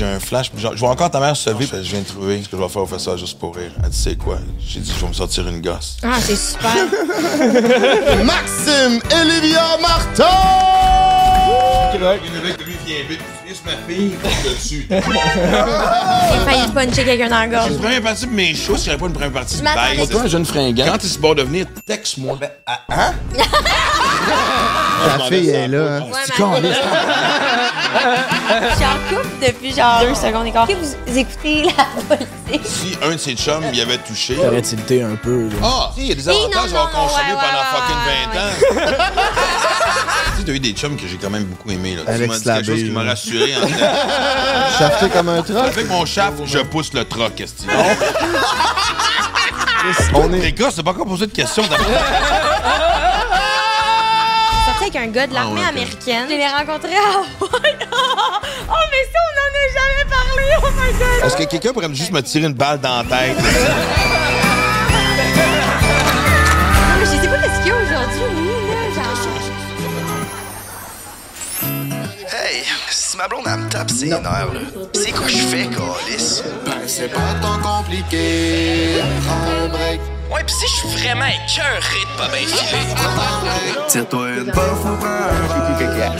j'ai un flash. Je vois encore ta mère se lever. Je viens de trouver ce que je vais faire au festival juste pour rire. Elle dit, c'est quoi? J'ai dit, je vais me sortir une gosse. Ah, c'est super. Maxime Olivia Martin! Une avec lui vient vite. Juste ma fille, dessus. J'ai failli puncher quelqu'un dans la J'ai gorge. une première partie de mes shows, s'il n'y avait pas une première partie de baise. pas. Toi, jeune fringant. Quand tu es bord de venir, texte-moi. Ben, ah, hein? Ta fille est là. Ouais, Je suis en couple depuis genre deux secondes et quart. Est-ce que vous écoutez la politique? Si un de ses chums y avait touché. Aurait-il été un peu, là? Ah, si, il y a des avantages à consommer ouais, pendant ouais, fucking ouais, 20 ans. tu sais, t'as eu des chums que j'ai quand même beaucoup aimé. Là. Tu m'as dit quelque chose qui m'a rassuré. En disant, Shafté comme un truc. Avec mon chef, je pousse le troc, est On est. Les gars, c'est pas encore posé de questions. avec un gars de l'armée Ah ouais, ok. américaine. Je l'ai rencontré à Hawaii. Oh, mais ça, on en a jamais parlé. Oh my God. Est-ce que quelqu'un pourrait juste me tirer une balle dans la tête? Je sais pas ce qu'il y a aujourd'hui, lui, là. Genre... Hey, si ma blonde, elle me tape ses nerfs, là, c'est quoi je fais, Calis? Ben, c'est pas tant compliqué. Prends un break. Ouais, pis si je suis vraiment écœuré de pas bien filer. Tire-toi une puff ou prends.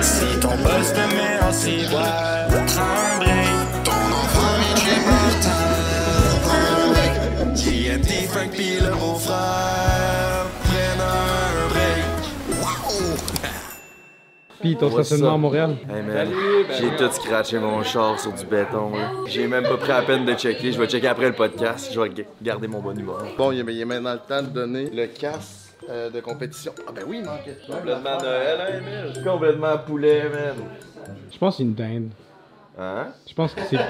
Si ton boss te met en ciboire, break. Ton enfant prends un break. JNT, Frank pis Puis ton stationnement à Montréal. Hey man, j'ai tout scratché mon char sur du béton. là. J'ai même pas pris la peine de checker. Je vais checker après le podcast. Je vais g- garder mon bon humeur. Bon, il est il est maintenant le temps de donner le casque euh, de compétition. Ah, ben oui, il Complètement Noël, hein, Emile? Complètement poulet, man. Je pense que c'est une dinde. Hein? Je pense que c'est.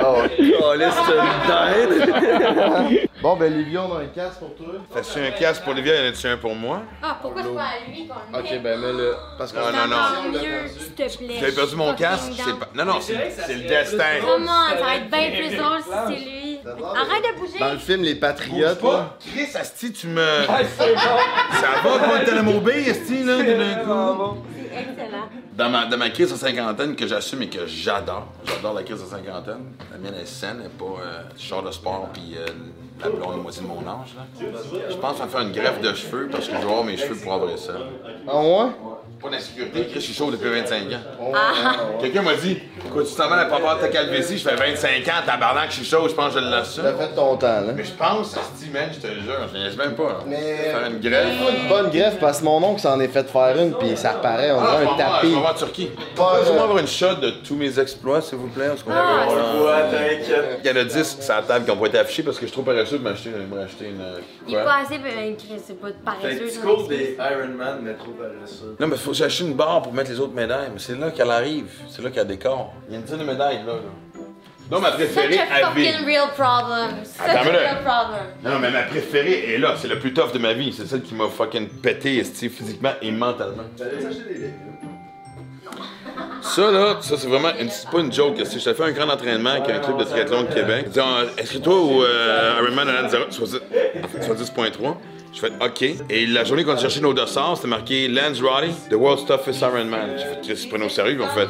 Oh, c'est une dinde! Bon, ben, Livia, on a un casque pour toi. Fais-tu un casque pour Olivia, y en a-tu un pour moi? Ah, pourquoi c'est pas à lui qu'on le Ok, ben, mets-le. Parce que Non, non, non. mieux, s'il te plaît. J'avais perdu mon casque, c'est pas... Non, non, c'est c'est le destin. Comment? Ça va être bien plus drôle si c'est lui. Arrête de bouger. Dans le film Les Patriotes, là. Chris, Asti, tu me... Ça va, Guantanamo Bay, Asti, là, d'un coup? C'est excellent. Dans ma, dans ma crise de cinquantaine que j'assume et que j'adore, j'adore la crise de cinquantaine. La mienne est saine, est pas euh, de sport puis euh, la blonde moitié de mon âge. Là. Je pense à me faire une greffe de cheveux parce que je dois avoir mes cheveux pour avoir ça. Ah, ouais? Pas d'insécurité, je suis chaud depuis 25 ans. Quelqu'un m'a dit, quoi, tu t'en vas à pas avoir ta calvitie, je fais 25 ans, tabarnak, je suis chaud, je pense que je l'assume. T'as fait ton temps, là. Mais je pense, Asti, man, je te le jure, je niaise même pas. hein. Mais- Faire une greffe. Une bonne greffe parce que mon oncle s'en est fait faire une, puis ça reparaît, on Ah, dirait je un tapis. je vais avoir en Turquie. Euh, avoir une shot de tous mes exploits, s'il vous plaît? Ah. Il y en a 10 sur la table qui n'ont pas été affichés parce que je suis trop paresseux de m'acheter une. une Il est pas assez, Chris, c'est pas de Fait paresseux. que tu des Iron Man, mais trop paresseux. Non, mais faut j'achète une barre pour mettre les autres médailles. Mais c'est là qu'elle arrive. C'est là qu'elle décore. Il y a une dizaine de médailles là. là. Non, ma Such préférée a à vie. fucking real problem. Such Attends a real problem. Non, mais ma préférée est là. C'est le plus tough de ma vie. C'est celle qui m'a fucking pété, physiquement et mentalement. Ça, là, ça, c'est vraiment. une- C'est pas une joke. esti. Je t'ai fait un grand entraînement avec un club de triathlon de Québec. Ah, inscris-toi au euh, Ironman à 70.3. Je fais OK. Et la journée qu'on a cherché nos dossards, c'était marqué Lance Roddy, The World's Toughest Ironman. J'ai fait, prennent au sérieux. Ont fait,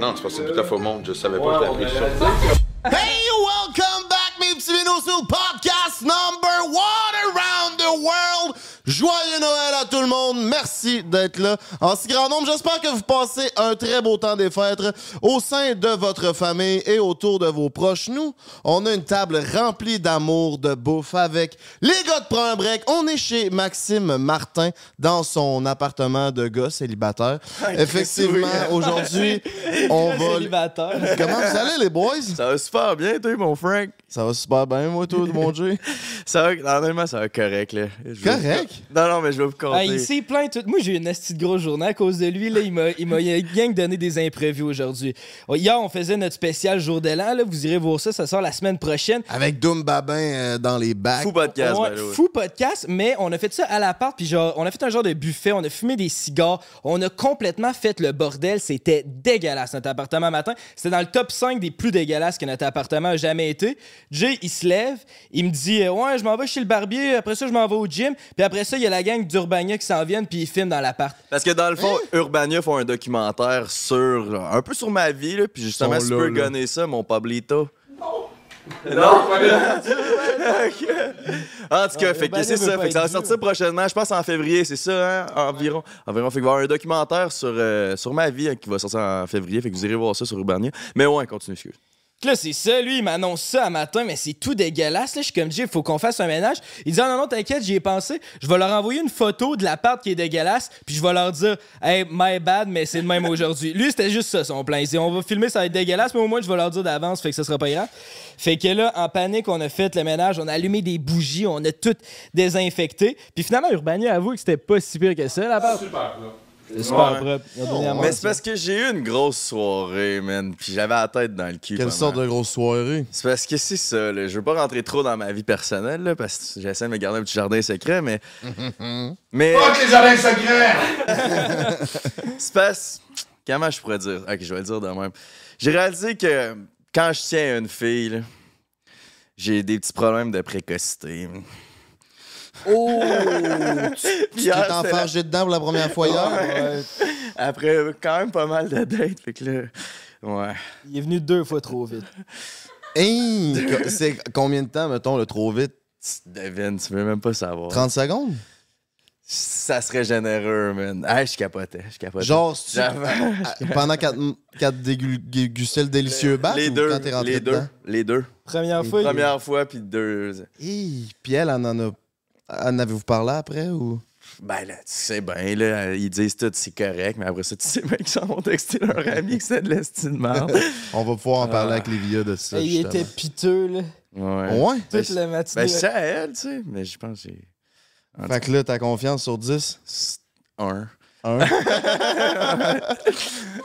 non, c'est pas c'est plus tough au monde. Je savais pas que t'avais appris ça. Hey, welcome back, mes petits sur podcast number Merci d'être là en si grand nombre. J'espère que vous passez un très beau temps des fêtes au sein de votre famille et autour de vos proches. Nous, on a une table remplie d'amour, de bouffe avec les gars de Prends un break. On est chez Maxime Martin dans son appartement de gars célibataire. Effectivement, aujourd'hui, on va... Célibataire. Comment vous allez, les boys? Ça va super bien, toi, mon Frank. Ça va super bien, moi, toi, mon Dieu. Ça va, honnêtement, ça va correct, là. Correct? Non, non, mais je vais vous compter. Ah, il s'est plaint tout. Moi, j'ai eu une petite grosse journée à cause de lui. Là, il m'a, il m'a donné des imprévus aujourd'hui. Hier, on faisait notre spécial jour de l'an. Là. Vous irez voir ça. Ça sort la semaine prochaine. Avec Doom Babin euh, dans les bacs. Fou podcast, fou podcast, mais on a fait ça à l'appart, puis genre, on a fait un genre de buffet, on a fumé des cigares, on a complètement fait le bordel, c'était dégueulasse notre appartement matin. C'était dans le top 5 des plus dégueulasses que notre appartement a jamais été. Jay, il se lève, il me dit euh, Ouais, je m'en vais chez le barbier, après ça, je m'en vais au gym, puis après après ça, il y a la gang d'Urbania qui s'en viennent, puis ils filment dans l'appart. Parce que dans le fond, Urbania font un documentaire sur. un peu sur ma vie, là. Puis justement, si tu peux gonner ça, mon Pablito. Non! Ok. En tout cas, fait que c'est ça. Fait que ça va sortir prochainement, je pense en février, c'est ça, hein? Environ. Environ. Fait qu'il va y avoir un documentaire sur, euh, sur ma vie hein, qui va sortir en février. Fait que vous irez voir ça sur Urbania. Mais ouais, continue, excuse. Là, c'est ça, lui, il m'annonce ça à matin, mais c'est tout dégueulasse. Là, je suis comme, il faut qu'on fasse un ménage. Il dit, ah, non, non, t'inquiète, j'y ai pensé. Je vais leur envoyer une photo de l'appart qui est dégueulasse, puis je vais leur dire, hey, my bad, mais c'est de même aujourd'hui. Lui, c'était juste ça, son plan. Il dit, on va filmer, ça va être dégueulasse, mais au moins, je vais leur dire d'avance, fait que ça sera pas grave. Fait que là, en panique, on a fait le ménage, on a allumé des bougies, on a tout désinfecté. Puis finalement, Urbania avoue que c'était pas si pire que ça, l'appart. Super, là. Super Ouais. propre. Mais c'est parce que j'ai eu une grosse soirée, man. Puis j'avais la tête dans le cul. Quelle sorte de grosse soirée? C'est parce que c'est ça, là. Je veux pas rentrer trop dans ma vie personnelle, là, parce que j'essaie de me garder un petit jardin secret, mais. mais. Fuck les jardins secrets! C'est parce. Comment je pourrais dire? Ok, je vais le dire de même. J'ai réalisé que quand je tiens à une fille, j'ai des petits problèmes de précocité. Oh! Tu t'es enfargé dedans pour la première fois hier? Ouais. Après quand même pas mal de dates, fait que là. Ouais. Il est venu deux fois trop vite. Hey! C'est combien de temps, mettons, le trop vite? Tu devines, tu veux même pas savoir. 30 secondes? Ça serait généreux, man. Ah, je capotais, je capotais. Genre, si tu- pendant quatre quatre dégu- dégustais le délicieux bat les ou deux, quand t'es rentré les deux, dedans? les deux. Première fois, il- Première fois, puis deux. Hey, Puis elle, en en a... En avez-vous parlé après ou... Ben là, tu sais bien, là, ils disent tout, c'est correct, mais après ça, tu sais bien qu'ils s'en vont texter leur ami que c'est de l'estime. On va pouvoir en parler Ah. avec Livia de ça, il justement. était piteux, là. Ouais. Ouais? Toute la matinée. Ben, sais à elle, tu sais, mais je pense que. En Fait que là, ta confiance sur 10? Un. Un.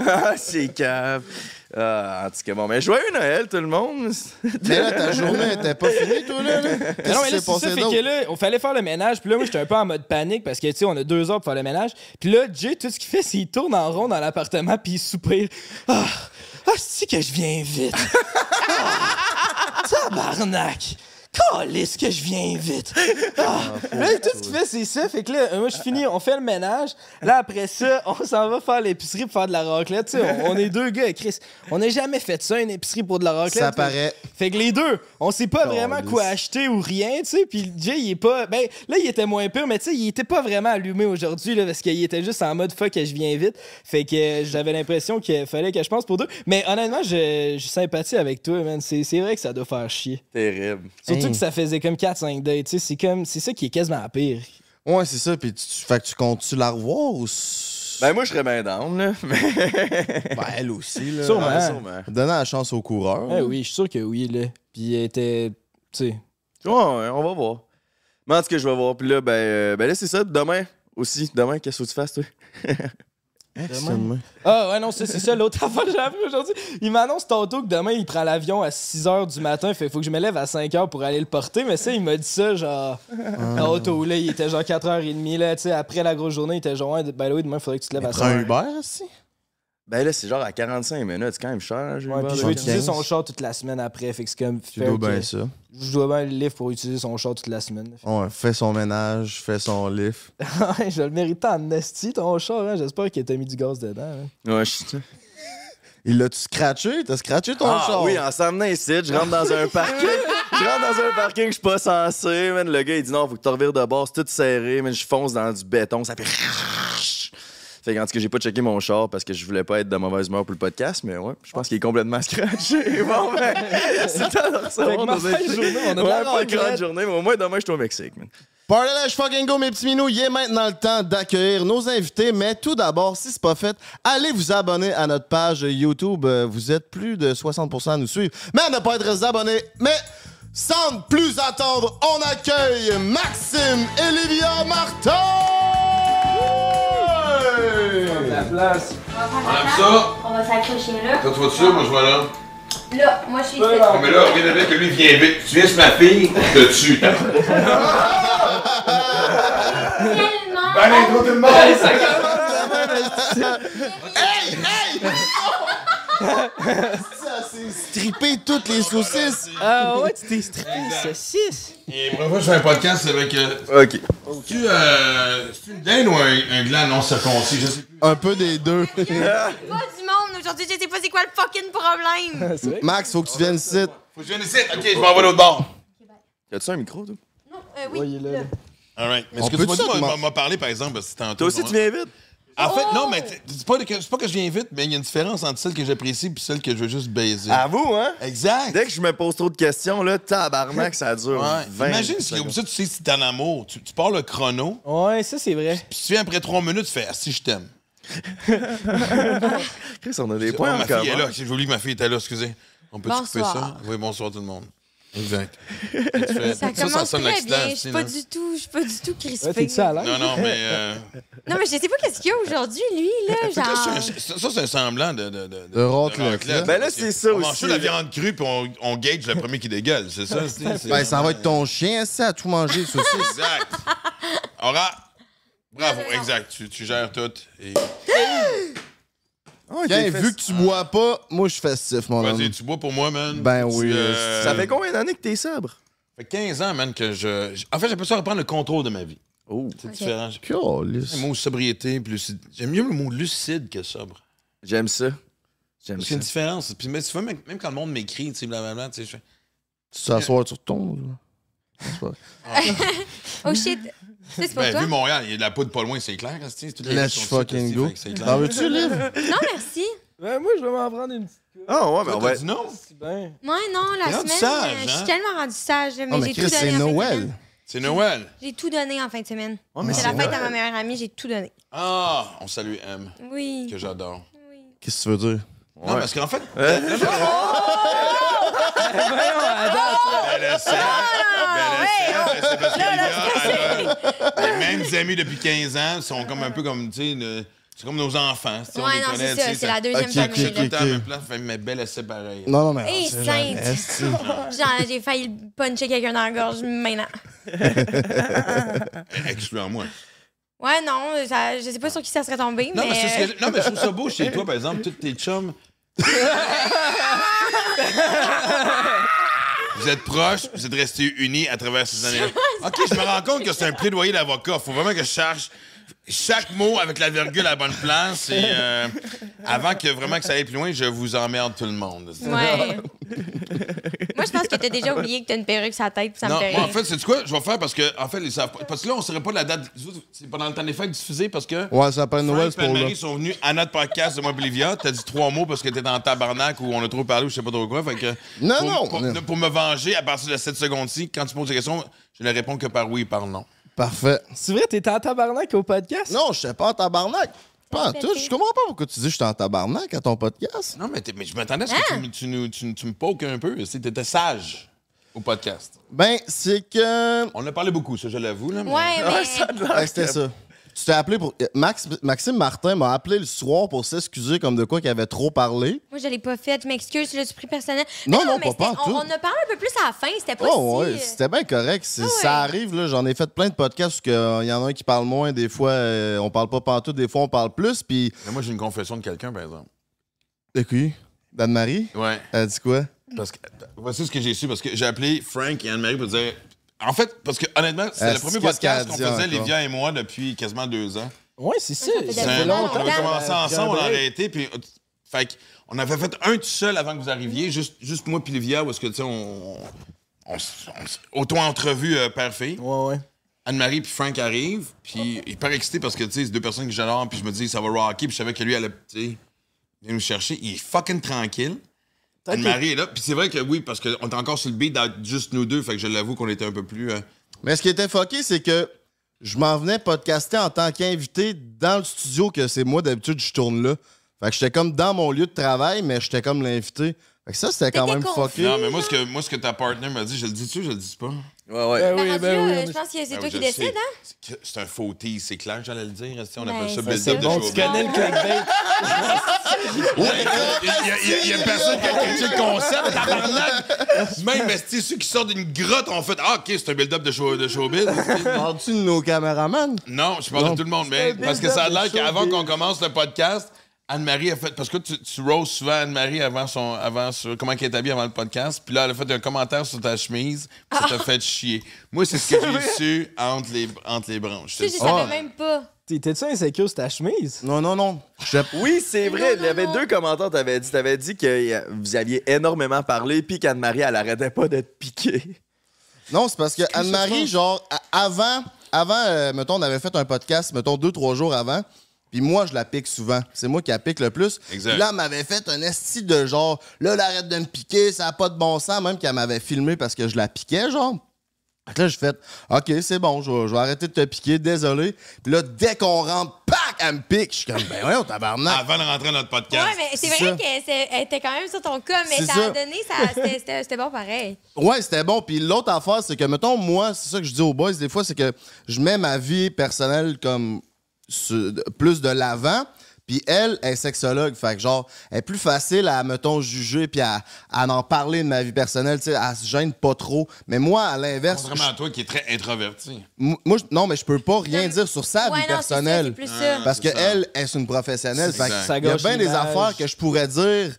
ah, c'est cave. Ah, en tout cas, bon, mais joyeux Noël, tout le monde. mais là, ta journée était pas finie, toi, là? là? Mais non, mais là, c'est ça, fait que là, on fallait faire le ménage. Puis là, moi, j'étais un peu en mode panique parce que, tu sais, on a deux heures pour faire le ménage. Puis là, Jay, tout ce qu'il fait, c'est qu'il tourne en rond dans l'appartement, puis il soupire. Ah, ah c'est que je viens vite? Ah, tabarnak. Calisse que je viens vite. Ah. Là, tout ce qu'il fait, c'est ça. Fait que là, euh, moi, je finis, on fait le ménage. Là, après ça, on s'en va faire l'épicerie pour faire de la raclette. Tu sais, on, on est deux gars, Chris. On n'a jamais fait ça, une épicerie pour de la raclette. Ça paraît. Fait que les deux, on sait pas vraiment quoi acheter ou rien, tu sais. Puis Jay, il est pas. Ben, là, il était moins pur, mais tu sais, il était pas vraiment allumé aujourd'hui, là, parce qu'il était juste en mode fuck, que je viens vite. Fait que euh, j'avais l'impression qu'il fallait que je pense pour deux. Mais honnêtement, je, je sympathie avec toi, man. C'est c'est vrai que ça doit faire chier. Terrible. Surtout Que ça faisait comme 4-5 dates, tu sais. C'est comme. C'est ça qui est quasiment pire. Ouais, c'est ça. Puis tu, fait que tu comptes-tu la revoir ou... Ben, moi, je serais bien down, là. Ben, elle aussi, là. Sûrement. Ah, sûrement. Donner la chance au coureur. Ah oui, je suis sûr que oui, là. Puis il était. Tu sais. Ouais, ouais, on va voir. Mais en tout cas, je vais voir. Puis là, ben, euh, ben là, c'est ça. Demain aussi. Demain, qu'est-ce que tu fasses, toi? Excellent. Ah ouais non, c'est ça l'autre affaire que j'ai appris aujourd'hui. Il m'annonce tantôt que demain il prend l'avion à 6h du matin, fait faut que je me lève à 5h pour aller le porter, mais ça il m'a dit ça genre Ah. auto là, il était genre 4h30 là, tu sais après la grosse journée, il était genre ouais, ben oui, demain faudrait que tu te lèves à Prends un 5h. Uber, aussi? Ben là, c'est genre à 45 minutes. C'est quand même cher, Ouais, puis je de- utiliser 15. son char toute la semaine après, fait que c'est comme Tu dois bien ça. Je dois bien le livre pour utiliser son char toute la semaine. Ouais, fais son ménage, fais son lift. Ouais, je le méritais en esti ton char, hein. j'espère qu'il t'a mis du gaz dedans. hein. Ouais, je... Il l'a-tu scratché? T'as scratché ton Ah char? oui, en s'emmenant ici, je rentre dans un parking. je rentre dans un parking que je suis pas censé, man. Le gars, il dit non, faut que tu revires de bord, c'est tout serré, mais je fonce dans du béton, ça fait. Fait qu'en tout cas, j'ai pas checké mon char parce que je voulais pas être de mauvaise humeur pour le podcast, mais ouais, je pense qu'il est complètement scratché. Bon, ben, c'est le temps de recevoir que nos journée, on a de Ouais, pas une grande journée, mais au moins demain, je suis au Mexique, man. Party fucking go, mes petits minous. Il est maintenant le temps d'accueillir nos invités. Mais tout d'abord, si c'est pas fait, allez vous abonner à notre page YouTube. Euh, Vous êtes plus de 60% à nous suivre. Mais à ne pas être abonnés. Mais sans plus attendre, on accueille Maxime et Livia Martin! La place. On aime ça. On va s'accrocher là. Toi, tu vas dessus, moi je vais là. Là, moi je suis Ouais, ici. Oh, mais là, regarde avec que lui vient vite. Tu viens sur ma fille, je te tue. Tellement. Ben, l'intro, tout le monde! Hey, hey! Ça, s'est strippé toutes les saucisses. Ah ouais, tu t'es strippé une saucisse. Et pour fois, je fais un podcast avec. euh, Ok. tu, euh, c'est une dinde ou un, un gland non circoncis? Je sais plus. Un peu des deux. Pas du monde aujourd'hui, je sais pas c'est quoi le fucking problème. C'est vrai? Max, faut que tu viennes ici. Faut que je vienne ici. Ok, je m'en vais de l'autre bord. As-tu un micro, toi? Non, euh, oui. Ouais, il est là. Alright. Mais ce que tu m'as dit m'a- parlé, par exemple, c'est tantôt. Toi aussi, tu viens vite? En fait, non, mais t- c'est pas, que- c'est pas que je viens vite, mais il y a une différence entre celle que j'apprécie et celle que je veux juste baiser. Avoue, hein? Exact. Dès que je me pose trop de questions, là, tabarnak, ça dure Ouais. 20 Imagine si comme ça, tu sais si t'es en amour. Tu, tu pars le chrono, Ouais, ça, c'est vrai. puis tu viens après trois minutes, tu fais Ah, si je t'aime. Chris, on a des Oh, points en ma fille est commun. là. J'ai oublié que ma fille était là, excusez. On peut couper Bonsoir. ça? Oui, bonsoir tout le monde. Exact. Fais- Ça ça, commence sonne très l'accident, bien. Je suis pas du tout, je suis pas du tout Ouais, crispée. à l'aise? Non, non, mais. Euh... non, mais je sais pas qu'est-ce qu'il y a aujourd'hui, lui, là. ça, ça, c'est un semblant de. De, de, De raclette, là. Ben là, c'est ça on mange aussi. ça, la viande crue, puis on, on gage le premier qui dégueule, c'est ça? Ben, ça va être ton chien, ça, à tout manger, saucisses. Exact. Aura, bravo, exact. Tu, tu gères tout. Et... Ah, vu que tu bois pas, moi, je suis festif, mon Vas-y, homme. tu bois pour moi, man? Ben Tu, oui, euh, Ça fait combien d'années que t'es sobre? Ça fait 15 ans, man, que je. En fait, j'appelle ça reprendre le contrôle de ma vie. Oh. C'est Ok. différent. Calisse. Le mot sobriété, puis lucide. J'aime mieux le mot lucide que sobre. J'aime ça. J'aime Parce qu'il y a ça. une différence. Puis, mais tu vois, même, même quand le monde m'écrit, tu sais, blablabla, tu sais, je fais. Tu t'assois sur ton. là. Oh shit. C'est pour Ben, toi? vu Montréal, il y a de la poudre pas loin, c'est clair, c'est toutes les Let's fucking go. T'en veux-tu, Liv? Non, merci. Ben, moi, je vais m'en prendre une petite. Ah ouais, ben on va... dit non? Moi, non, la semaine. sage, euh, Je hein? suis tellement rendu sage, mais, Non, mais j'ai tout Chris, donné c'est Noël. C'est Noël. J'ai tout donné en fin de semaine. Ouais, mais c'est c'est la fête à ma meilleure amie, j'ai tout donné. Ah, on salue M, Oui. que j'adore. oui. Qu'est-ce que tu veux dire? Non, parce qu'en fait, Hein? Ben, c'est parce que Livia, elle a- les mêmes amis depuis 15 ans sont comme un peu comme, tu sais, le- c'est comme nos enfants. tu sais, on Ouais, les non, connaît, c'est tu ça, sais, c'est la deuxième Ok, famille. ok, Tout là. le temps, ok. même place, fait, mais belle, elle sait pareil. Non, non, mais. Hey, on sait jamais, sainte. esti. Genre, j'ai failli puncher quelqu'un dans la gorge maintenant. Excluant moi. Ouais, non, ça, je sais pas sur qui ça serait tombé, Non, mais. mais, c'est ce que- non, mais je trouve ça beau chez toi, par exemple, tous tes chums. Vous êtes proches, vous êtes restés unis à travers ces années. OK, je me rends compte que c'est un plaidoyer d'avocat. Faut vraiment que je cherche chaque mot avec la virgule à la bonne place. Et euh, avant que vraiment que ça aille plus loin, je vous emmerde tout le monde. Ouais. Moi, je pense que t'as déjà oublié que t'as une perruque sur la tête, puis ça me fait moi, en fait, c'est quoi? Je vais faire parce que, en fait, ils savent pas. Parce que là, on saurait pas la date. C'est pendant le temps des fêtes diffusé parce que. Ouais, ça s'appelle Noël, c'est pour là. Anne-Marie sont venus à notre podcast de Olivia. T'as dit trois mots parce que t'étais en tabarnak ou on a trop parlé ou je sais pas trop quoi. Fait que Non, pour, non. Pour, pour me venger à partir de cette seconde-ci, quand tu poses des questions, je ne réponds que par oui et par non. Parfait. C'est vrai, t'étais en tabarnak au podcast? Non, je sais pas en tabarnak. Pas en tout. Je comprends pas pourquoi tu dis que je suis en tabarnak à ton podcast. Non, mais, t'es- mais je m'attendais à ce que tu, me- tu, nous- tu, tu me poques un peu. Tu étais sage au podcast. Ben, c'est que. On a parlé beaucoup, ça, je l'avoue. Là, mais- Ouais, mais. Ouais, c'était ça. Tu t'es appelé pour. Max, Maxime Martin m'a appelé le soir pour s'excuser comme de quoi qu'il avait trop parlé. Moi, je l'ai pas fait. Je m'excuse, je l'ai pris personnel. Non, Mais non, mais pas- pas on, tout. on a parlé un peu plus à la fin. C'était pas Oh, si. ouais, euh, c'était bien correct. C'est- Ah ouais. Ça arrive, là. J'en ai fait plein de podcasts où il y en a un qui parle moins, des fois, euh, on parle pas pantoute, des fois, on parle plus. Puis. Mais moi, j'ai une confession de quelqu'un, par exemple. De qui? D'Anne-Marie? Ouais. Elle dit quoi? Parce que, voici ce que j'ai su, parce que j'ai appelé Frank et Anne-Marie pour dire. En fait, parce que honnêtement, c'est Euh, le premier podcast a qu'on faisait? Livia et moi, depuis quasiment deux ans. Ouais, c'est ça. C'est un- longtemps. on avait commencé ensemble, on a arrêté, puis. Fait on avait fait un tout seul avant que vous arriviez, juste, juste moi puis Livia, où est-ce que, tu sais, on. Auto-entrevue euh, père-fille. Ouais, ouais. Anne-Marie puis Frank arrivent, puis il est pas excité parce que, tu sais, c'est deux personnes que j'adore, puis je me dis, ça va rocker, puis je savais que lui, elle, tu sais, vient nous chercher. Il est fucking tranquille. Anne-Marie est là, puis c'est vrai que oui, parce qu'on est encore sur le beat d'être juste nous deux, fait que je l'avoue qu'on était un peu plus. euh, Mais ce qui était fucké, c'est que je m'en venais podcaster en tant qu'invité dans le studio que c'est moi d'habitude je tourne là. Fait que j'étais comme dans mon lieu de travail, mais j'étais comme l'invité. Fait que ça, c'était quand T'étais même confus. fucké. Non, mais moi, ce que, moi, ce que ta partner m'a dit, je le dis-tu, je le dis pas? Ouais, ouais. Ben Ben, oui, ben là, oui. euh, on je pense que c'est Ben toi qui décides, hein? C'est un faux tease, c'est clair que j'allais le dire. est-ce qu'on Ben, appelle ça c'est build ça. up de tu connais le clickbait. Il y, a- personne qui a catché le concept, tabarnak! Même esti, ceux qui sortent d'une grotte ont fait Ah, ok, c'est un build-up de, show, de showbiz. Parles-tu de nos caméramans? non, je parle de tout le monde, mais parce que ça a build-up l'air qu'avant qu'on commence le podcast, Anne-Marie a fait. Parce que tu, tu roses souvent Anne-Marie avant son. Avant sur, comment elle est habillée avant le podcast. Puis là, elle a fait un commentaire sur ta chemise. puis Ça t'a fait chier. Moi, c'est ce que j'ai su entre les, entre les branches. Tu sais, je savais Ah. même pas. T'étais-tu insécure sur ta chemise? Non, non, non. Je- Oui, c'est vrai. Non, Il y avait non, deux commentaires. T'avais dit, t'avais dit que euh, vous aviez énormément parlé, puis qu'Anne-Marie, elle arrêtait pas d'être piquée. Non, c'est parce que Anne-Marie, genre, avant, avant euh, mettons, on avait fait un podcast, mettons, deux, trois jours avant. Puis moi, je la pique souvent. C'est moi qui la pique le plus. Exact. Puis là, elle m'avait fait un esti de genre, là, elle arrête de me piquer, ça a pas de bon sens, même qu'elle m'avait filmé parce que je la piquais, genre. Fait que là, je fais, OK, c'est bon, je vais, je vais arrêter de te piquer, désolé. Puis là, dès qu'on rentre, pac, elle me pique. Je suis comme, ben voyons, tabarnak. Avant de rentrer dans notre podcast. Ouais, mais c'est vrai qu'elle était quand même sur ton cas, mais ça, ça. a donné, ça- c'était- c'était c'était bon pareil. Ouais, c'était bon. Puis l'autre affaire, c'est que, mettons, moi, c'est ça que je dis aux boys des fois, c'est que je mets ma vie personnelle comme sur- plus de l'avant. Puis elle, elle est sexologue. Fait que, genre, elle est plus facile à, mettons, juger puis à, à en parler de ma vie personnelle. Tu sais, elle se gêne pas trop. Mais moi, à l'inverse, Contrairement à toi qui est très introverti. m- moi, je- non, mais je peux pas rien dire sur sa Ouais, vie non, c'est ça, personnelle. ça. Parce C'est ça. qu'elle, elle, c'est une professionnelle. Fait que exact. Ça il y a bien des affaires que je pourrais dire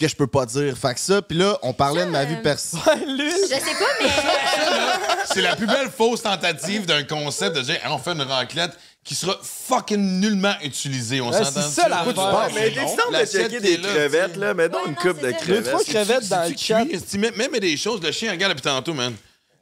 que je peux pas dire. Fait que ça, puis là, on parlait de ma vie euh, personnelle. Je sais pas, mais. C'est la plus belle fausse tentative d'un concept de dire Hey, on fait une raclette qui sera fucking nullement utilisée. On Ouais, s'entend c'est ça, parles? mais Non, l'exemple de l'assiette checker des est là, crevettes, là, mais non Ouais, une coupe de ça. Deux, trois crevettes. crevettes dans le chat. Mets, mets- mets des choses? Le chien regarde depuis tantôt, man.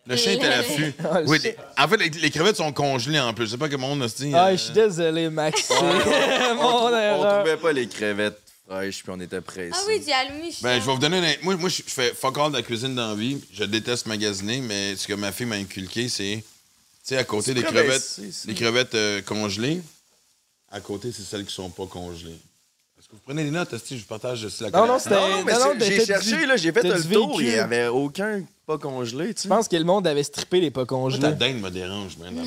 Le chien est à l'affût. Le Oui, chien. en fait, les, les crevettes sont congelées en plus. Je sais pas comment on a dit. Ah, je suis désolé, Maxime. On, on trouvait pas les crevettes fraîches, puis on était pressés. Ah oui, du halloumi, je Ben, je vais vous donner un... Moi, moi je je fais fuck all de la cuisine dans la vie. Je déteste magasiner, mais ce que ma fille m'a inculqué, c'est... Tu sais, à côté des crevettes, ça. des crevettes euh, congelées, à côté, c'est celles qui sont pas congelées. Est-ce que vous prenez des notes, Esti? Je partage aussi la Non, non, c'était. Non, non, mais non, c'est- non, j'ai cherché, là, j'ai fait le tour, il véhicule. y avait aucun pas congelé, tu sais. Je pense que le monde avait strippé les pas Moi, congelés. ta dinde me dérange, man.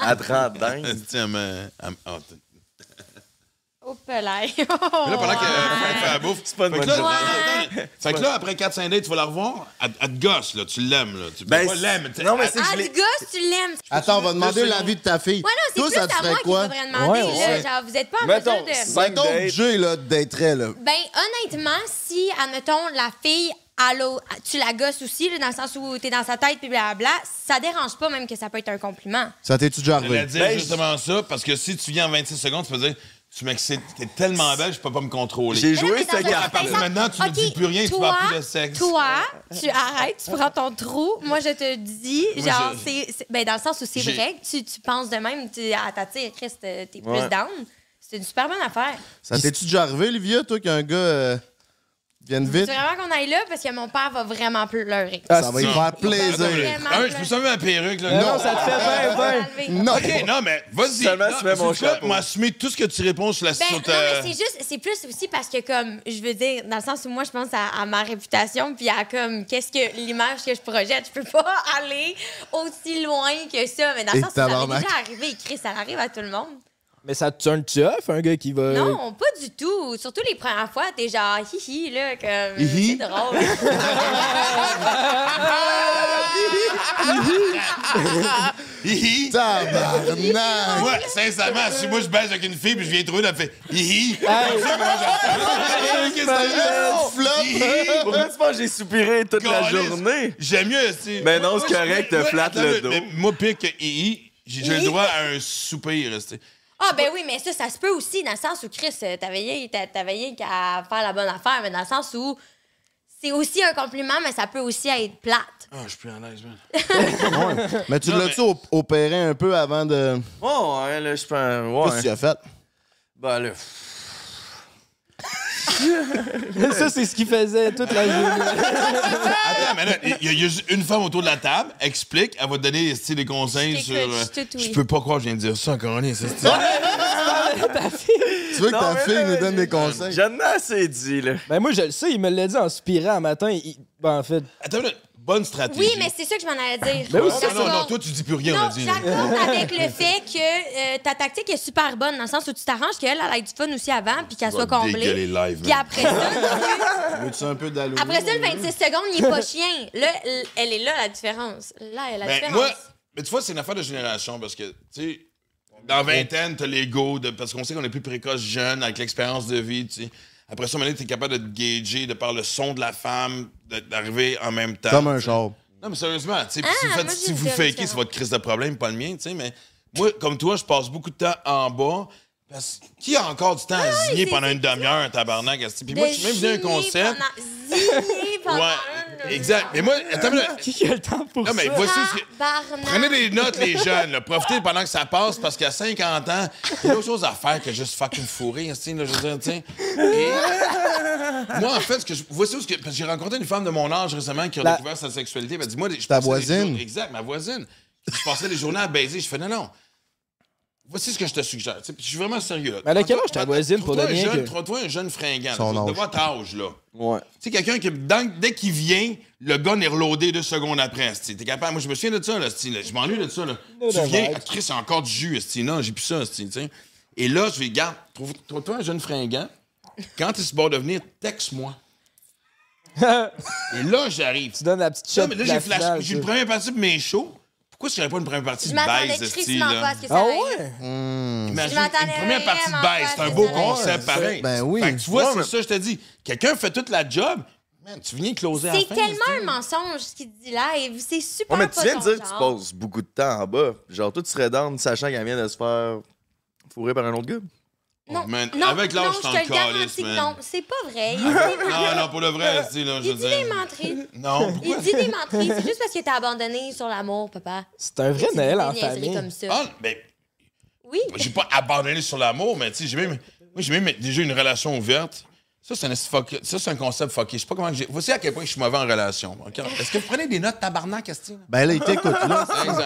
À 30 dingues. Esti, elle me- hâte. Au là, pendant que fait la bouffe, C'est pas une fait que bonne là, journée. Fait que là, après 4-5 dates, tu vas la revoir. Elle, elle te gosse, là. Tu l'aimes, là. Tu peux Ben, pas l'aimer. non, mais c'est- Ah, je du l'ai- gosse, tu l'aimes. Attends, on va demander l'avis de ta fille. Ouais, non, c'est plus ça à te moi qu'il quoi? faudrait demander. Ouais, là. ouais. Genre, vous êtes pas en mesure de... Mettons. Jay, là, daterait, là. Ben, honnêtement, si, admettons, la fille, allô, tu la gosses aussi, là, dans le sens où t'es dans sa tête, puis blablabla, ça dérange pas même que ça peut être un compliment. Ça t'es-tu déjà arrivé? dire Ben, justement ça, parce que si tu viens en 26 secondes, tu peux dire Tu m'excites, t'es tellement belle, je peux pas me contrôler. J'ai joué un carte. À partir de maintenant, tu me sens- dis plus rien, tu toi, parles plus de sexe. Toi, tu arrêtes, tu prends ton trou. Moi, je te dis, genre, je- c'est, c'est- ben, dans le sens où c'est J'ai- vrai que tu, tu penses de même, tu, à ta tire, Chris, t'es plus Ouais. down. C'est une super bonne affaire. Ça t'es-tu déjà arrivé, Livia, toi, qu'un gars euh, vienne C'est vite? vraiment qu'on aille là parce que mon père va vraiment pleurer. Ah, Ça va y si. faire plaisir. Je peux sauver ma perruque, là. Non, ça te fait bien, bien. Non! OK, non, mais vas-y. Seulement tu mets mon sais-tu quoi? chapeau. Moi, assumer tout ce que tu réponds sur la Ben, non, mais c'est juste, c'est plus aussi parce que, comme, je veux dire, dans le sens où moi, je pense à, à ma réputation, puis à, comme, qu'est-ce que l'image que je projette. Je peux pas aller aussi loin que ça, mais dans le sens où ça m'est déjà arrivé, Chris, ça arrive à tout le monde. Mais ça te turn-tu off, un gars qui va. Non, pas du tout. Surtout les premières fois, t'es genre, hihi, là, comme, Hihi? c'est drôle. Hihi. Tabarnak! Moi, sincèrement, si moi je baise avec une fille puis je viens trouver, elle fait hihi. Tu sais? Qu'est-ce que c'est? Pourquoi tu penses que j'ai soupiré toute la journée? J'aime mieux, c'est. Mais non, c'est correct, te flatte le dos. mais Moi, pire que hihi, j'ai j'ai le droit à un soupir, c'est. Ah, ben oui, mais ça, ça se peut aussi, dans le sens où, Chris, euh, t'avais rien, qu'à faire la bonne affaire, mais dans le sens où c'est aussi un compliment, mais ça peut aussi être plate. Ah, je suis plus en l'aise, man. Mais tu l'as-tu op- opéré un peu avant de. Oh, ouais, là, je pense. Qu'est-ce que tu Ouais. as fait? Ben là. Ça, c'est ce qu'il faisait toute la journée. Attends, mais là, il y, a- il y a juste une femme autour de la table, explique, elle va te donner des conseils Je sur. euh, je oui. peux pas croire que je viens de dire ça encore, c'est Tu veux que Non, ta fille nous donne des conseils? J'en ai assez dit, là. Ben, moi, je le sais, il me l'a dit en soupirant un matin. il- Ben, en fait. Attends, là, bonne stratégie. Oui, mais c'est ça que je m'en allais dire. Ben oui, Non, non, non, toi, tu dis plus rien, on Non, a dit. là. j'accorde avec le fait que euh, ta tactique est super bonne, dans le sens où tu t'arranges qu'elle elle ait du fun aussi avant, puis qu'elle soit comblée. live, Puis man. après ça, Veux-tu un peu après ça, le 26 secondes, il est pas chien. Là, elle est là, la différence. Là, elle a la Ben, différence. moi, mais tu vois, c'est une affaire de génération parce que, tu sais, Dans vingtaine, t'as l'ego, de- parce qu'on sait qu'on est plus précoce jeune, avec l'expérience de vie, tu sais. Après ça, maintenant, t'es capable de te gager, de par le son de la femme, d'arriver en même temps. Comme un tu char. Non, mais sérieusement, tu sais, Ah, si vous, faites- si vous fakez, c'est votre crise de problème, pas le mien, tu sais, mais moi, comme toi, je passe beaucoup de temps en bas. Parce qui a encore du temps à zigner c'est- pendant une demi-heure, tabarnak? Puis De moi, je suis même venu à un zigner concept. pendant- zigner pendant Ouais, exact. Mais moi, attends. Qui a le temps pour non, mais ça? ce que. Prenez des notes, les jeunes. là. Profitez pendant que ça passe parce qu'à 50 ans, il y a d'autres choses à faire que juste fucking fourrer. esti, Là, je veux dire. Et moi, en fait, ce que je... voici où ce que... Parce que j'ai rencontré une femme de mon âge récemment qui a La- découvert sa sexualité. Elle m'a dit, moi, je Ta voisine? jours- Exact, ma voisine. Je passais les journées à baiser. Je fais, non, non. Voici ce que je te suggère. Puis je suis vraiment sérieux. Là. Mais a quel Trouve-toi- âge, ta voisine, pour le bien jeune- que- Trouve-toi un jeune fringant. Son là, de âge. votre âge, là. Ouais. Tu sais, quelqu'un qui, dans- dès qu'il vient, le gars est reloadé deux secondes après. T'es capable. Moi, je me souviens de ça, là. Je m'ennuie de ça, là. tu de viens, ah, Chris, c'est encore du jus. Non, j'ai plus ça. Et là, je vais, garde, trouve- trouve-toi un jeune fringant. Quand tu es sur le bord de venir, texte-moi. Et là, j'arrive. Tu donnes la petite shot Non, mais là, de j'ai flash. finale, J'ai une ça. première partie de mes shows. Pourquoi je ferais pas une première partie Je de pas à ce que ça Ah ouais? Imagine, m'attendais une première partie de baisse, c'est un beau concept, pareil. ben oui. Fait que tu vois, Ouais, c'est mais- ça, je te dis. Quelqu'un fait toute la job, man, tu viens closer à la C'est tellement un mensonge ce qu'il dit là et c'est super Ouais, mais tu viens de dire que tu passes beaucoup de temps en bas. Genre, toi, tu serais down sachant qu'elle vient de se faire fourrer par un autre gars. Non, Oh, man, non, avec l'âge, non, je te le garantis que man. non, c'est pas vrai. Il dit des Non, non, pour le vrai, esti, là, je Il dit des menteries. Non, pourquoi? Il dit des menteries. C'est juste parce que t'as abandonné sur l'amour, papa. C'est un vrai Noël en famille. comme ça. Ah, ben, Oui. j'ai pas abandonné sur l'amour, mais tu sais, j'ai même, moi, j'ai même déjà une relation ouverte. Ça, c'est un, fuck- ça, c'est un concept fucké. Je sais pas comment j'ai. Voici à quel point je suis mauvais en relation. ok? Est-ce que vous prenez des notes tabarnak, là? Ben là, il t'écoute, là. Exemple.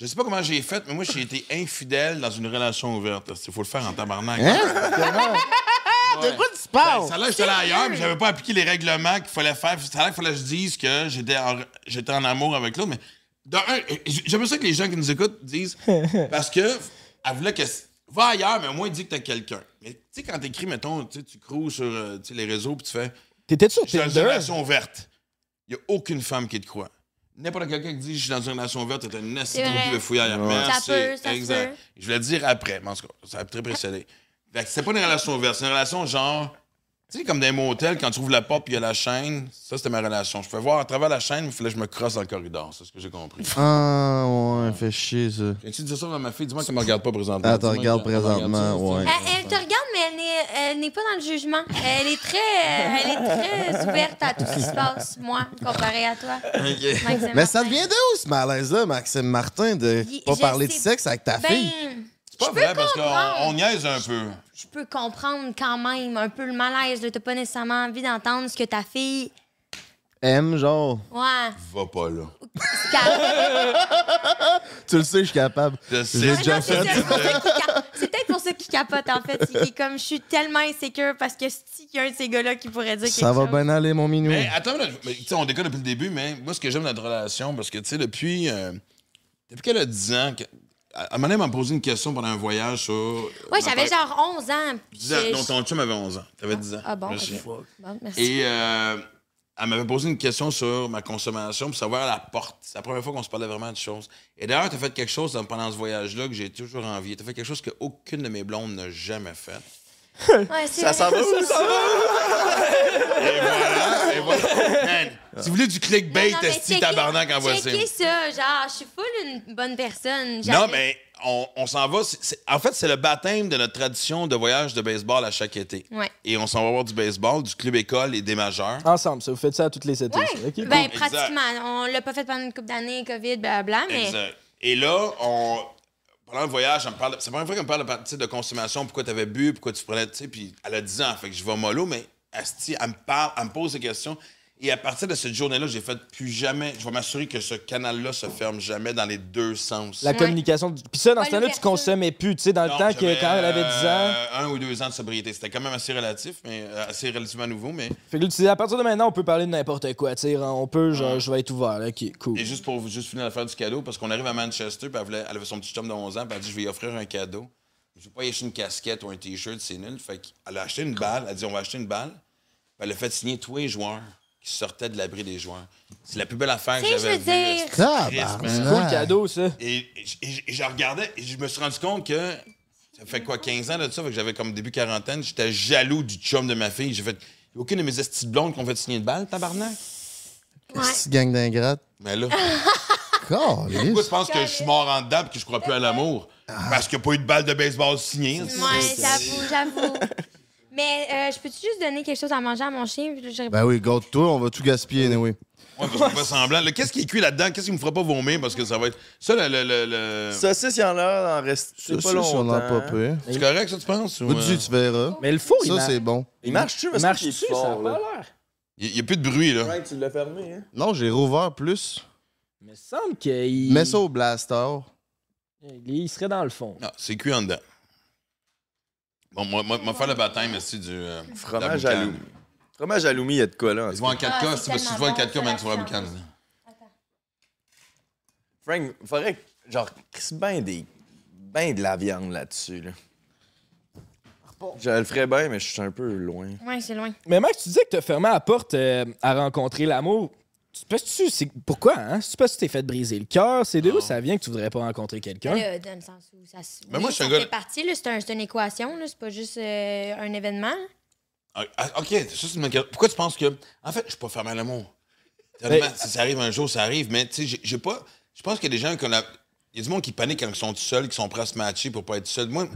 Je sais pas comment j'ai fait, mais moi, j'ai été infidèle dans une relation ouverte. Il faut le faire en tabarnak. Hein? De quoi tu parles? Ben, ça que j'étais allé ailleurs, mais j'avais pas appliqué les règlements qu'il fallait faire. Ça l'air qu'il fallait que je dise que j'étais en, j'étais en amour avec l'autre. Mais de un, j'aime ça que les gens qui nous écoutent disent parce que elle voulait que va ailleurs, mais au moins dis que t'as quelqu'un. Mais tu sais, quand t'écris, mettons, tu croues sur euh, les réseaux puis tu fais T'étais-tu sur suis dans une Tinder? relation ouverte. Il n'y a aucune femme qui te croit. N'importe quelqu'un qui dit je suis dans une relation ouverte, t'es un nasty de. Ouais. Ça peut, ça exact. peut. Je voulais le dire après, mais en tout cas, ça a très précédé. Fait que c'est pas une relation ouverte, c'est une relation genre. Tu sais, comme dans les motels, quand tu ouvres la porte puis il y a la chaîne, ça c'était ma relation. Je pouvais voir à travers la chaîne, mais il fallait que je me crosse dans le corridor. C'est ce que j'ai compris. Ah, ouais, fait chier, ça. Viens-tu dire ça à ma fille? Dis-moi qu'elle me regarde pas présentement. Elle te regarde présentement, ouais. Elle, elle te regarde, mais elle n'est, pas dans le jugement. Elle est très, elle est très ouverte à tout ce qui se passe, moi, comparé à toi. Mais ça devient d'où ce malaise-là, Maxime Martin, de pas parler de sexe avec ta fille? C'est pas Je peux vrai parce qu'on comprendre. on niaise un peu. je peux comprendre quand même un peu le malaise. T'as pas nécessairement envie d'entendre ce que ta fille. M, genre. Ouais. Va pas là. Tu le sais, je suis capable. Je sais. J'ai Ouais, déjà non, c'est fait. ça, ça peut-être pour ça qu'il capote, en fait. Il est comme, je suis tellement insécure parce que si y a un de ces gars-là qui pourrait dire Ça quelque va chose. bien aller, mon minou. Mais attends. Mais, tu sais, on déconne depuis le début, mais moi, ce que j'aime de notre relation, parce que, tu sais, depuis, euh, depuis qu'elle a 10 ans, que- à un moment donné, m'a posé une question pendant un voyage sur. Ouais, j'avais genre 11 ans. puis 10 ans. je- Non, ton chum avait 11 ans. T'avais 10 ans. Ah bon, merci. Et euh, elle m'avait posé une question sur ma consommation pour savoir à la porte. C'est la première fois qu'on se parlait vraiment de choses. Et d'ailleurs, tu as fait quelque chose pendant ce voyage-là que j'ai toujours envie. Tu as fait quelque chose qu'aucune de mes blondes n'a jamais fait. Ouais, c'est Ça s'en va où, ça? Et voilà, et voilà. Man, si vous voulez du clickbait, Non, mais esti tabarnak en voici. checkez ça, genre, je suis full une bonne personne. Non, mais on, on s'en va. c'est- c'est- en fait, c'est le baptême de notre tradition de voyage de baseball à chaque été. Ouais. Et on s'en va voir du baseball, du club école et des majeurs. Ensemble, ça, vous faites ça à toutes les étés. Ouais. ça. Ok, ben, cool. pratiquement. On l'a pas fait pendant une couple d'années, COVID, blablabla, mais. Exact. Et là, on, pendant le voyage, c'est la première fois qu'elle me parle de, de consommation, pourquoi tu avais bu, pourquoi tu prenais, tu sais, puis elle a 10 ans, fait que je vais mollo, mais Asti, elle me parle, elle me pose des questions. Et à partir de cette journée-là, j'ai fait plus jamais, je vais m'assurer que ce canal-là se ferme jamais dans les deux sens. La communication. Puis ça, dans ce temps-là, tu consommais plus. Tu sais, dans le temps que quand elle avait 10 ans. euh, un ou deux ans de sobriété. C'était quand même assez relatif, mais euh, assez relativement nouveau, mais. Fait que là, tu dis, à partir de maintenant, on peut parler de n'importe quoi. Tu sais, on peut, genre, je vais être ouvert. là. Ok, cool. Et juste pour juste finir l'affaire du cadeau, parce qu'on arrive à Manchester, puis elle, voulait- elle avait son petit chum de 11 ans, puis elle a dit Je vais lui offrir un cadeau. Je vais pas y acheter une casquette ou un t-shirt, c'est nul. Fait qu'elle a acheté une balle. Elle a dit On va acheter une balle. Puis elle a fait signer tous les joueurs qui sortait de l'abri des joueurs. C'est la plus belle affaire que j'avais vue. dire- Tabarnak. Christ, man. Cool cadeau, ça. Et, je regardais et je me suis rendu compte que ça fait quoi, 15 ans de ça, fait que j'avais comme début quarantaine, j'étais jaloux du chum de ma fille. J'ai fait, aucune de mes estis de blondes qui ont fait signer de balle, tabarnak. Ouais. Petite gang d'ingrates. Mais là, pourquoi tu penses que je suis mort en dedans et que je crois plus à l'amour? Parce qu'il n'y a pas eu de balle de baseball signée. Ouais, j'avoue, j'avoue. Mais euh, je peux-tu juste donner quelque chose à manger à mon chien? Ben oui, garde-toi, on va tout gaspiller, anyway. Ouais, parce qu'on fait semblant. Qu'est-ce qui est cuit là-dedans? Qu'est-ce qui me fera pas vomir? Parce que ça va être. Ça, le. le, le, le- Saucisse, il y en a, en reste Ça, pas longtemps. si on en a pas peu. C'est correct, ça, tu penses? ou, euh, tu verras. Mais le four, il Ça, mar- c'est bon. Il marche-tu? il parce marche qu'il dessus, est ça a fort, pas l'air. Il n'y a plus de bruit, là. Ouais, tu l'as fermé, hein? Non, j'ai rouvert plus. Mais il me semble qu'il. Mets ça au blaster. Il serait dans le fond. Non, c'est cuit en dedans. Bon, moi, moi, moi faire le baptême ici du. euh, Fromage à loup. Fromage à loumi, il y a de quoi, là? tout vois en cas. 4K, Ah, si tu si tu tellement vois en bon, 4K, ben, tu vois la boucane. Frank, faudrait que, genre, crisse ben des. ben de la viande là-dessus, là. Je le ferais bien, mais je suis un peu loin. Ouais, c'est loin. Mais Max, tu disais que t'as fermé la porte euh, à rencontrer l'amour. Tu penses-tu, c'est pourquoi, hein? Tu penses que tu t'es fait briser le cœur? C'est de où ça vient que tu voudrais pas rencontrer quelqu'un? Là, dans le sens où ça se. Mais oui, moi, je suis un gars- partie, là. C'est un- c'est une équation, là. C'est pas juste euh, un événement. Ah, ah, ok, ça, c'est une bonne question. Pourquoi tu penses que. En fait, je suis pas fermé à l'amour. Honnêtement, Si ça arrive un jour, ça arrive, mais tu sais, j'ai- j'ai pas. Je pense qu'il y a des gens qui ont la- Il y a du monde qui panique quand ils sont tout seuls, qui sont prêts à se matcher pour pas être seuls. Moi,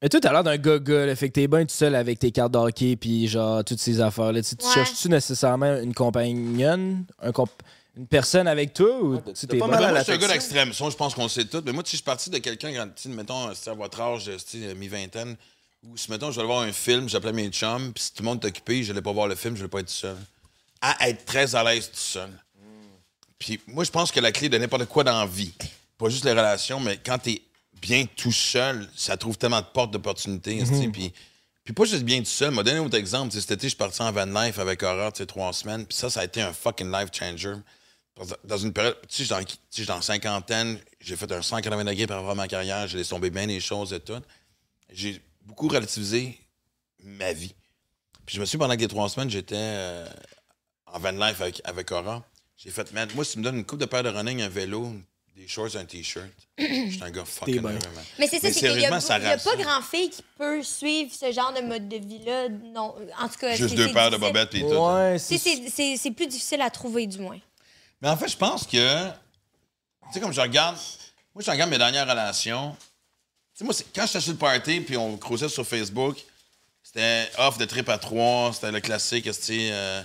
Mais toi, t'as l'air d'un gars-gars, là, fait que t'es bien tout seul avec tes cartes d'hockey puis genre toutes ces affaires-là. Tu, tu Ouais. cherches-tu nécessairement une compagnonne, un comp- une personne avec toi ou tu t'es pas mal à moi, la je suis un gars d'extrême. Je pense qu'on sait tout. Mais moi, sais, je suis parti de quelqu'un, quand, mettons, c'était à votre âge, tu sais, mi-vingtaine, où, si, mettons, je vais aller voir un film, j'appelais mes chums, puis si tout le monde est occupé, je n'allais pas voir le film, je n'allais pas être tout seul. À être très à l'aise tout seul. Puis moi, je pense que la clé de n'importe quoi dans la vie, pas juste les relations, mais quand tu es bien tout seul, ça trouve tellement de portes d'opportunités. tu sais, Puis, puis pas juste bien tout seul. M'a donné un autre exemple. Cet été, je suis parti en van life avec Aura, tu sais, trois semaines. Puis ça, ça a été un fucking life changer. Dans une période, tu sais, je suis dans- cinquantaine, j'ai fait un 180 degrés par rapport à ma carrière, j'ai laissé tomber bien des choses et tout. J'ai beaucoup relativisé ma vie. Puis je me suis pendant que les trois semaines, j'étais euh, en van life avec, avec Aura. J'ai fait, man, moi, si tu me donnes une coupe de paire de running, un vélo, des shorts, un t-shirt, je suis un gars fucking heureux, man. Mais c'est ça, c'est qu'il y a, ça y a pas rassure. grand fille qui peut suivre ce genre de mode de vie-là. Non, en tout cas, Juste deux paires de bobettes et tout. hein. Ouais, C'est- c'est C'est c'est- c'est plus difficile à trouver, du moins. Mais en fait, je pense que. Tu sais, comme je regarde. Moi, je regarde mes dernières relations. Tu sais, moi, c'est- quand j'étais sur le party, puis on creusait sur Facebook, c'était off de trip à trois, c'était le classique, tu sais, euh,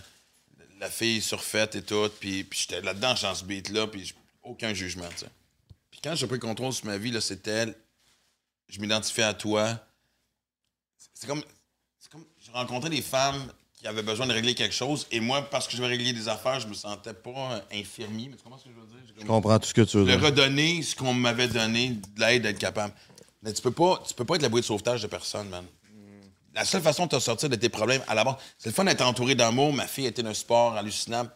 la fille surfaite et tout, puis, puis j'étais là-dedans, dans ce beat-là, puis aucun jugement, tu sais. Puis quand j'ai pris le contrôle sur ma vie, c'était. Je m'identifiais à toi. C'est comme. C'est comme. J'ai rencontré des femmes qui avaient besoin de régler quelque chose, et moi, parce que je veux régler des affaires, je me sentais pas infirmier, mais tu comprends ce que je veux dire? Je comprends tout ce que tu veux de dire. redonner ce qu'on m'avait donné, de l'aide d'être capable. Mais tu peux pas, tu peux pas être la bouée de sauvetage de personne, man. La seule façon de te sortir de tes problèmes, à la base, c'est le fun d'être entouré d'amour. Ma fille était d'un sport hallucinant.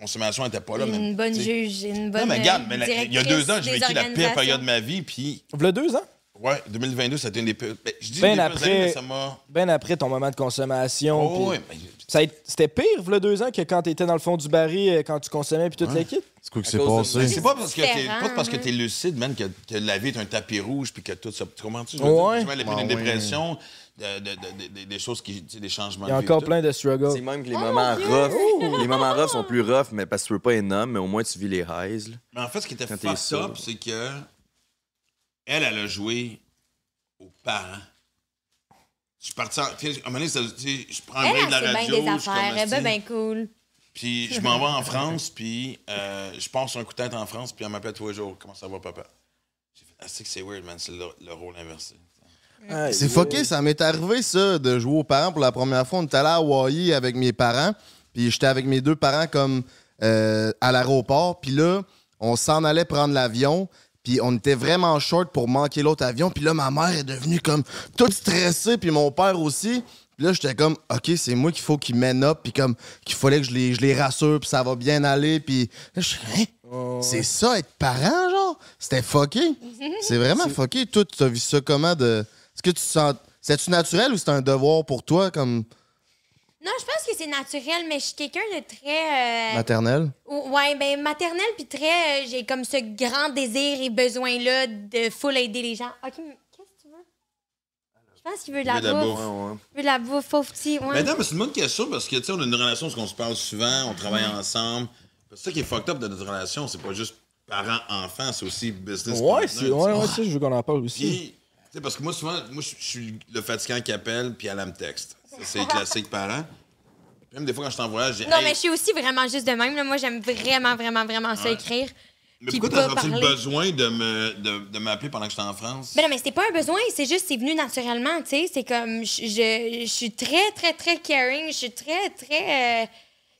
Consommation n'était pas là. Une bonne tu sais. juge, une bonne. Non, mais regarde, euh, mais la- il y a deux ans, j'ai vécu la pire période de ma vie, puis. V'là deux ans? Ouais, 2022, c'était une des pires. ben, je dis Ben une des après- années, mais ça m'a. Ben après ton moment de consommation. Oh, Ça a été- C'était pire, v'là deux ans, que quand t'étais dans le fond du baril, euh, quand tu consommais, puis toute l'équipe? C'est quoi cause de- passé? C'est pas parce que t'es pas parce que hein. t'es lucide, man, que, que la vie est un tapis rouge puis que tout ça. Tu comprends-tu? Ouais. dire, justement, Ah, une ouais. dépression, de- de- de- de- des choses qui. des changements Il y a encore plein de struggles. C'est même que les Oh, moments rough. Les moments rough sont plus rough, mais parce que tu veux pas être homme, mais au moins tu vis les highs. là. Mais en fait, ce qui était fucked up, c'est que elle, elle a joué aux parents. Je suis parti en. tu sais, À un moment donné, ça- tu sais, je prends un Elle, elle de la fait bien radio. des je suis comme, affaires. Elle est bien, bien cool. Puis je m'en vais en France, puis euh, je passe un coup de tête en France, puis elle m'appelle tous les jours. Comment ça va, papa? J'ai fait, ah, c'est que c'est weird, man, c'est le, le rôle inversé. C'est fucké, ça m'est arrivé ça de jouer aux parents pour la première fois. On était allé à Hawaii avec mes parents, puis j'étais avec mes deux parents comme euh, à l'aéroport, puis là, on s'en allait prendre l'avion, puis on était vraiment short pour manquer l'autre avion, puis là, ma mère est devenue comme toute stressée, puis mon père aussi. Puis là, j'étais comme, OK, c'est moi qu'il faut qu'ils mènent up, puis comme qu'il fallait que je les, je les rassure, puis ça va bien aller, puis là, je Hein? c'est ça être parent, genre? C'était fucké. C'est vraiment fucké. Toi, tu as vu ça comment de. Est-ce que tu te sens. C'est-tu naturel ou c'est un devoir pour toi comme. Non, je pense que c'est naturel, mais je suis quelqu'un de très. euh, Maternelle? ou- Ouais, ben maternel, puis très. euh, J'ai comme ce grand désir et besoin-là de full aider les gens. Ok, mais qu'est-ce que tu veux? Je pense qu'il veut de la bouffe. bouffe. Il veut de la bouffe, pauvre petit. Ouais. Mais non, mais c'est une bonne question parce que, tu sais, on a une relation où on se parle souvent, on travaille ensemble. C'est ça qui est fucked up de notre relation, c'est pas juste parents-enfants, c'est aussi business. Ouais, c'est, ouais, ouais, ça, je veux qu'on en parle aussi. Puis, sais, parce que moi, souvent, moi, je suis le fatigant qui appelle, puis elle elle me texte. C'est classique parent. Même des fois, quand je voyage, j'ai Non, Hey, mais je suis aussi vraiment juste de même. là. Moi, j'aime vraiment, vraiment, vraiment ça Ouais. écrire. mais pourquoi t'as senti le besoin de me de, de m'appeler pendant que j'étais en France? Ben non, mais c'était pas un besoin, c'est juste, c'est venu naturellement, tu sais. C'est comme, je, je, je suis très, très, très caring. Je suis très, très. euh,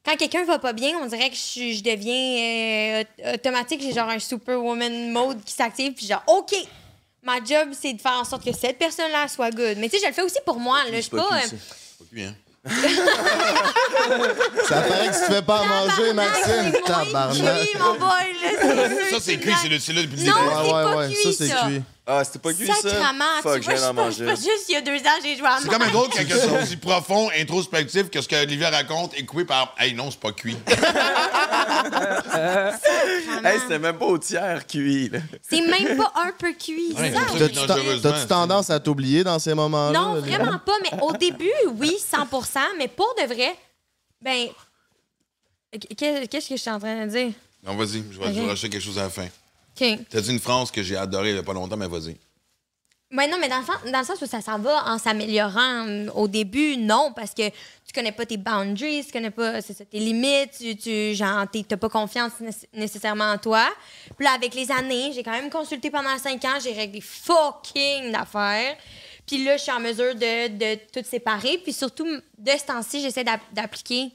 quand quelqu'un va pas bien, on dirait que je deviens euh, automatique. J'ai genre un superwoman mode qui s'active, puis genre, OK! Ma job, c'est de faire en sorte que cette personne-là soit good. Mais tu sais, je le fais aussi pour moi. Là. Je suis pas. euh, hein? Ça paraît que tu te fais pas à manger, Maxime. C'est Tabarnak. mon boy, là. Ça, c'est cuit, c'est le- c'est là depuis le Non, début. c'est Ouais, pas ouais, ouais, cuit, ça, c'est cuit. Ah, c'était pas cuit, ça? Sacrement, Fuck, tu je vois, viens d'en je manger. suis pas juste il y a deux ans, j'ai joué à C'est même drôle quand quelque chose aussi profond, introspectif, que ce que Olivia raconte est coupé par Hey, non, c'est pas cuit. Hey, c'était même pas au tiers cuit, là. C'est même pas un peu cuit. Ouais, ça. c'est T'as-tu ten- tendance à t'oublier dans ces moments-là? Non, Olivia? vraiment pas. Mais au début, oui, 100% Mais pour de vrai, ben. qu'est- Qu'est-ce que je suis en train de dire? Non, vas-y, je vais Ok. je vais rajouter quelque chose à la fin. OK. T'as dit une phrase que j'ai adorée il y a pas longtemps, mais vas-y. Ouais, non, mais dans le, sens, dans le sens où ça s'en va en s'améliorant. Au début, non, parce que tu connais pas tes boundaries, tu connais pas ça, tes limites, tu, tu genre, t'as pas confiance nécess- nécessairement en toi. Puis là, avec les années, j'ai quand même consulté pendant cinq ans, j'ai réglé fucking d'affaires. Puis là, je suis en mesure de, de tout séparer. Puis surtout, de ce temps-ci, j'essaie d'app- d'appliquer.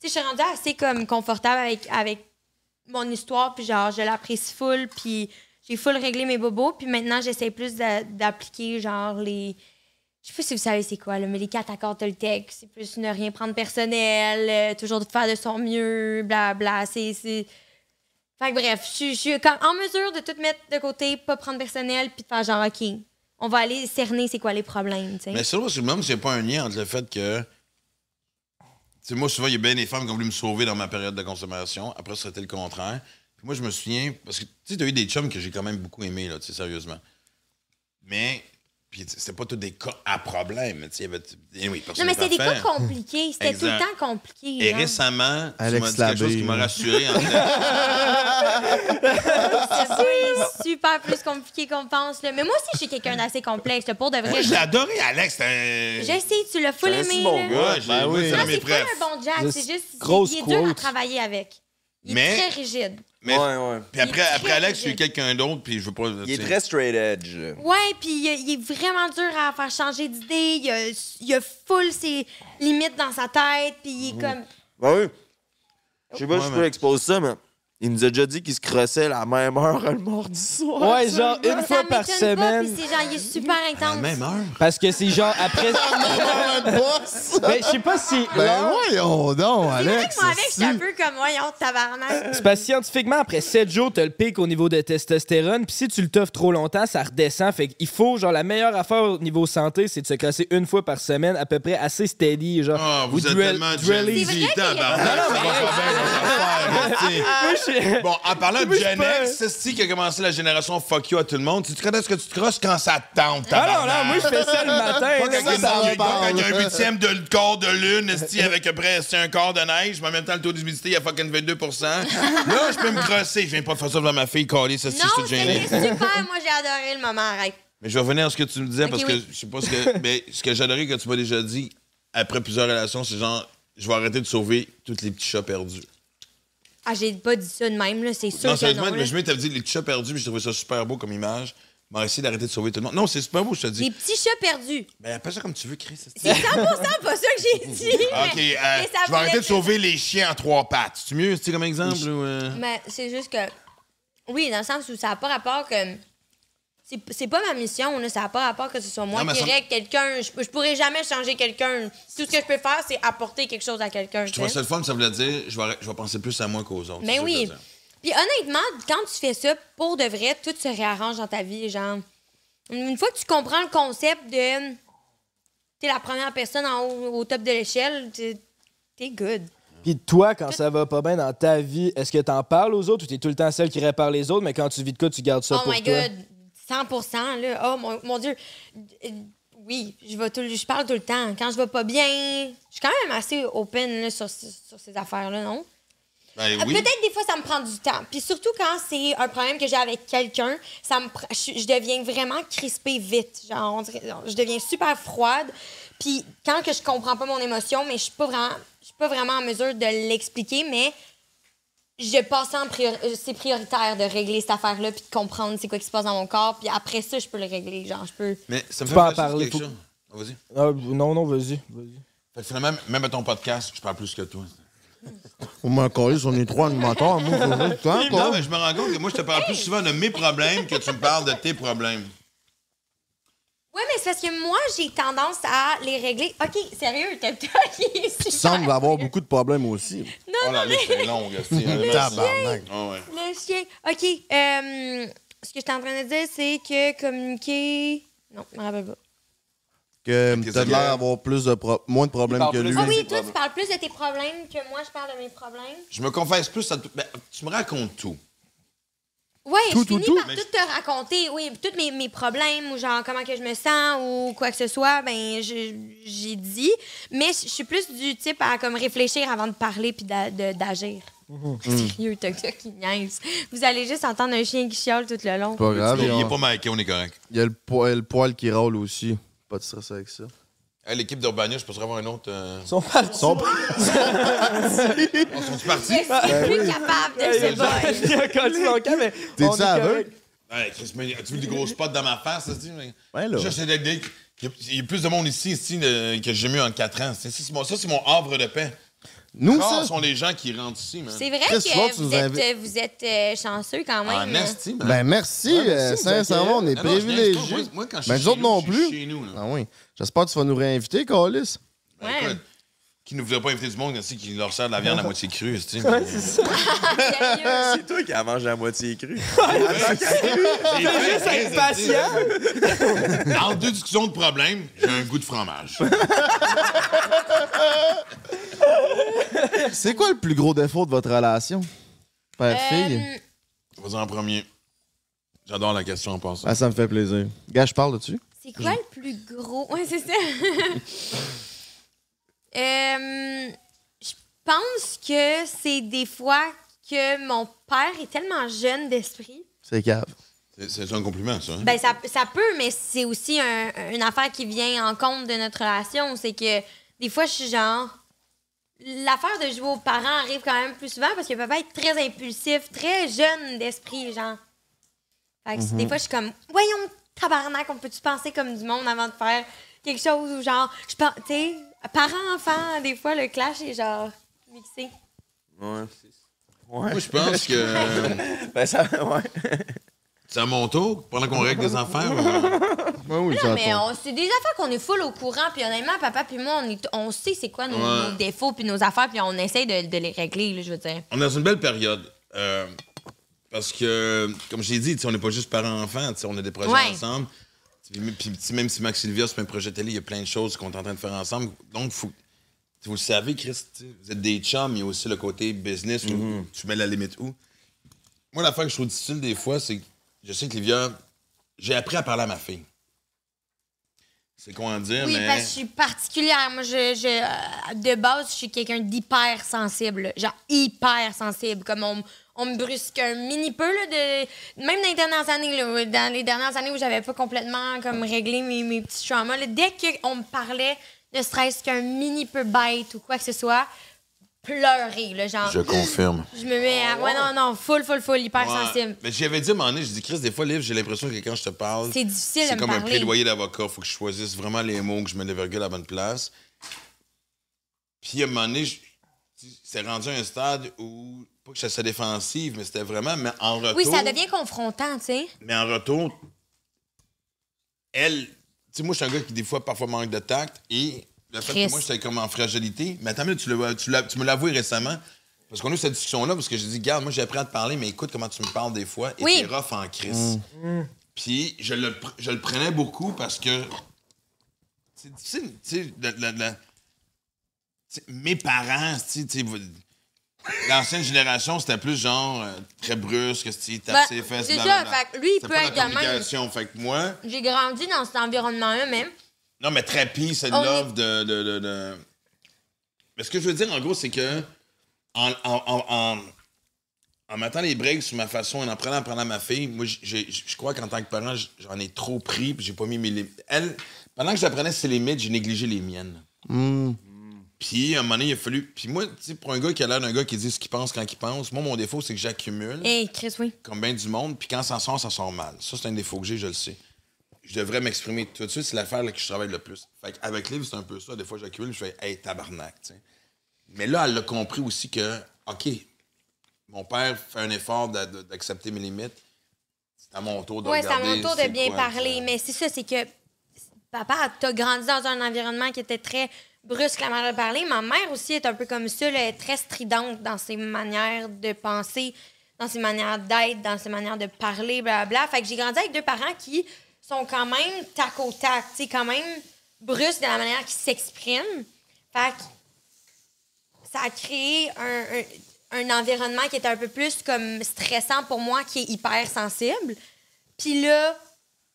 Tu sais, je suis rendue assez comme confortable avec, avec mon histoire, puis genre, je l'apprécie full, puis j'ai full réglé mes bobos, puis maintenant, j'essaie plus d'a- d'appliquer, genre, les... Je sais pas si vous savez c'est quoi, là, mais les quatre accords c'est plus ne rien prendre personnel, euh, toujours de faire de son mieux, bla c'est... c'est- Fait que bref, je suis- comme en mesure de tout mettre de côté, pas prendre personnel, puis de faire genre, OK, on va aller cerner c'est quoi les problèmes, tu sais. Mais c'est vrai, je me demande s'il n'y a pas un lien entre le fait que. Tu sais, moi, souvent, il y a bien des femmes qui ont voulu me sauver dans ma période de consommation. Après, c'était le contraire. Puis moi, je me souviens, parce que tu t'as eu des chums que j'ai quand même beaucoup aimés, là, sérieusement. Mais. Puis c'était pas tous des cas à problème. Tu il y avait. anyway, Non, mais c'était des cas compliqués, c'était tout le temps compliqué. Et genre. récemment, tu Alex m'as dit quelque chose Labbé, qui m'a rassuré. En disant, C'est super plus compliqué qu'on pense. Là. Mais moi aussi, je suis quelqu'un d'assez complexe. là, Pour de vrai, Moi, je l'ai adoré, Alex. c'est un- je sais, tu l'as full C'est un aimé. si bon gars. Ouais, Ben oui. c'est un c'est pas bon Jack, c'est juste il est dur à travailler avec. Il Mais- est très rigide. Mais, Ouais, ouais. Puis après, Il est après très Alex, rigide. quelqu'un d'autre, puis je veux pas. Il est très straight edge. Ouais, puis il, il est vraiment dur à faire changer d'idée. Il, a- il a full ses limites dans sa tête, puis il est comme... Ben oui. Je sais pas Ouais, si je peux exposer ça, mais il nous a déjà dit qu'il se crossait la même heure le mardi soir. Ouais, genre une Ça fois par semaine. puis c'est genre, il est super À la intense. même heure? Parce que c'est genre après. boss! ben, je sais pas si. Ben voyons donc, C'est vrai Alex. que moi, avec, j'étais un peu comme, voyons, tabarnak. C'est parce que scientifiquement, après 7 jours, t'as le pic au niveau de testostérone. Puis si tu le toffes trop longtemps, ça redescend. Fait qu'il faut, genre, la meilleure affaire au niveau santé, c'est de se casser une fois par semaine, à peu près assez steady. Genre, Ah, vous Ou êtes tellement duelise. C'est Gen vrai Z, qu'il y a- tabarnak, Non, non, mais- je. Bon, en parlant de Moi, je Gen peux- X, c'est ce qui a commencé la génération fuck you à tout le monde. Tu te connais ce que tu te crosses quand ça te tente, Ah non, non, moi, je fais ça le matin. Pas quand il y a- ça non, va il y a- pas. quand il y a un huitième de quart de lune, esti, avec à peu près un quart de neige, mais en même temps, le taux d'humidité, il y a fucking 22 Là, je peux me crosser. Je viens pas faire ça devant ma fille, calée, ça, si je suis gêné. super. Moi, j'ai adoré le moment. Arrête. Mais je vais revenir à ce que tu me disais parce oui. que je sais pas ce que. mais ce que j'adorais que tu m'as déjà dit après plusieurs relations, c'est genre, je vais arrêter de sauver tous les petits chats perdus. Ah, j'ai pas dit ça de même, là. C'est sûr Non, que sérieusement, non. mais je me t'avais dit les petits chats perdus, puis j'ai trouvé ça super beau comme image. Mais essayé d'arrêter de sauver tout le monde. Non, c'est super beau, je te dis. Les petits chats perdus. Ben, appelle ça comme tu veux, Chris. C'est 100% pas ça que j'ai dit. Ok, mais- euh, mais ça je vais arrêter de sauver les chiens en trois pattes. C'est mieux, sais, comme exemple? ou, euh? Mais c'est juste que. Oui, dans le sens où ça n'a pas rapport que. C'est pas ma mission, là. Ça n'a pas rapport que ce soit moi Non, qui règle quelqu'un. Je, je pourrais jamais changer quelqu'un. Tout ce que je peux faire, c'est apporter quelque chose à quelqu'un. Je tu trouve ça le fun, ça voulait dire, je vais, je vais penser plus à moi qu'aux autres. Mais je oui. Puis honnêtement, quand tu fais ça, pour de vrai, tout se réarrange dans ta vie, genre. Une fois que tu comprends le concept de. T'es la première personne en haut, au top de l'échelle, tu t'es good. Puis toi, quand ça va pas bien dans ta vie, est-ce que t'en parles aux autres ou t'es tout le temps celle qui répare les autres, mais quand tu vis de quoi, tu gardes ça oh pour my toi? God, 100% là. Oh mon, mon Dieu. Oui, je, vais tout, le- je parle tout le temps. Quand je vais pas bien, je suis quand même assez open là, sur, sur ces affaires-là, non? Ben Euh, oui. Peut-être des fois, ça me prend du temps. Puis surtout quand c'est un problème que j'ai avec quelqu'un, ça me je, je deviens vraiment crispée vite. Genre, on dirait- je deviens super froide. Puis quand que je comprends pas mon émotion, mais je suis pas vraiment, je suis pas vraiment en mesure de l'expliquer, mais je passe en priori- euh, c'est prioritaire de régler cette affaire-là puis de comprendre c'est quoi qui se passe dans mon corps. Puis après ça, je peux le régler. Genre, je peux. Mais ça me Tu fait penser parler, faut-. Ah, Vas-y. Ah, non, non, vas-y. vas-y. Fait que finalement, même à ton podcast, je parle plus que toi. On m'a collé sur les trois animateurs. Moi, Non, quoi. mais je me rends compte que moi, je te parle plus souvent de mes problèmes que tu me parles de tes problèmes. Ouais, mais c'est parce que moi, j'ai tendance à les régler. OK, sérieux, t'as toi qui est Tu super sembles avoir beaucoup de problèmes aussi. Oh la liste est longue, aussi. Tabarnak. Ah ouais. Le chien. OK. euh, ce que j'étais en train de dire, c'est que communiquer. Non, je me rappelle pas. Que t'as l'air d'avoir plus de pro- moins de problèmes que plus lui. Ah oui, toi, tu parles plus de tes problèmes que moi, je parle de mes problèmes. Je me confesse plus à tout. Ben, tu me racontes tout. Ouais, Tout, je tout, finis tout. par tout te raconter, oui, tous mes, mes problèmes ou genre comment que je me sens ou quoi que ce soit, ben j'ai dit, mais je suis plus du type à comme réfléchir avant de parler puis d'agir. Sérieux, t'as ça qui niaise. Vous allez juste entendre un chien qui chiale tout le long. Pas grave. Il est pas marqué, on est correct. il y a le, po- le poil qui rôle aussi. Pas de stress avec ça. Hey, L'équipe d'Urbania, je peux avoir un autre. euh, Ils sont partis. Son- Oh, sont-ils partis? Je suis plus capable de ce boy. Il a collé son camp, mais. T'es-tu on est aveugle? correct. Hey, Chris, mais as-tu vu des gros spots dans ma face? ça, tu sais, mais- Ouais, là. J'essaie d'être- d'être- Il y a- il y a plus de monde ici, ici de- que j'ai mis en 4 ans. C'est- c'est mon- Ça, c'est mon havre de paix. Nous, Rares ça? sont les gens qui rentrent ici, man. C'est vrai Chris, que que tu vous êtes, invites. euh, vous êtes euh, chanceux quand même. En esti, man. Ben merci, Ouais, merci euh, sincèrement, on est Non, non, je niaise pas. privilégiés. Moi- moi, quand je Ben suis nous autres chez non je suis plus. chez nous, là. Ah oui. J'espère que tu vas nous réinviter, Calis. Ben, Ouais. écoute, qui ne voudrait pas inviter du monde qui leur sert de la viande à moitié crue, tu sais. Sérieux. C'est toi qui as mangé à moitié cru. J'ai Juste fait être très patient. Entre deux discussions de problèmes, j'ai un goût de fromage. C'est quoi le plus gros défaut de votre relation? Père-fille? Euh, Vas-y en premier. J'adore la question en passant. Ah, ça me fait plaisir. Gars, je parle dessus. C'est quoi le plus gros? Ouais, c'est ça. Euh, je pense que c'est des fois que mon père est tellement jeune d'esprit. C'est cave. C'est- C'est un compliment, ça. hein? Ben, ça, ça peut, mais c'est aussi un- une affaire qui vient en compte de notre relation. C'est que des fois, je suis genre. L'affaire de jouer aux parents arrive quand même plus souvent parce que papa est très impulsif, très jeune d'esprit, genre. Fait que des fois, je suis comme, voyons, tabarnak, on peut-tu penser comme du monde avant de faire quelque chose ou genre, je pense, tu sais, parent-enfant, des fois, le clash est genre mixé. Ouais. Moi, je pense que Ben, ça, ouais. c'est à mon tour, pendant qu'on règle des affaires. euh, oui, Non, mais c'est des affaires qu'on est full au courant, puis honnêtement, papa puis moi, on, est- on sait c'est quoi nos, Ouais. nos défauts puis nos affaires, puis on essaie de, de les régler, là, je veux dire. On est dans une belle période. euh, parce que, comme j'ai dit, on n'est pas juste parents-enfants, on a des projets Ouais. ensemble. Puis, même si Max Sylvia, c'est un projet télé, il y a plein de choses qu'on est en train de faire ensemble. Donc, faut, vous le savez, Chris, vous êtes des chums, il y a aussi le côté business où tu mets la limite où. Moi, l'affaire que je trouve difficile des fois, c'est que je sais que Livia, j'ai appris à parler à ma fille. C'est comment dire, Oui, mais. parce que je suis particulière. Moi, je, je, euh, de base, je suis quelqu'un d'hyper sensible. Genre, hyper sensible. Comme on, on me brusque un mini peu, là, de... même dans les dernières années, là, dans les dernières années où j'avais pas complètement comme réglé mes, mes petits traumas, là, dès qu'on me parlait ne serait-ce qu'un mini peu bête ou quoi que ce soit, pleurer, là, genre... Je confirme. Je me mets à... Ouais, non, non, full, full, full, hyper Ouais. sensible. Mais j'avais dit à un moment donné, je dis, Chris, des fois, Liv, j'ai l'impression que quand je te parle, C'est difficile c'est me comme un parler. plaidoyer d'avocat. Faut que je choisisse vraiment les mots, que je mette les virgules à la bonne place. Puis à un moment donné, je- c'est rendu à un stade où, pas que je sois défensive, mais c'était vraiment, mais en retour. Oui, ça devient confrontant, tu sais. Mais en retour, elle, tu sais, moi, je suis un gars qui, des fois, parfois manque de tact et le fait Chris. que moi, j'étais comme en fragilité. Mais attends, minute, tu, l'as- tu, l'as- tu me l'as avoué récemment. Parce qu'on a eu cette discussion-là, parce que j'ai dit, garde, moi, j'ai appris à te parler, mais écoute comment tu me parles des fois. Et Oui. t'es rough en crise. Puis je le, pr- je le prenais beaucoup parce que c'est difficile, tu sais, mes parents, tu sais, tu sais, vous- l'ancienne génération, c'était plus genre euh, très brusque, tu sais, tape Ben, ses fesses, c'est blablabla. ça, fait lui, il peut pas être la de même. Fait que moi, J'ai grandi dans cet environnement-là même. non, mais très and On love de, de, de, de- Mais ce que je veux dire, en gros, c'est que en, en, en, en, en mettant les breaks sur ma façon et en prenant, en prenant ma fille, moi, je crois qu'en tant que parent, j'en ai trop pris puis j'ai pas mis mes limites. Elle, pendant que j'apprenais ses limites, j'ai négligé les miennes. Puis, à un moment donné, il a fallu. Puis moi, tu sais, pour un gars qui a l'air d'un gars qui dit ce qu'il pense quand il pense, moi, mon défaut, c'est que j'accumule Hey, Chris, oui. comme bien du monde, puis quand ça sort, ça sort mal. Ça, c'est un défaut que j'ai, je le sais. Je devrais m'exprimer tout de suite, c'est l'affaire que je travaille le plus. Fait avec Liv, c'est un peu ça. Des fois, j'accumule, je fais Hey, tabarnak, tu sais. Mais là, elle a compris aussi que, OK, mon père fait un effort d'a- d'a- d'accepter mes limites. C'est à mon tour de Oui, c'est à mon tour de bien quoi, parler. ça. Mais c'est ça, c'est que papa, t'as grandi dans un environnement qui était très brusque la manière de parler. Ma mère aussi est un peu comme ça, elle est très stridente dans ses manières de penser, dans ses manières d'être, dans ses manières de parler, blablabla. Fait que j'ai grandi avec deux parents qui sont quand même tac au tac, tu quand même brusques de la manière qu'ils s'expriment. Fait que ça a créé un, un- environnement qui était un peu plus comme stressant pour moi, qui est hyper sensible. Puis là,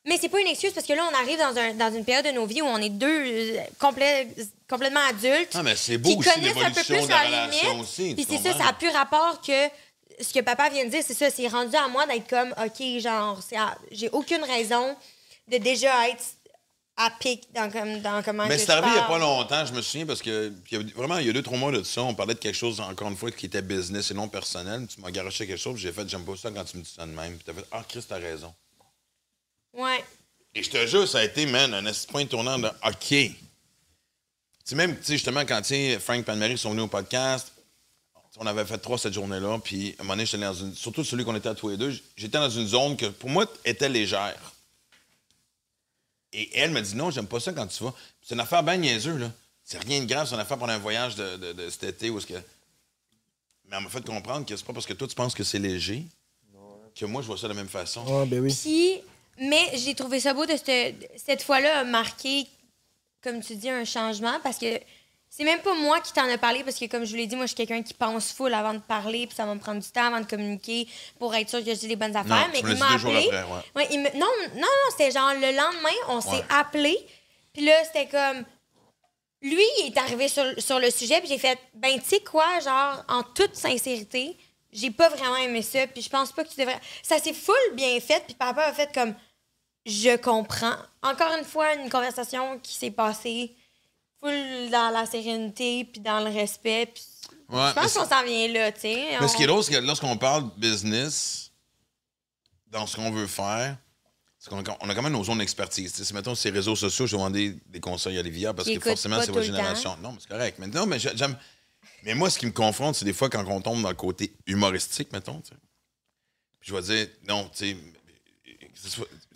mais c'est pas une excuse parce que là, on arrive dans, un- dans une période de nos vies où on est deux euh, complè- complètement adultes. Ah, mais c'est beau qui aussi connaissent un peu plus limites. aussi. Puis c'est ça, ça a plus rapport que ce que papa vient de dire, c'est ça, c'est rendu à moi d'être comme, OK, genre, à- j'ai aucune raison de déjà être à pic dans, comme, dans comment Mais c'est arrivé il n'y a pas longtemps, je me souviens, parce que y a- vraiment, il y a deux, trois mois de ça, on parlait de quelque chose, encore une fois, qui était business et non personnel. Tu m'as garoché quelque chose, puis j'ai fait, j'aime pas ça quand tu me dis ça de même. Puis t'as fait, ah, Chris, t'as raison. Ouais. Et je te jure, ça a été, man, un point tournant de OK. Tu sais, même, tu sais, justement, quand, tu Frank et Anne-Marie sont venus au podcast, on avait fait trois cette journée-là, puis à un moment donné, j'étais dans une. Surtout celui qu'on était à tous les deux, j'étais dans une zone que, pour moi, était légère. Et elle me dit non, j'aime pas ça quand tu vas. C'est une affaire bien niaiseuse, là. C'est rien de grave, c'est une affaire pendant un voyage de, de- de cet été où est-ce que. Mais elle m'a fait comprendre que c'est pas parce que toi tu penses que c'est léger que moi je vois ça de la même façon. Ah, ben oui. Puis, mais j'ai trouvé ça beau de cette, cette fois-là a marqué, comme tu dis, un changement parce que c'est même pas moi qui t'en ai parlé parce que, comme je vous l'ai dit, moi, je suis quelqu'un qui pense full avant de parler, puis ça va me prendre du temps avant de communiquer pour être sûr que je dis les bonnes affaires. mais il m'a appelé. après, ouais. Ouais, il me- non, non, non, c'était genre le lendemain, on s'est Ouais. appelé, puis là, c'était comme. Lui, il est arrivé sur, sur le sujet, puis j'ai fait, ben, tu sais quoi, genre, en toute sincérité, j'ai pas vraiment aimé ça, puis je pense pas que tu devrais. Ça s'est full bien fait, puis papa a fait comme, je comprends. Encore une fois, une conversation qui s'est passée full dans la sérénité, puis dans le respect, puis Ouais, je pense qu'on s'en vient là, tu sais. Mais ce qui est drôle, c'est que lorsqu'on parle de business, dans ce qu'on veut faire, c'est qu'on a, on a quand même nos zones d'expertise. Si, mettons, ces réseaux sociaux, je vais demander des conseils à Olivia parce que forcément, c'est votre génération. Non, mais c'est correct. Mais, non, mais j'ai- j'aime. Mais moi, ce qui me confronte, c'est des fois quand on tombe dans le côté humoristique, mettons. tu sais. Puis je vais dire, non, tu sais,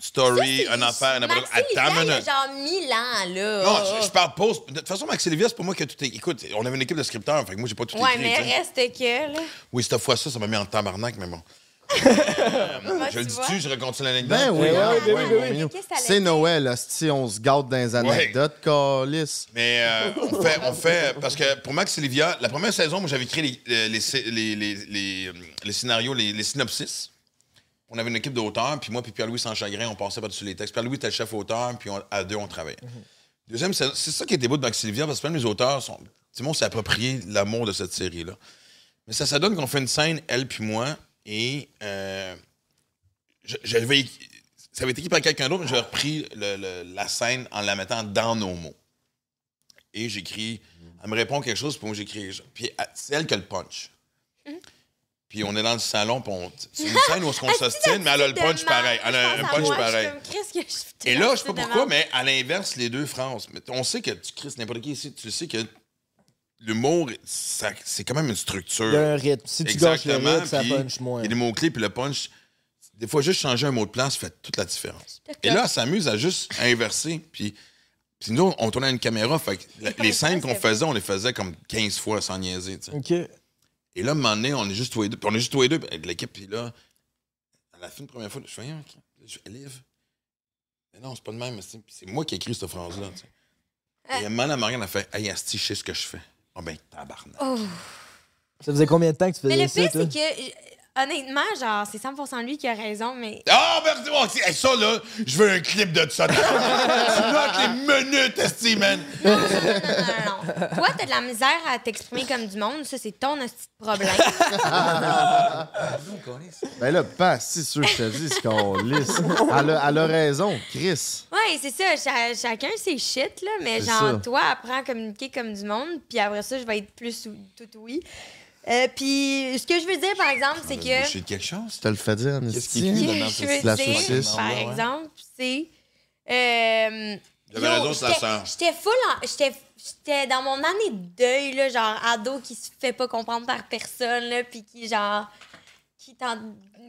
story, C'est- un affaire, quoi. Maxi Attends, il y a genre mille ans, là. Non, je, je parle pas. De toute façon, Max Olivia, c'est pas moi qui a tout é- Écoute, on avait une équipe de scripteurs, fait que moi, j'ai pas tout Ouais, écrit. mais tu sais. reste que, là. Oui, cette fois, ça, ça m'a mis en tabarnak, mais bon. Moi, Je le dis-tu, je raconte l'anecdote? Ben oui, Ouais, ouais, ben ouais, oui, ben oui. que ça C'est Noël, hostie, on se garde dans les anecdotes, calice. Mais euh, on, fait, on fait. Parce que pour Max Olivia, la première saison, moi, j'avais écrit les, les, les, les, les, euh, les scénarios, les, les synopsis. On avait une équipe d'auteurs, puis moi, puis Pierre-Louis sans chagrin, on passait par-dessus les textes. Pierre-Louis était le chef auteur, puis on- à deux, on travaillait. Deuxième, c'est ça qui était beau de Max Olivia, parce que de mes auteurs sont. Simon s'est approprié l'amour de cette série-là. Mais ça, ça donne qu'on fait une scène, elle puis moi, et. euh, je-. Ça avait été écrit par quelqu'un d'autre, mais j'ai repris le- le- la scène en la mettant dans nos mots. Et j'écris. Elle me répond quelque chose, puis moi j'écris. Puis c'est elle qui a le punch. Puis on est dans le salon, puis on- c'est une scène où on s'ostine, mais elle a le punch pareil. Elle a un punch pareil. Et là, je sais pas pourquoi, mais à l'inverse, les deux phrases. Mais on sait que tu crisses n'importe qui ici, tu sais que l'humour, ça- c'est quand même une structure. Il y a un rythme. Si tu gâches le rythme, ça punch moins. Il y a des mots-clés, puis le punch, des fois, juste changer un mot de place fait toute la différence. Et là, elle s'amuse à juste inverser. Puis, puis nous, on tournait une caméra, fait que les scènes qu'on faisait, on les faisait comme 15 fois sans niaiser. OK. Et là, à un moment donné, on est juste tous les deux. Puis on est juste tous les deux avec l'équipe. Puis là, à la fin de première fois, je fais, je livre. Mais non, c'est pas de même. mais c'est- puis C'est moi qui ai écrit cette phrase-là. Et à un moment, donné, Marianne a fait, Hey, Asti, je sais ce que je fais. Oh ben, tabarnak. Oh. Ça faisait combien de temps que tu Mais faisais le ça, pire, toi? c'est que, honnêtement, genre, c'est 100% lui qui a raison, mais. Ah, merci, oh, c'est- hey, ça, là, je veux un clip de ça. tu notes les minutes, esti, man. Non, non, non, non, non. Toi, t'as de la misère à t'exprimer comme du monde. Ça, c'est ton de problème. Ben là, pas si sûr, je te dis, ce qu'on lisse. Elle a, elle a raison, Chris. Ouais, c'est ça. cha- chacun ses shit, là. Mais C'est genre, ça. toi, apprends à communiquer comme du monde. Puis après ça, je vais être plus ou- tout oui. Euh, puis ce que je veux dire, par exemple, c'est que. J'ai quelque chose. Tu te le fais dire, Qu'est-ce je ce- veux la saucisse. par Ouais. exemple, c'est. Euh, J'avais raison, la j'étais- full en- J'étais j'étais dans mon année de deuil, là, genre ado qui se fait pas comprendre par personne, là, puis qui, genre. Qui est, en,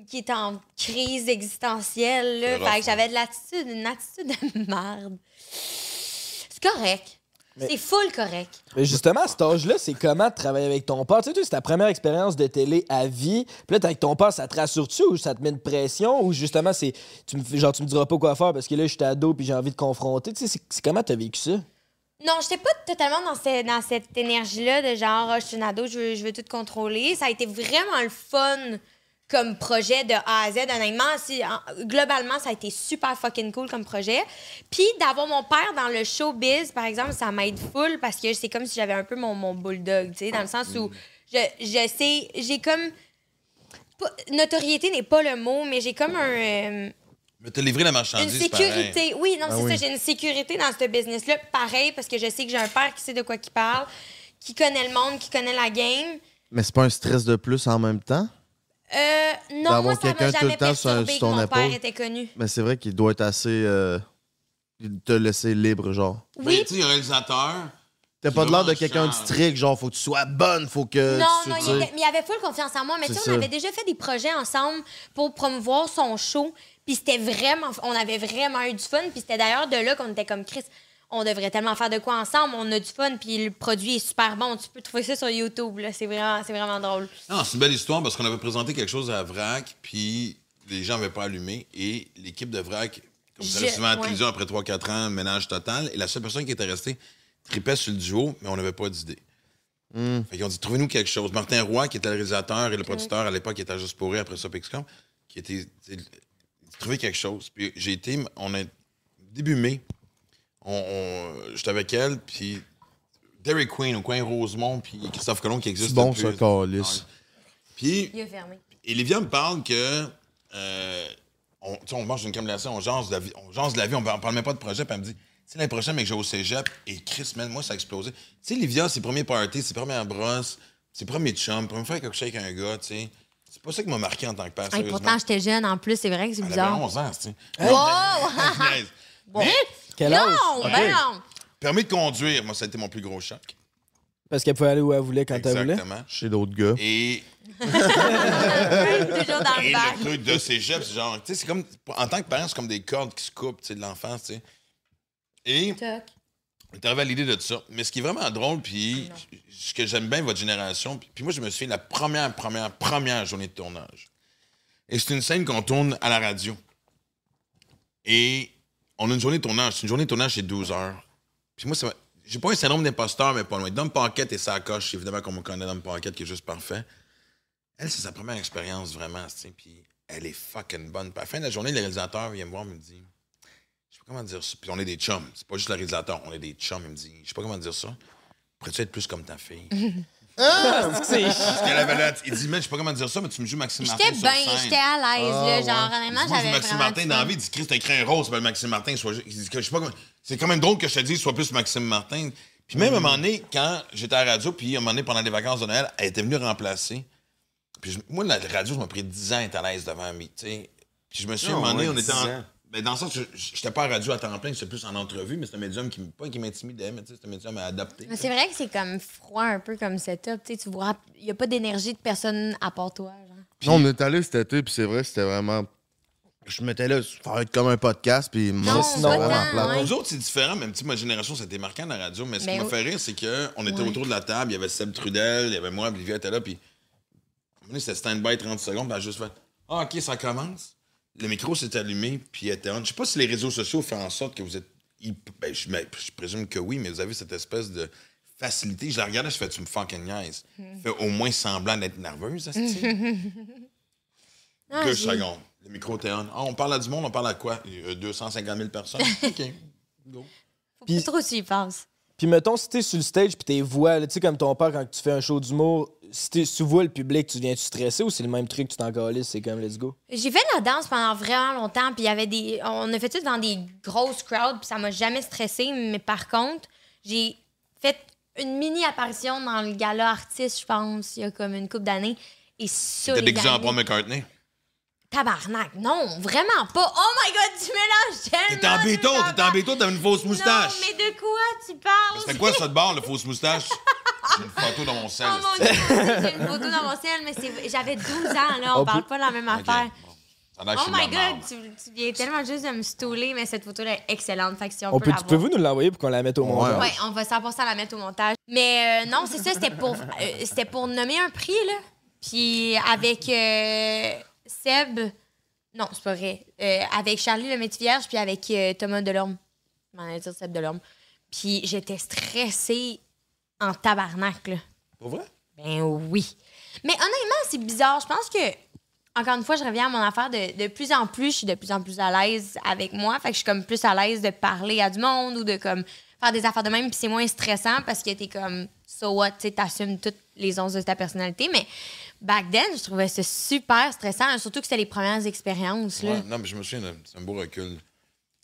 qui est en crise existentielle, là. Fait que j'avais de l'attitude, une attitude de merde. C'est correct. C'est full correct. Mais justement, à cet âge-là, c'est comment de travailler avec ton père? Tu sais, c'est ta première expérience de télé à vie. Puis là, t'es avec ton père, ça te rassure-tu ou ça te met une pression? Ou justement, c'est tu me, fais- genre, tu me diras pas quoi faire parce que là, je suis ado puis j'ai envie de confronter. Tu sais, c'est- comment t'as vécu ça? Non, j'étais pas totalement dans, ce- dans cette énergie-là de genre, Ah, je suis une ado, je veux, je veux tout contrôler. Ça a été vraiment le fun comme projet de A à Z. Honnêtement, si- en- globalement, ça a été super fucking cool comme projet. Puis d'avoir mon père dans le showbiz, par exemple, ça m'aide full parce que c'est comme si j'avais un peu mon, mon bulldog, tu sais, dans le sens où je, je sais, j'ai comme. pas- notoriété n'est pas le mot, mais j'ai comme un. euh, Mais t'as livré la une marchandise, sécurité. Oui, non, Ah c'est oui. ça. J'ai une sécurité dans ce business-là. Pareil, parce que je sais que j'ai un père qui sait de quoi il parle, qui connaît le monde, qui connaît la game. Mais c'est pas un stress de plus en même temps? Euh, non, D'avoir moi, ça quelqu'un m'a tout jamais le temps sur un- perturbé sur que ton mon père était connu. Mais c'est vrai qu'il doit être assez. euh, te laisser libre, genre. Oui, Ben, tu sais, un réalisateur. T'as pas de l'air de quelqu'un de strict, genre, faut que tu sois bonne, faut que. non, tu, non, tu il, était- mais il avait full confiance en moi. Mais tu sais, on avait déjà fait des projets ensemble pour promouvoir son show. Puis c'était vraiment... On avait vraiment eu du fun. Puis c'était d'ailleurs de là qu'on était comme Chris. On devrait tellement faire de quoi ensemble. On a du fun. Puis le produit est super bon. Tu peux trouver ça sur YouTube. là. C'est vraiment, c'est vraiment drôle. Non, c'est une belle histoire parce qu'on avait présenté quelque chose à Vrac, puis les gens n'avaient pas allumé. Et l'équipe de Vrac, comme ça Je- arrive souvent à la ouais. télévision après 3-4 ans, ménage total. Et la seule personne qui était restée tripait sur le duo, mais on n'avait pas d'idée. Fait qu'ils ont dit, trouvez-nous quelque chose. Martin Roy, qui était le réalisateur et le producteur à l'époque, qui était à Juste pour rire après ça, Pixcom, qui était. tu sais, Trouver quelque chose. Puis j'ai été, on a début mai, on, on- j'étais avec elle, puis Derek Queen au coin Rosemont, puis Christophe Colomb qui existe C'est bon, depuis- ça, calice. Puis Il a fermé. et Livia me parle que. euh, on, tu sais, on mange une glacée, on jase de la vie, on, jase de la vie, on, parle même pas de projet, puis elle me dit, tu sais, l'année prochaine, mais que j'ai au cégep, et Chris, man, moi, ça a explosé. Tu sais, Livia, ses premiers parties, ses premières brosses, ses premiers chums, première fois qu'elle a couché avec un gars, tu sais. C'est pas ça qui m'a marqué en tant que père, Hey, sérieusement. pourtant, j'étais jeune en plus, c'est vrai que c'est bizarre. 11 ans, tu sais. Wow! Mais? Quel âge? Non, ben non! permis de conduire, moi, ça a été mon plus gros choc. Parce qu'elle pouvait aller où elle voulait quand elle voulait? Exactement. Chez d'autres gars. Et Toujours dans Et le bac. le truc de cégep, c'est genre, tu sais, c'est comme, en tant que parent, c'est comme des cordes qui se coupent, tu sais, de l'enfance, tu sais. Et Toc. on est arrivé à l'idée de ça. Mais ce qui est vraiment drôle, puis ce que j'aime bien votre génération, puis, puis moi, je me souviens de la première, première, première journée de tournage. Et c'est une scène qu'on tourne à la radio. Et on a une journée de tournage. Une journée de tournage, c'est 12 heures. Puis moi, j'ai pas un syndrome d'imposteur, mais pas loin. Dom Paquette et sa coche, évidemment, qu'on me connaît, Dom Paquette, qui est juste parfait. Elle, c'est sa première expérience, vraiment, puis elle est fucking bonne. Puis à la fin de la journée, le réalisateur vient me voir, il me dit, je sais pas comment dire ça. Puis on est des chums, c'est pas juste le réalisateur, on est des chums. Il me dit, je sais pas comment dire ça. Pourrais-tu être plus comme ta fille? Parce qu'elle avait Il dit, mais je sais pas comment dire ça, mais tu me joues Maxime Martin. J'étais bien, j'étais à l'aise, là. Genre, honnêtement, je j'avais Maxime Martin dans la vie. Il dit, Chris, t'as écrit un rose, s'appelle Maxime Martin. Sois... Il dit que je sais pas comment- C'est quand même drôle que je te dise, sois plus Maxime Martin. Puis même à un moment donné, quand j'étais à la radio, puis à un moment donné, pendant les vacances de Noël, elle était venue remplacer. Puis je- moi, la radio, je m'a pris 10 ans à être à l'aise devant sais. Puis je me suis, à un Ah, moment donné, on était 10 en... ans. Ben, dans le sens, je- j'étais pas à radio à temps plein, j'étais plus en entrevue, mais c'était un médium qui, pas qui m'intimidait, mais tu sais, c'était un médium à adapter. Mais c'est vrai que c'est comme froid un peu comme setup. Tu vois, il n'y a pas d'énergie de personne à part toi. Genre. Non, on est allé cet été, puis c'est vrai, c'était vraiment. Je m'étais là, être comme un podcast, puis moi, Non, c'était pas vraiment ouais. Nous autres, c'est différent, même si ma génération, été marquant à la radio, mais ce qui Mais m'a oui. fait rire, c'est qu'on était Ouais. autour de la table, il y avait Seb Trudel, il y avait moi, Olivia était là, puis c'était stand-by 30 secondes, puis elle a juste fait Ah, OK, ça commence. Le micro s'est allumé, puis elle était on. Je sais pas si les réseaux sociaux font en sorte que vous êtes. Ben, je, présume que oui, mais vous avez cette espèce de facilité. Je la regardais, je fais, tu me fucking niaises. Hmm. Fais au moins semblant d'être nerveuse, esti. Ah, Deux secondes. Le micro était on. Ah, on parle à du monde, on parle à quoi? Euh, 250 000 personnes. OK. Go. Faut pas trop que tu y penses. Puis mettons, si t'es sur le stage puis tes voix, tu sais, comme ton père quand tu fais un show d'humour, si t'es- si tu vois le public, tu viens-tu stresser ou c'est le même truc, tu t'en c'est comme let's go? J'ai fait de la danse pendant vraiment longtemps, puis il y avait des. On a fait ça dans des grosses crowds, puis ça m'a jamais stressé. Mais par contre, j'ai fait une mini apparition dans le gala artiste, je pense, il y a comme une couple d'années. Et ça, les déguisé en Paul McCartney? Tabarnak, non, vraiment pas. Oh my god, tu mélanges tellement. T'es en béton, t'es en béton, t'as une fausse moustache. Non, mais de quoi tu parles? C'était quoi ça de bord, le fausse moustache? J'ai une photo dans mon sel. Oh mon dieu, j'ai une photo dans mon ciel, mais c'est- j'avais 12 ans, là. On On parle peut- pas de la même affaire. bon. Ça a l'air que Oh my god, tu, tu viens tellement juste de me stouler, mais cette photo-là est excellente. Fait que si on, On peut peut, la pouvez-vous voir. nous l'envoyer pour qu'on la mette au montage? Ouais, on va 100% la mettre au montage. Mais euh, non, c'est ça, c'était pour, euh, c'était pour nommer un prix, là. Puis avec euh, Seb, non, c'est pas vrai, Euh, avec Charlie le métier vierge, puis avec euh, Thomas Delorme. Je m'en allais dire Seb Delorme. Puis j'étais stressée en tabarnak, là. Pour vrai? Ben oui. Mais honnêtement, c'est bizarre. Je pense que, encore une fois, je reviens à mon affaire de, de plus en plus, je suis de plus en plus à l'aise avec moi. Fait que je suis comme plus à l'aise de parler à du monde ou de comme faire des affaires de même. Puis c'est moins stressant parce que t'es comme, so what, tu t'assumes toutes les onces de ta personnalité. Mais back then, je trouvais ça super stressant. Surtout que c'était les premières expériences, là. Ouais, non, mais je me souviens, c'est un beau recul.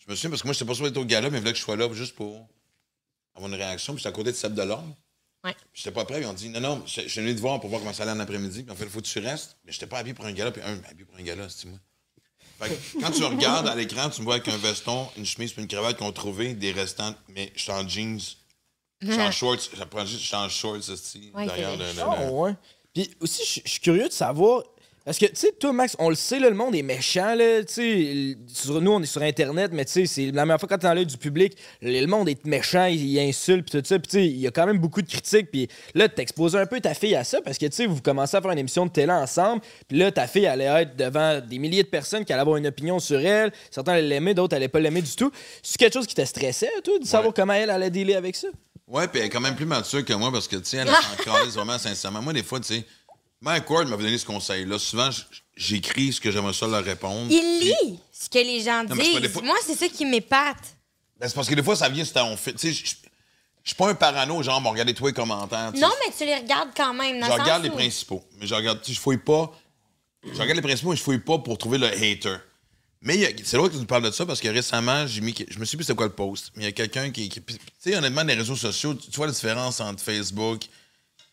Je me souviens parce que moi, j'étais pas sûr d'être au gala, mais il fallait que je sois là juste pour avoir une réaction. Puis j'étais à côté de Seb Delorme. Ouais. Puis j'étais pas prêt. Ils ont dit, non, non, je suis venu te voir pour voir comment ça allait en après-midi. Puis en fait, il faut que tu restes. Mais j'étais pas habillé pour un gala. Puis un, habillé pour un gala, c'est moi. Fait que quand tu regardes à l'écran, tu me vois avec un veston, une chemise puis une cravate qu'on trouvait des restants. Mais je suis en jeans. Je suis en shorts. J'apprends juste, je suis en shorts, aussi, Ouais, derrière c'est le- vrai. le- le- Oh, ouais. Puis aussi, je suis curieux de savoir. Parce que, tu sais, toi, Max, on le sait, là, le monde est méchant, là. Tu sais, nous, on est sur Internet, mais tu sais, c'est la première fois quand t'es dans l'œil du public, le monde est méchant, il, il insulte, puis tout ça. Puis, tu sais, il y a quand même beaucoup de critiques. Puis là, t'exposes un peu ta fille à ça, parce que, tu sais, vous commencez à faire une émission de télé ensemble. Puis là, ta fille allait être devant des milliers de personnes qui allaient avoir une opinion sur elle. Certains allaient l'aimer, d'autres allaient pas l'aimer du tout. C'est quelque chose qui te stressait, toi, de savoir Ouais. comment elle allait dealer avec ça? Ouais, puis elle est quand même plus mature que moi parce que, tu sais, elle s'en vraiment sincèrement. Moi, des fois, tu sais, Mike Ward m'avait donné ce conseil-là. Souvent, j'écris ce que j'aimerais ça leur répondre. Il Puis- lit ce que les gens Non, c'est disent. fois- Moi, c'est ça qui m'épate. Ben, c'est parce que des fois, ça vient, c'est on fait. Tu sais, je suis pas un parano, genre, bon, regardez tous les commentaires. Non, mais tu les regardes quand même. Dans Je le sens regarde les principaux. Mais je regarde, tu je fouille pas. Je regarde les principaux, mais je fouille pas pour trouver le hater. Mais c'est drôle que tu nous parles de ça parce que récemment, j'ai mis. Je me suis dit c'était quoi le post. Mais il y a quelqu'un qui. qui- tu sais, honnêtement, les réseaux sociaux, tu tu vois la différence entre Facebook,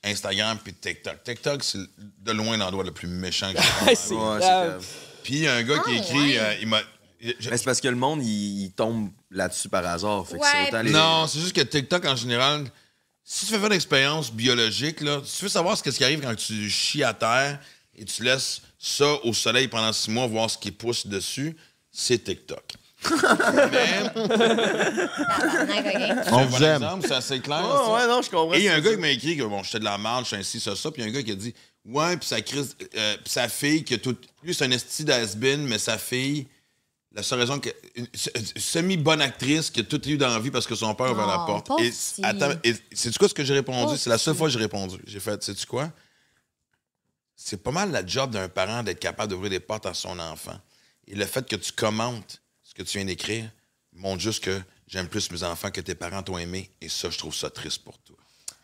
Instagram puis TikTok. TikTok, c'est de loin l'endroit le plus méchant que j'ai C'est Ouais, c'est grave. grave. Puis il y a un gars qui Ah, écrit. ouais. euh, il m'a. je- Mais c'est parce que le monde, il, il tombe là-dessus par hasard. Fait que Ouais. c'est autant les... Non, c'est juste que TikTok, en général, si tu fais faire une expérience biologique, là, si tu veux savoir ce qui arrive quand tu chies à terre et tu laisses ça au soleil pendant six mois, voir ce qui pousse dessus, c'est TikTok. Mais. On vous aime. exemple, c'est assez clair. Ouais, ça. ouais, non, je comprends. Et il y a un gars qui m'a écrit que bon, j'étais de la merde, je suis ainsi, ça, ça. Puis il y a un gars qui a dit Ouais, puis sa, crise, euh, puis sa fille, qui a tout. Lui, c'est un esti d'Asbin, mais sa fille, la seule raison que. Une se- semi-bonne actrice qui a tout eu dans la vie parce que son père a ouvert la Oh, porte. Et, attends, et sais-tu quoi ce que j'ai répondu? C'est la seule fois que j'ai répondu. J'ai fait Sais-tu quoi? C'est pas mal la job d'un parent d'être capable d'ouvrir des portes à son enfant. Et le fait que tu commentes que tu viens d'écrire montre juste que j'aime plus mes enfants que tes parents t'ont aimé. Et ça, je trouve ça triste pour toi.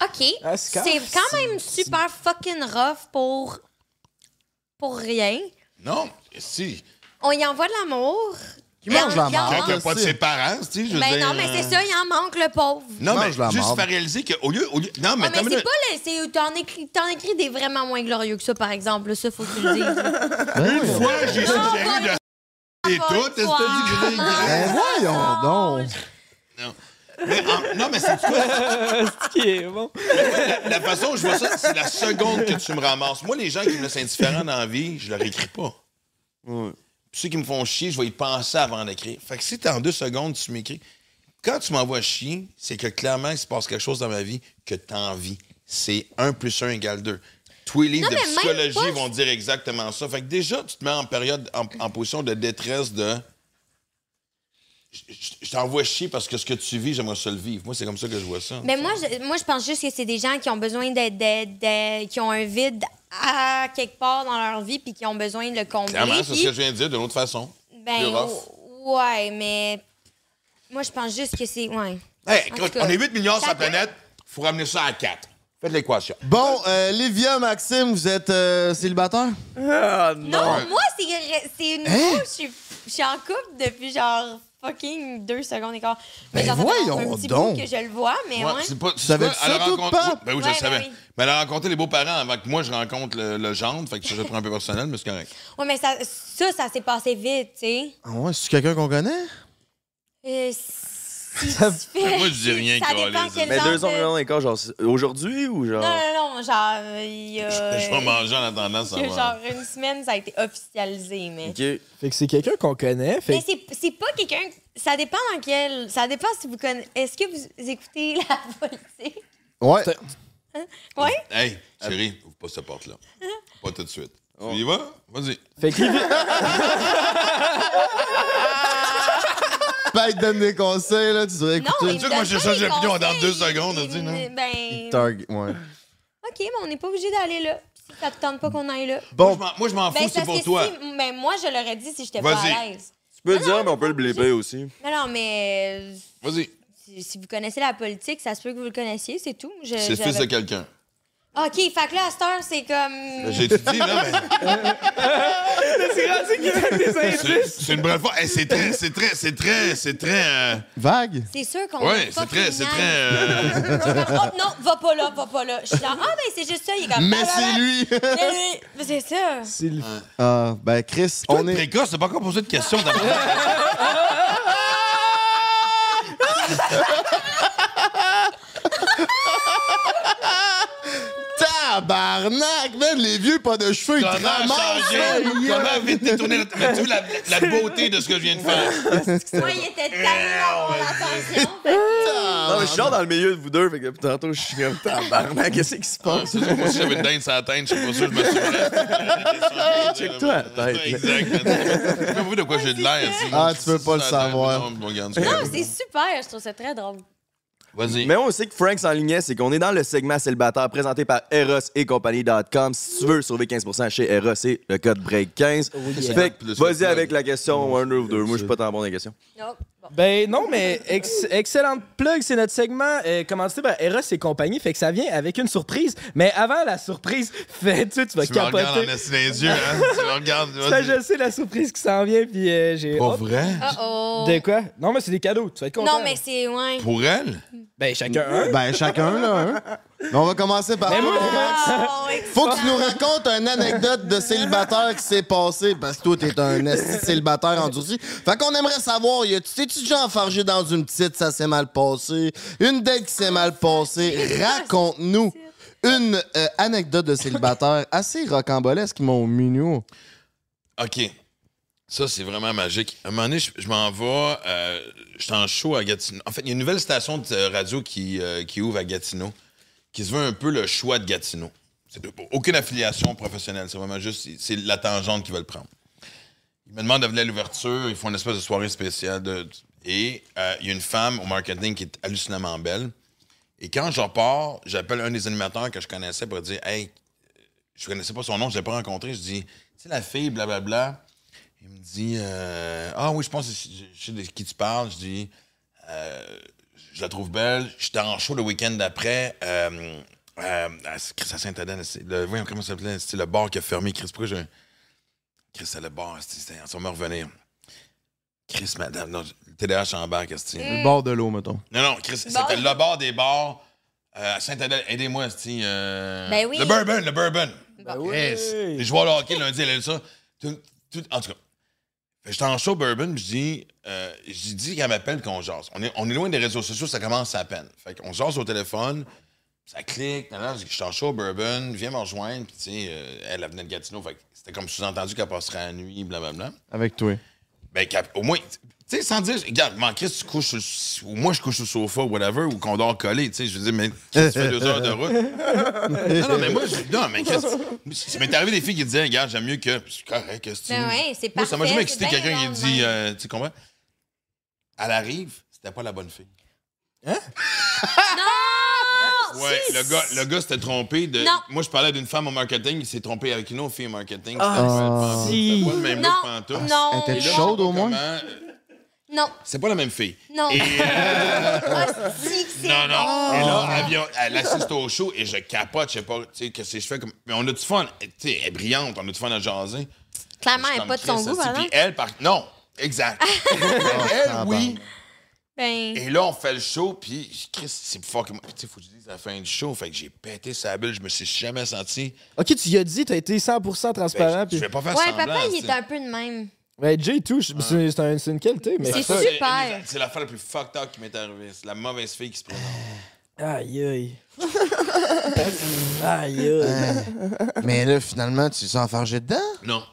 OK. Ah, c'est quand- même super fucking rough pour. pour rien. Non, si. On y envoie de l'amour. Qui mange la Il marde? Quand t'as manque. pas de ses parents, tu sais, je veux Ben dire, non, mais euh, c'est ça, il en manque, le pauvre. Non, mais juste marde. faire réaliser qu'au lieu, au lieu. Non, mais Ah, mais c'est pas le. c'est- T'en écris, t'en écris des vraiment moins glorieux que ça, par exemple. Ça, faut que tu le dises. Ben oui. Moi, j'ai suggéré de. Et dit que j'ai Ben voyons donc. Mais en- Non, mais c'est quoi? Ce qui est bon. La, la façon dont je vois ça, c'est la seconde que tu me ramasses. Moi, les gens qui me laissent indifférent dans la vie, je leur écris pas. Ouais. Puis ceux qui me font chier, je vais y penser avant d'écrire. Fait que si t'es en deux secondes, tu m'écris. Quand tu m'envoies chier, c'est que clairement, il se passe quelque chose dans ma vie que t'as envie. C'est 1 plus 1 égale 2. Tous les livres Non, de psychologie pas- vont dire exactement ça. Fait que déjà, tu te mets en période, en, en position de détresse de. je- t'envoie chier parce que ce que tu vis, j'aimerais ça le vivre. Moi, c'est comme ça que je vois ça. Mais moi, je, moi, je pense juste que c'est des gens qui ont besoin d'être, qui ont un vide à quelque part dans leur vie puis qui ont besoin de le combler. Clairement, c'est ce que je viens de dire d'une autre façon. Ben, ouais, mais moi, je pense juste que c'est. Ouais. Hey, écoute, on est 8 millions sur la planète. faut ramener ça à 4. Faites l'équation. Bon, euh, Livia, Maxime, vous êtes euh, célibataire? Ah, Non, moi, c'est, c'est nouveau. Hein? Je suis- je suis en couple depuis genre fucking deux secondes et quart. Mais Ben ça fait voyons un petit donc. bout que je le vois, mais Ouais, ouais. c'est pas, tu savais ça, elle toi? Oui, Ben oui, je Ouais, le savais. ben oui. Mais elle a rencontré les beaux-parents avant que moi, je rencontre le, le gendre. Fait que ça, je le prends un peu personnel, mais c'est correct. Ouais, mais ça, ça, ça s'est passé vite, tu sais. Ah ouais, c'est quelqu'un qu'on connaît? Euh, si fais- Moi, je dis rien, Ça dépend quel Mais genre deux de- ans millions d'écart, genre c'est- aujourd'hui ou genre? Non, non, non, genre, euh, il y a... Je vais manger en attendant, ça genre une semaine, ça a été officialisé, mais... Ok. Fait que c'est quelqu'un qu'on connaît. Fait Mais c'est, c'est pas quelqu'un... Ça dépend dans quel... Ça dépend si vous connaissez... Est-ce que vous écoutez la politique? Ouais. Oui? Hey, chérie, ouvre pas cette porte-là. Pas tout de suite. Tu y vas? Vas-y. Fait que Pas te donne des conseils, là, tu devrais écouter. mais Tu sais que moi, change des d'opinion dans deux secondes, on dit, non? Ben... Target, ouais. OK, mais on n'est pas obligé d'aller là. Si ça te tente pas qu'on aille là. Bon, Moi, je m'en- m'en fous, Ben, c'est pour toi. si- ben, moi, je l'aurais dit si j'étais pas à l'aise. Tu peux le dire, mais on peut le blipper aussi. Non, non, mais... euh, Vas-y. Si, vous connaissez la politique, ça se peut que vous le connaissiez, c'est tout. Je- C'est le fils de quelqu'un. OK, fait que là, à cette heure, c'est comme... J'ai tout dit, là, mais. c'est rendu qu'il donne des C'est indices. c'est une brève fois. Hey, c'est très, c'est très, c'est très, c'est très. euh, vague. C'est sûr qu'on pas c'est très, c'est très. euh, oh non, va pas là, va pas là. Je suis là, ah ben c'est juste ça, il est comme... Mais c'est lui! ah, ah. Mais c'est ça. C'est le- Ah, ben Chris, Toi, on est... précoce, t'as pas encore posé de questions. dans- Tabarnak, man, les vieux pas de cheveux, ils te Comment ramassent, changer? man. Comment vite détourner la... Mais tu vois la, la beauté de ce que je viens de faire? Moi, il était tellement mon attention. Non, mais je suis genre dans le milieu de vous deux, fait que tantôt, je suis comme tabarnak, qu'est-ce qui se passe? Moi, si j'avais une dinde sur la tête, je suis pas sûr que je me souviens. Check-toi la tête. Exact. Tu de quoi j'ai de l'air. Ah, tu peux pas le savoir. non, c'est super, je trouve ça très drôle. Vas-y. Mais on sait que Frank s'enlignait, c'est qu'on est dans le segment célibataire présenté par Eros et compagnie.com. Si tu veux sauver 15% chez Eros, c'est le code BREAK15. Fait que, Plus le vas-y plug. avec la question, un ou deux. Moi, je suis pas tant bon dans les questions. Ben non, mais ex- excellente plug, c'est notre segment euh, commandité par Eros et compagnie, fait que ça vient avec une surprise. Mais avant la surprise, fait, tu, tu vas Tu me regardes capoter. en les yeux, hein? Tu me regardes. Ça, je sais la surprise qui s'en vient, puis euh, j'ai. Pas hop. vrai? De quoi? Non, mais c'est des cadeaux, tu vas être content. Non, mais c'est... Ouais. Pour elle? Ben chacun un. Ben, chacun, là, hein. Mais on va commencer par Mais toi, moi- Max. Oh, Faut que tu nous racontes une anecdote de célibataire qui s'est passée, parce que toi, t'es un esti célibataire endurci. Fait qu'on aimerait savoir, y a- t'es-tu déjà enfargé dans une petite, ça s'est mal passé? Une date qui s'est mal passée? Raconte-nous une euh, anecdote de célibataire assez rocambolesque, mon mignon. OK. Ça, c'est vraiment magique. À un moment donné, je, je m'en vais. Euh, je suis en show à Gatineau. En fait, il y a une nouvelle station de euh, radio qui, euh, qui ouvre à Gatineau, qui se veut un peu le choix de Gatineau. Aucune affiliation professionnelle. C'est vraiment juste, c'est la tangente qu'ils veulent prendre. Ils me demandent de venir à l'ouverture. Ils font une espèce de soirée spéciale. de- et euh, il y a une femme au marketing qui est hallucinamment belle. Et quand je repars, j'appelle un des animateurs que je connaissais pour dire Hey, je connaissais pas son nom, je l'ai pas rencontré. Je dis Tu sais, la fille, blablabla. Il me dit euh, Ah oui, je pense que je je sais de qui tu parles. Je dis Euh, Je la trouve belle. J'étais en show le week-end d'après. Euh, euh, à Chris à Saint-Adèle. c'est Le, voyons comment ça s'appelait. C'était le bar qui a fermé. Chris, pourquoi je. Chris, c'est le bar. c'était- c'était- Ça va me revenir. Chris, madame. Non, le TDAH en bas, qu'est-ce que Le bord de l'eau, mettons. non, non, Chris, c'était le bar des bars euh, à Saint-Adèle. Aidez-moi, c'est euh... Ben oui. Le bourbon, le bourbon. Bon. Chris. Les joueurs de hockey lundi, elle a dit ça. Tout- tout- en tout cas, j'étais en show bourbon, je dis, euh, j'ai dit qu'elle m'appelle qu'on jase. On est, on est loin des réseaux sociaux, ça commence à peine. Fait qu'on jase au téléphone, ça clique, je dis je suis en show bourbon, viens me rejoindre, puis tu sais, euh, elle, elle venait de Gatineau, fait c'était comme sous-entendu qu'elle passerait la nuit, blablabla. Avec toi. Ben, au moins, tu sais, sans dire, regarde, man, Chris, tu couches sur, ou moi, je couche sur le sofa, whatever, ou qu'on dort collé, tu sais, je veux dire, mais Chris, tu fais deux heures de route. non, non, mais moi, je, non, mais Chris, ça m'est arrivé des filles qui disaient, regarde, j'aime mieux que, c'est correct, qu'est-ce que tu Ben ouais, c'est Moi, ça m'a jamais excité quelqu'un qui dit, euh, tu comprends? Elle arrive, c'était pas la bonne fille. Non! Ouais, le gars, le gars s'était trompé de. Non. Moi, je parlais d'une femme au marketing, il s'est trompé avec une autre fille au marketing. Ah, si. Pas le même Non, Elle était chaude, je sais au moins? comment- non, C'est pas la même fille. non. Et, euh, Ah, non, non. Et là, elle, vient- elle assiste au show et je capote, je sais pas, tu sais, qu'est-ce que je fais comme. Mais on a du fun. Tu sais, elle est brillante, on a du fun à jaser. Clairement, elle n'est pas de son goût, Puis elle, par. Non, exact. elle, oui. Ben, Et là, on fait le show, puis Chris, c'est. Puis, tu sais, faut que je dise à la fin du show, fait que j'ai pété sa bulle, je me suis jamais senti. Ok, tu y as dit, t'as été 100% transparent. Ben, je, puis- je vais pas faire ouais, semblant. papa, il est un peu de même. Ben, Jay, tout, je- c'est c'est un- c'est une qualité, mais. C'est Ça, super. C'est l'affaire la plus fucked up qui m'est arrivée. C'est la mauvaise fille qui se présente. Aïe, aïe. aïe, aïe. Mais là, finalement, tu t'es enfargé dedans? Non.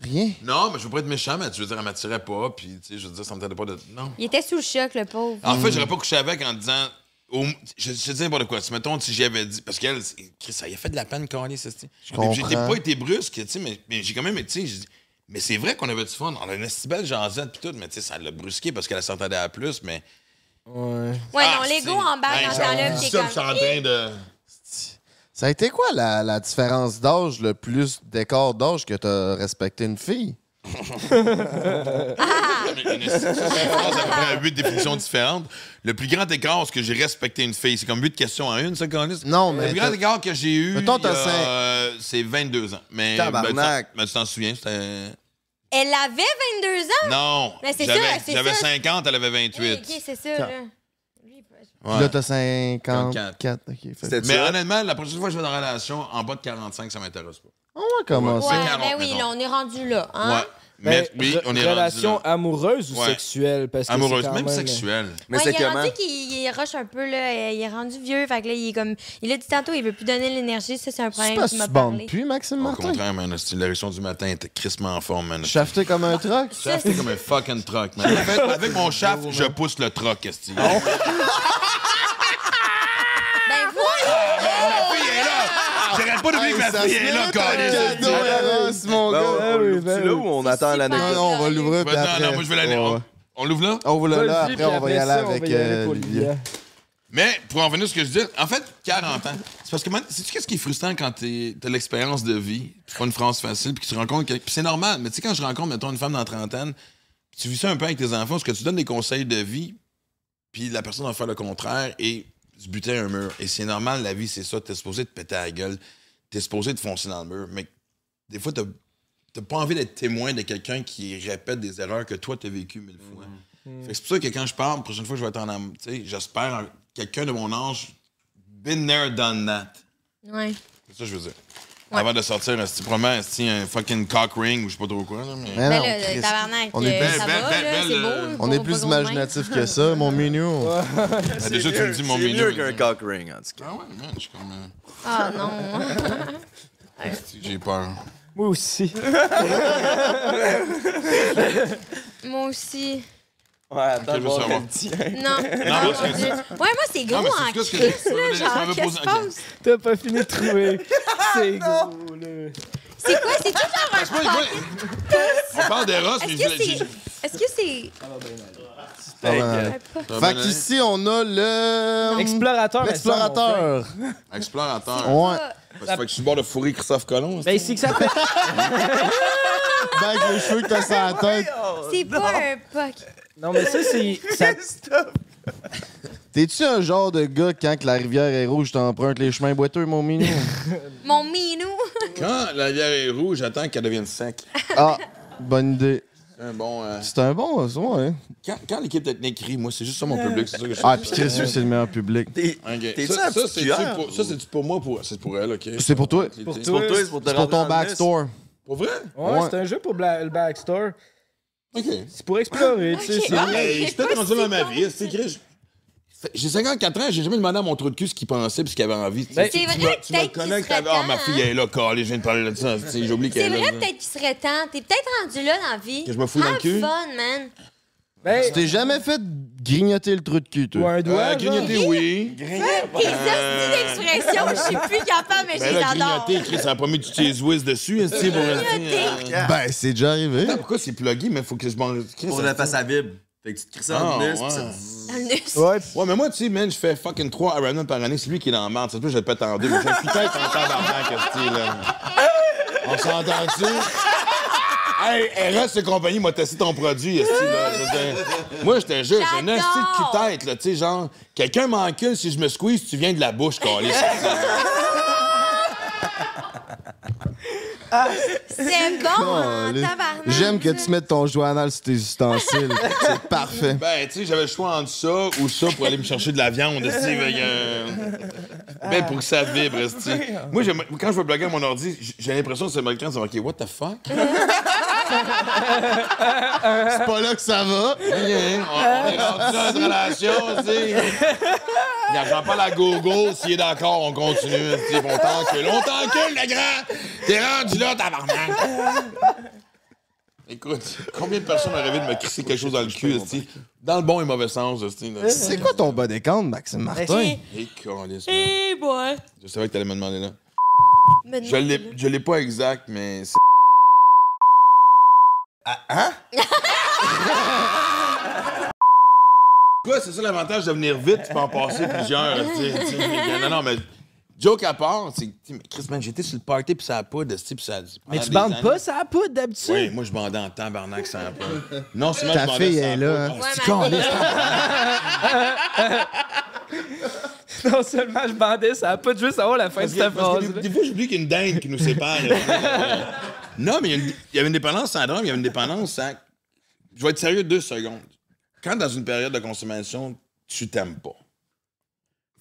Rien? Non, mais je veux pas être méchant, mais tu veux dire, elle m'attirait pas, puis tu sais, je veux dire, ça me tentait pas de. Non. Il était sous le choc, le pauvre. En fait, j'aurais pas couché avec en disant. au- je, je te dis n'importe quoi. Si, mettons, si j'y avais dit. Parce qu'elle, c'est- Chris, ça y a fait de la peine, Carly, ça, Je Mais J'ai comprends. pas été brusque, tu sais, mais, mais j'ai quand même été. j'ai dit, Mais c'est vrai qu'on avait du fun. On a une si belle jasette, puis tout, mais tu sais, ça l'a brusqué parce qu'elle s'entendait à plus, mais. Ouais. Ouais, Ah, non, l'ego c'est- embarque Hey, dans temps-là, je suis en comme... train de. Ça a été quoi la, la différence d'âge, le plus d'écart d'âge que t'as respecté une fille? Mais une- ça, c'est une à peu près à huit définitions différentes. Le plus grand écart, c'est que j'ai respecté une fille. C'est comme huit questions en une, ça? Non, Le mais plus grand écart que j'ai eu, c'est 22 ans. Mais, Tabarnak. ben, tu- mais tu t'en souviens, c'était... Elle avait 22 ans? Non! Mais c'est J'avais- ça, c'est J'avais ça. 50, elle avait Oui, 28. OK, c'est ça, là. Lui, il peut- Ouais. Là, t'as 54. 54. OK. Fait... C'était Mais ça? honnêtement, la prochaine fois que je vais dans une relation, en bas de 45, ça m'intéresse pas. On va commencer. Ouais, C'est 40, ben oui, là, on est rendu là, hein? Ouais. Mais Ben, oui, re- on est Relation rendu là. amoureuse ou Ouais. sexuelle? Parce que Amoureuse, c'est quand même même- sexuelle. Mais Ouais, c'est il est rendu qu'il il rush un peu, là. Il est rendu vieux, fait que là, il est comme... Il a dit tantôt, il veut plus donner l'énergie. Ça, c'est un problème qui m'a parlé. plus, Maxime Au Martin? contraire, man, c'est l'érection du matin, était crissement en forme, man. Shafté comme un truck? Shafté comme un fucking truck, man. Fait, avec mon shaft, je pousse le truck, esti. Ben voilà! La fille est là! J'arrête pas d'oublier que fille est là, cadeau Ben, on, Ah on oui, l'ouvre-tu là ou on attend l'anecdote? non, on va l'ouvrir, puis Ben, après... non, non, moi, je vais l'aller. On, l'ouvre là? On vous l'a là, après, on va y aller avec euh. Livia. Mais pour en venir à ce que je dis, en fait, 40 ans. C'est parce que, man, sais-tu qu'est-ce qui est frustrant quand t'es- t'as l'expérience de vie, c'est pas une phrase facile, puis que tu rencontres quelqu'un. Puis c'est normal, mais tu sais, quand je rencontre, mettons, une femme dans la trentaine, puis tu vis ça un peu avec tes enfants, parce que tu donnes des conseils de vie, puis la personne va faire le contraire et se buter un mur. Et c'est normal, la vie, c'est ça. T'es supposé te péter à la gueule, t'es supposé te foncer dans le mur, mais des fois, t'as t'as pas envie d'être témoin de quelqu'un qui répète des erreurs que toi, t'as vécues mille fois. Fait que c'est pour ça que quand je parle, la prochaine fois que je vais être en am- tu sais, j'espère un- quelqu'un de mon âge, been there, done that. Ouais. C'est ça que je veux dire. Ouais. Avant de sortir, c'est probablement esti, un fucking cock ring ou je sais pas trop quoi. Là, mais... Mais Ben non, là, Chris. tabarnak, on est euh, plus- ça belle, va, belle, là, belle, c'est beau. euh, On est plus même. imaginatif que ça, mon mignon. Ben, déjà, tu me dis mon C'est menu. mieux qu'un cock ring, en tout cas. Ah ouais, man, je suis comme. euh, Ah non. J'ai peur? Moi aussi. Moi aussi. Ouais, attends, je veux savoir. Non. Ah, c'est- mon Dieu. Ouais, moi, c'est gros Non, en crise, là. Genre, qu'est-ce qui se? T'as pas fini de trouver. C'est gros, là. C'est quoi? C'est tout genre moi, moi, on parle d'Eros, mais Est-ce je que voulais. c'est... Est-ce que c'est... Ah, ben, Euh, va Fait qu'ici, on a le... Explorateur. mon frère. L'explorateur. Explorateur. Ouais. Parce que fait que je suis bord de fourrer Christophe Colomb. Ben, c'est que ça fait. Ben, avec les cheveux que t'as sur la tête. C'est pas un puck. Non, mais ça, c'est. Ça... T'es-tu un genre de gars, quand que la rivière est rouge, t'empruntes les chemins boiteux, mon mignon? Mon minou. Quand la bière est rouge, j'attends qu'elle devienne sec. ah, bonne idée. C'est un bon. euh, C'est un bon, ça, ouais. Quand, quand l'équipe technique rit, moi, c'est juste ça mon public, c'est ça que je Ah, pis Chris, lui, c'est le meilleur public. T'es- Ok. T'es-tu Ça, un ça, petit c'est-tu cuillère? pour, ça, c'est-tu pour moi pour. C'est pour elle, ok? C'est pour toi. Pour C'est pour toi, c'est pour te C'est pour ton dans le backstore. Pour vrai? Ouais, Ouais. c'est un jeu pour bla- le backstore. Ok. C'est pour explorer, tu sais. Ok. c'est- Ah, Hey, j'ai je peut-être rendu dans ma vie. c'est J'ai 54 ans, j'ai jamais demandé à mon trou de cul ce qu'il pensait puis ce qu'il avait envie. Ben, C'est vrai, me- Tu me t'avais. serait Ah, ma fille elle est là, calée, je viens de parler de ça. J'ai oublié C'est qu'elle est là. vrai, peut-être qu'il serait temps. T'es peut-être rendu là dans la vie. Que je me fouille dans le cul? fun, man. Ben, Tu t'es jamais fait grignoter le trou de cul, ou toi? un doigt. Euh, genre. grignoter, oui. Tes hosties d'expressions, je suis plus capable, mais je Ben les là, adore. grignoter, Chris, ça a pas mis du cheese whiz dessus, est-ce que pour rester. euh, Ben, c'est déjà arrivé. Attends, pourquoi c'est plugué, mais faut que je mange. Chris, Pour le face à vibre. Fait que tu te crisses Ah, en nez, ouais. pis ça... Nus. Ouais, Ouais, mais moi, tu sais, man, je fais fucking 3 Ironman par année. C'est lui qui est dans la merde. Peut que je le pète en deux. Mais putain de tabarnak, là. On s'entend-tu? Hey, RS et compagnie m'a testé ton produit, esti, là. Moi, je te jure, j'ai un esti de J'adore. cul-tête, là. Tu sais, genre, quelqu'un m'encule si je me squeeze, tu viens de la bouche, câlisse. C'est bon, hein, tabarnak. J'aime que tu mettes ton anal sur tes ustensiles. C'est parfait. Ben, tu sais, j'avais le choix entre ça ou ça pour aller me chercher de la viande, esti, euh, Ben, pour que ça vibre, esti. Moi, j'aime- quand je veux bloguer à mon ordi, j- j'ai l'impression que c'est le c'est marqué « What the fuck? » C'est pas là que ça va. Rien, on, on est rendu dans une relation, tu sais. Il pas la gogo, s'il est d'accord, on continue, on t'encule. On t'encule, le grand! T'es rendu là, tabarnak! Écoute, combien de personnes ont rêvé de me crisser quelque chose dans le cul? Dans le bon et mauvais sens. C'est quoi ton bas décompte, Maxime Martin? Eh, eh, boy. Je savais que t'allais me demander là. Je l'ai, je l'ai pas exact, mais c'est. Ah, hein? Quoi, c'est ça l'avantage de venir vite, tu peux en passer plusieurs. non, non, mais joke à part, c'est. mais Chris, man, j'étais sur le party puis ça a poudre, puis ça. mais pendant tu des bandes années- pas ça poudre d'habitude? Oui, moi je bandais en tabarnak sans pas. Non, seulement Ta je bandais fille sans est là, poudre. hein? C'est Non seulement je bandais ça poudre, juste avoir la fin de Parce cette phrase. des, des fois, j'oublie qu'il y a une dingue qui nous sépare. non, mais il y, a avait une dépendance syndrome, il y avait une dépendance sans... Je vais être sérieux deux secondes. Quand dans une période de consommation, tu t'aimes pas.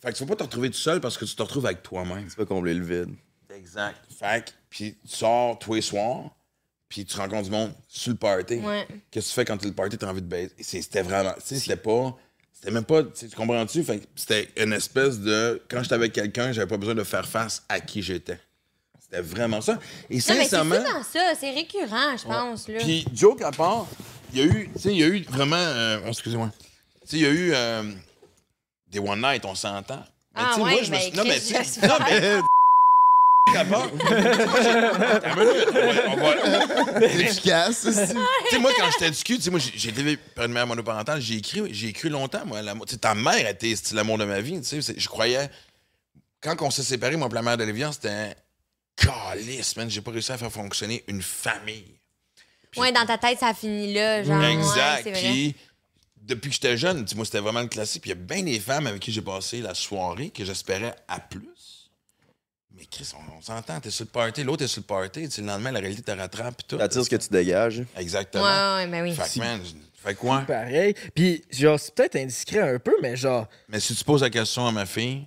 Fait que tu vas pas te retrouver tout seul parce que tu te retrouves avec toi-même. Tu vas combler le vide. Exact. Fait que, puis tu sors tous les soirs, puis tu rencontres du monde sur le party. Ouais. Qu'est-ce que tu fais quand tu es le party, t'as envie de baiser? C'est- C'était vraiment... Tu sais, c'était pas... C'était même pas... Tu comprends-tu? Fait que c'était une espèce de... Quand j'étais avec quelqu'un, j'avais pas besoin de faire face à qui j'étais. C'était vraiment ça. Et Non, c'est sincèrement... souvent ça. C'est récurrent, je pense. Là. Puis, joke à part, il y a eu... Tu sais, il y a eu vraiment... euh, oh, Excusez-moi. Tu sais, il y a eu... euh, des one night, on s'entend. Mais Ah tu sais, ouais, moi, je me suis... Non, mais tu sais... Non, mais... on va- Efficace. tu sais, moi, quand j'étais du cul, tu sais, moi, j'ai été par une mère monoparentale, j'ai écrit, j'ai écrit longtemps, moi. l'amour- Tu sais, ta mère était l'amour de ma vie, tu sais. Je croyais. Quand on s'est séparés, moi, et la mère d'Olivia, c'était. Calice, man, j'ai pas réussi à faire fonctionner une famille. Ouais, dans ta tête, ça finit là. Genre, exact. Puis, depuis que j'étais jeune, moi, c'était vraiment le classique. Puis, il y a bien des femmes avec qui j'ai passé la soirée que j'espérais à plus. Mais Chris, on, on s'entend, t'es sur le party, l'autre est sur le party. Le lendemain, la réalité te rattrape. Puis tout. T'attires ce que tu dégages. Exactement. Ouais, ouais, ben oui. Fait que, man, je- fait quoi? Pareil. Puis, genre, c'est peut-être indiscret un peu, mais genre, Mais si tu poses la question à ma fille,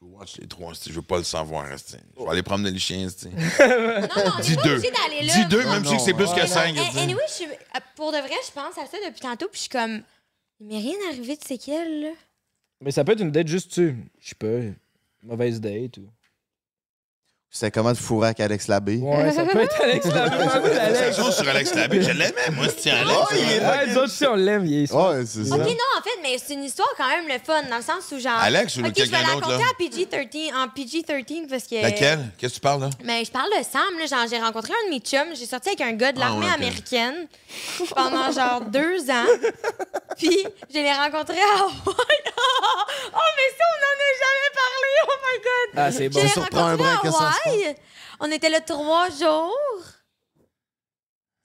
je veux watch les trois, je veux pas le savoir. c'ti. Je vais aller promener les chiens. Non, non, Dis pas deux. obligé d'aller là. Dis deux, Non, même si c'est plus ouais. que cinq. Eh. Anyway, je suis- euh, pour de vrai, je pense à ça depuis tantôt, puis je suis comme. Il m'est rien arrivé de séquelles, là. mais ça peut être une date juste, tu je sais pas, mauvaise date ou. C'était comment de fourrer avec Alex Labbé? Ouais, ça peut être Alex Labbé. C'est sûr sur Alex Labbé, je l'aimais, moi, ce Alex. Oh, il est Ouais, nous autres aussi, on l'aime, il est Ouais, c'est ça. Ok, non, en fait, mais c'est une histoire quand même le fun, dans le sens où genre. Alex ou Ok, je vais la raconter là? en PG-13, en PG-13 parce que. Laquelle? Qu'est-ce que tu parles, là? Mais je parle de Sam, là. Genre, j'ai rencontré un de mes chums. J'ai sorti avec un gars de Ah, l'armée ouais, ok. américaine pendant genre deux ans. Puis, je l'ai rencontré à Hawaï. oh, mais ça, on n'en a jamais parlé. Oh my God. Ah, c'est bon. Je l'ai rencontré à que On était là trois jours.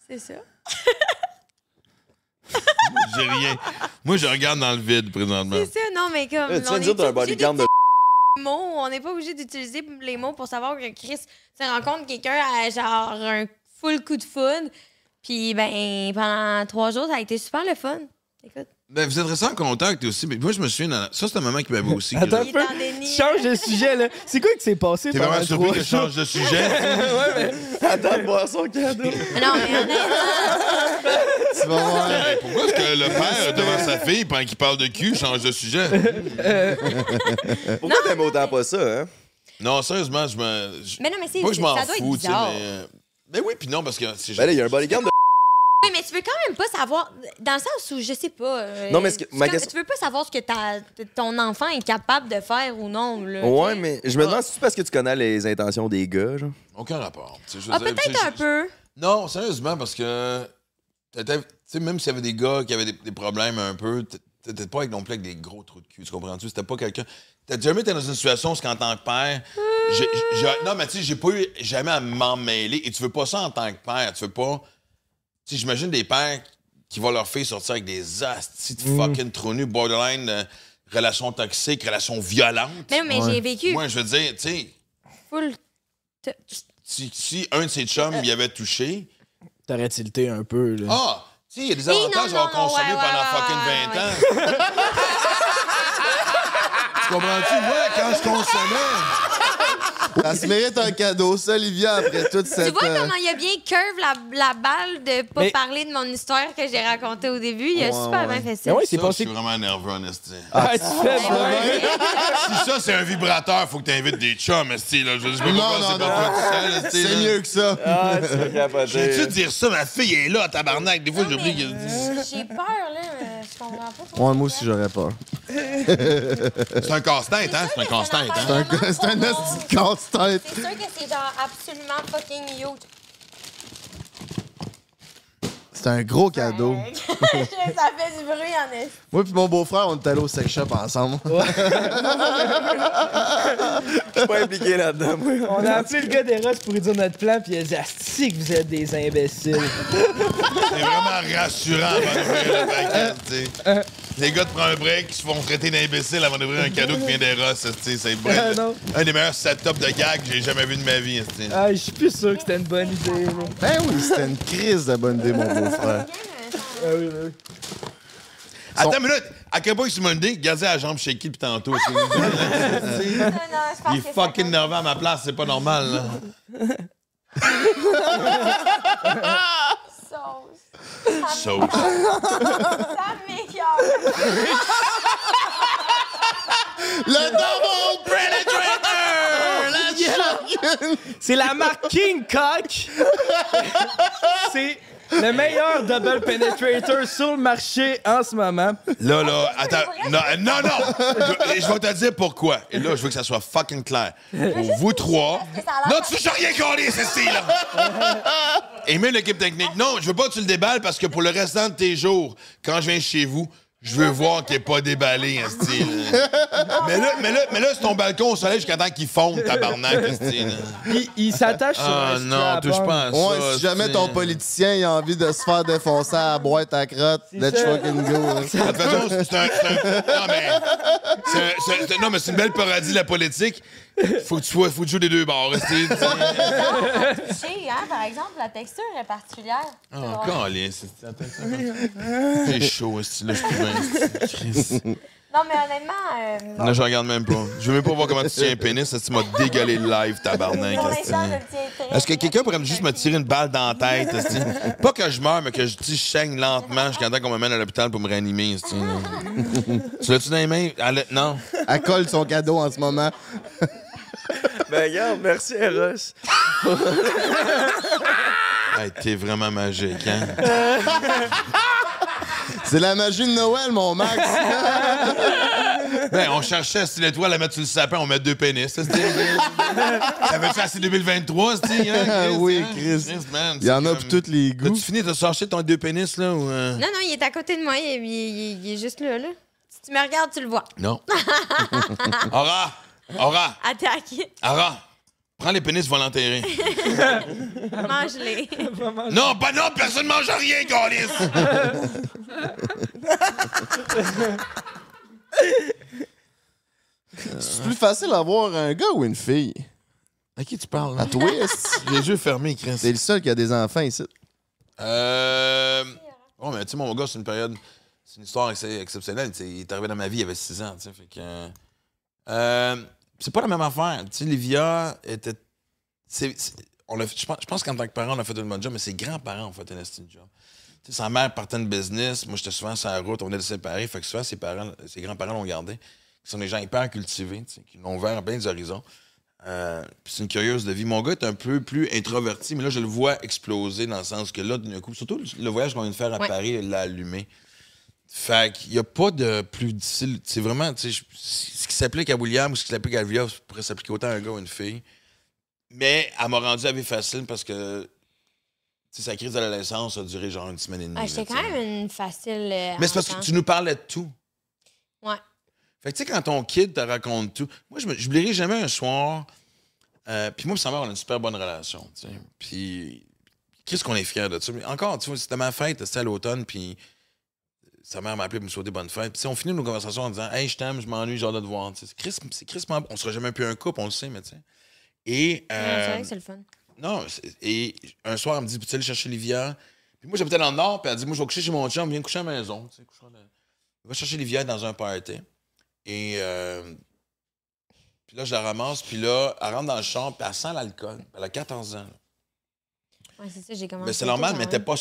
C'est ça. J'ai rien. Moi, je regarde dans le vide présentement. C'est ça, non, mais comme. Eh, tu on viens de dire est d'un obligé bodyguard de d'utiliser les mots. On n'est pas obligé d'utiliser les mots pour savoir que Chris se rencontre quelqu'un à genre un full coup de foudre. Puis, ben, pendant trois jours, ça a été super le fun. Écoute. Ben, vous êtes restés en contact aussi. Mais moi, je me souviens, dans- ça, c'est un moment qui m'avait aussi. que Attends je- un peu. En déni. Change de sujet, là. C'est quoi qui s'est passé T'es pendant vraiment surpris trois que je jours? change de sujet? ouais, mais Attends de boire son cadeau. Non, mais honnêtement, Tu vas voir. Pourquoi est-ce que le père, devant sa fille, pendant qu'il parle de cul, change de sujet? Pourquoi t'aimes autant pas ça, hein? Non, sérieusement, je me. je- mais non, mais c'est, Moi, je m'en ça doit fous, tu sais, bizarre. mais. euh, Ben oui, puis non, parce que. c'est- Ben là, il y a un bodyguard de. Oui, mais tu veux quand même pas savoir, dans le sens où, je sais pas. euh, Non, mais ce que- tu, ma question- tu veux pas savoir ce que ta- ton enfant est capable de faire ou non. Là, Ouais, mais je me demande si c'est parce que tu connais les intentions des gars, genre? Aucun rapport. Ah, peut-être un je- peu. Non, sérieusement, parce que. tu sais, même s'il y avait des gars qui avaient des, des problèmes un peu, t'étais pas avec non plus avec des gros trous de cul, tu comprends-tu? C'était pas quelqu'un. T'as jamais été dans une situation où, en tant que père, j'ai- j'ai- non, mais tu sais, j'ai pas eu jamais à m'en mêler. Et tu veux pas ça en tant que père. Tu veux pas. Tu sais, j'imagine des pères qui voient leur fille sortir avec des astis de fucking trous nus, borderline, euh, relations toxiques, relations violentes. Mais, mais j'ai vécu Moi, je veux dire, tu sais, full. t- si, si un de ses chums y avait touché, T'aurais tilté un peu, là. ah, tu sais, il y a des Oui, avantages à non, avoir consommé ouais, pendant ouais, fucking ouais, 20 ans. tu comprends-tu? Moi, quand je consommais. Elle se mérite un cadeau, ça, Olivia, après toute Tu cette. vois euh, comment il a bien curve la, la balle de pas Mais- parler de mon histoire que j'ai racontée au début? Il a Ouais, super ouais. bien fait ça. Mais c'est Ça, je passé. suis vraiment nerveux, en esti. Ah, tu fais bien. ouais. Si ça, c'est un vibrateur, faut que t'invites des chums, esti, là. Je je sais pas Non, pourquoi non, c'est pas non. toi tout seul, esti, C'est là. mieux que ça. Ah, tu vas capoter. J'ai-tu dire ça? Ma fille est là, tabarnak? Des fois, Non, j'oublie mais, qu'elle dit. euh, J'ai peur, là. euh, Je comprends pas. pourquoi. Ouais, moi aussi, j'aurais peur. C'est un casse-tête, hein? C'est un casse-tête, C'est hein? un, c'est un esti de casse-tête. C'est sûr que c'est genre absolument fucking huge. C'est un gros cadeau. ça fait du bruit en est. Moi puis mon beau-frère, on est allés au sex shop ensemble. Je suis pas impliqué là-dedans, moi. On a appelé le gars d'Eros pour lui dire notre plan, puis il a dit Asti que vous êtes des imbéciles. C'est vraiment rassurant avant paquet, tu sais. Les gars te prennent un break, ils se font traiter d'imbéciles avant d'ouvrir un cadeau qui vient tu sais. C'est bon. Ah, un des meilleurs setups de gag que j'ai jamais vu de ma vie, tu. Ah, je suis plus sûr que c'était une bonne idée. là. Ben oui, c'était une crise de bonne idée, mon beau-frère. Ah oui, oui. Attends une minute. À quel point c'est une idée? Gardez la jambe tantôt. Non, non, je pense Il est fucking nerveux à ma place, c'est pas normal, là. Sauce. Sauce. Ça m'écoeure. Le double penetrator! La shotgun! C'est la marque King Cock. C'est le meilleur double penetrator sur le marché en ce moment. Là, là, attends. Non, euh, non, non! Je, je vais te dire pourquoi. Et là, je veux que ça soit fucking clair. Pour vous trois. Non, tu touches rien collé, c'est style, là! Aimez l'équipe technique. Non, je veux pas que tu le déballes parce que pour le restant de tes jours, quand je viens chez vous, je veux voir qu'il est pas déballé, un style. Mais là, mais là, mais là, c'est ton balcon au soleil jusqu'à temps qu'il fonde, tabarnak, un style. Il, il s'attache sur Ah un non, touche pas à ça. Ouais, si jamais ton politicien il a envie de se faire défoncer à la boîte à crotte, let's ça. fucking go. hein. De toute façon, c'est un, c'est un- Non, mais. c'est un- c'est un- non, mais c'est une belle parodie de la politique. Faut que tu sois, faut que tu joues des deux bords. hein, c'est- c'est- Touché, hein, par exemple, la texture est particulière. C'est Oh, calé, c'est. C'est chaud, ce là, je suis bien. Non, mais honnêtement, euh, Là, je regarde même pas. Je veux même pas voir comment tu tiens un pénis, ça, tu m'as dégalé le live, tabarnak. Est-ce que quelqu'un pourrait juste me tirer une balle dans la tête? Pas que je meure, mais que je, saigne lentement jusqu'à temps qu'on me mène à l'hôpital pour me réanimer. là. tu l'as-tu dans les mains? Elle- Non. Elle colle son cadeau en ce moment. Ben, regarde, merci, Eros. Hey, T'es vraiment magique, hein? C'est la magie de Noël, mon Max. Ben, on cherchait si l'étoile à mettre sur le sapin, on met deux pénis. Ça veut-tu assez 2023, c'est hein? Oui, hein? Chris. man, Il y en a comme- pour tous les goûts. As-tu fini de chercher ton deux pénis, là, ou... euh? Non, non, il est à côté de moi. Il, il- il- il est juste là, là. Si tu me regardes, tu le vois. Non. Aura! Aura! Attaque. Aura! Prends les pénis, va l'enterrer. Mange-les. non, bah non, personne mange rien, Gaulis! C'est plus facile d'avoir un gars ou une fille? À qui tu parles, À toi, est-ce- Les yeux fermés, Chris. T'es le seul qui a des enfants ici. Euh. Oh, mais tu sais, mon gars, c'est une période. C'est une histoire ex- exceptionnelle. Tu sais, il est arrivé dans ma vie, il avait 6 ans. tu sais, Fait que. euh, c'est pas la même affaire. Tu sais, Livia était. on je pense, je pense qu'en tant que parent, on a fait une bonne job, mais ses grands-parents ont fait un estime job. Tu sais, sa mère partait de business. Moi, j'étais souvent sur la route. On est séparés. Fait que souvent, ses, parents, ses grands-parents l'ont gardé. Ce sont des gens hyper cultivés, tu sais, qui l'ont ouvert à bien des horizons. Euh, puis c'est une curieuse de vie. Mon gars est un peu plus introverti, mais là, je le vois exploser dans le sens que là, d'un coup, surtout le voyage qu'on vient de faire à Ouais. Paris, l'a allumé. Fait qu'il n'y a pas de plus difficile. C'est vraiment, tu sais, ce qui s'applique à William ou ce qui s'applique à Livia pourrait s'appliquer autant à un gars ou à une fille. Mais elle m'a rendu la vie facile parce que sa crise d'adolescence a duré genre une semaine et demie. Ah, J'étais là, quand même une facile. euh, Mais c'est parce que tu nous parlais de tout. Ouais. Fait que tu sais, quand ton kid te raconte tout, moi, je n'oublierai jamais un soir. euh, puis moi, sa mère, on a une super bonne relation. tu sais. Puis, qu'est-ce qu'on est fiers de ça? Encore, tu vois, c'était ma fête, c'était à l'automne, puis sa mère m'a appelé pour me souhaiter bonne fête. Puis, on finit nos conversations en disant Hey, je t'aime, je m'ennuie, j'ai hâte de te voir. C'est Chris, Chris, on sera jamais plus un couple, on le sait, mais tu sais. Et. Euh, c'est vrai que c'est le fun. non, et un soir, elle me dit, peux-tu aller chercher Livia? Puis moi, j'habitais dans le Nord, puis elle dit, moi, je vais coucher chez mon chum, viens coucher à la maison. Tu sais, va chercher Livia dans un party. Et euh, puis là, je la ramasse, puis là, elle rentre dans le champ, puis elle sent l'alcool. Elle a 14 ans. là. Ouais, c'est ça, j'ai commencé. Mais c'est normal, mais même. pas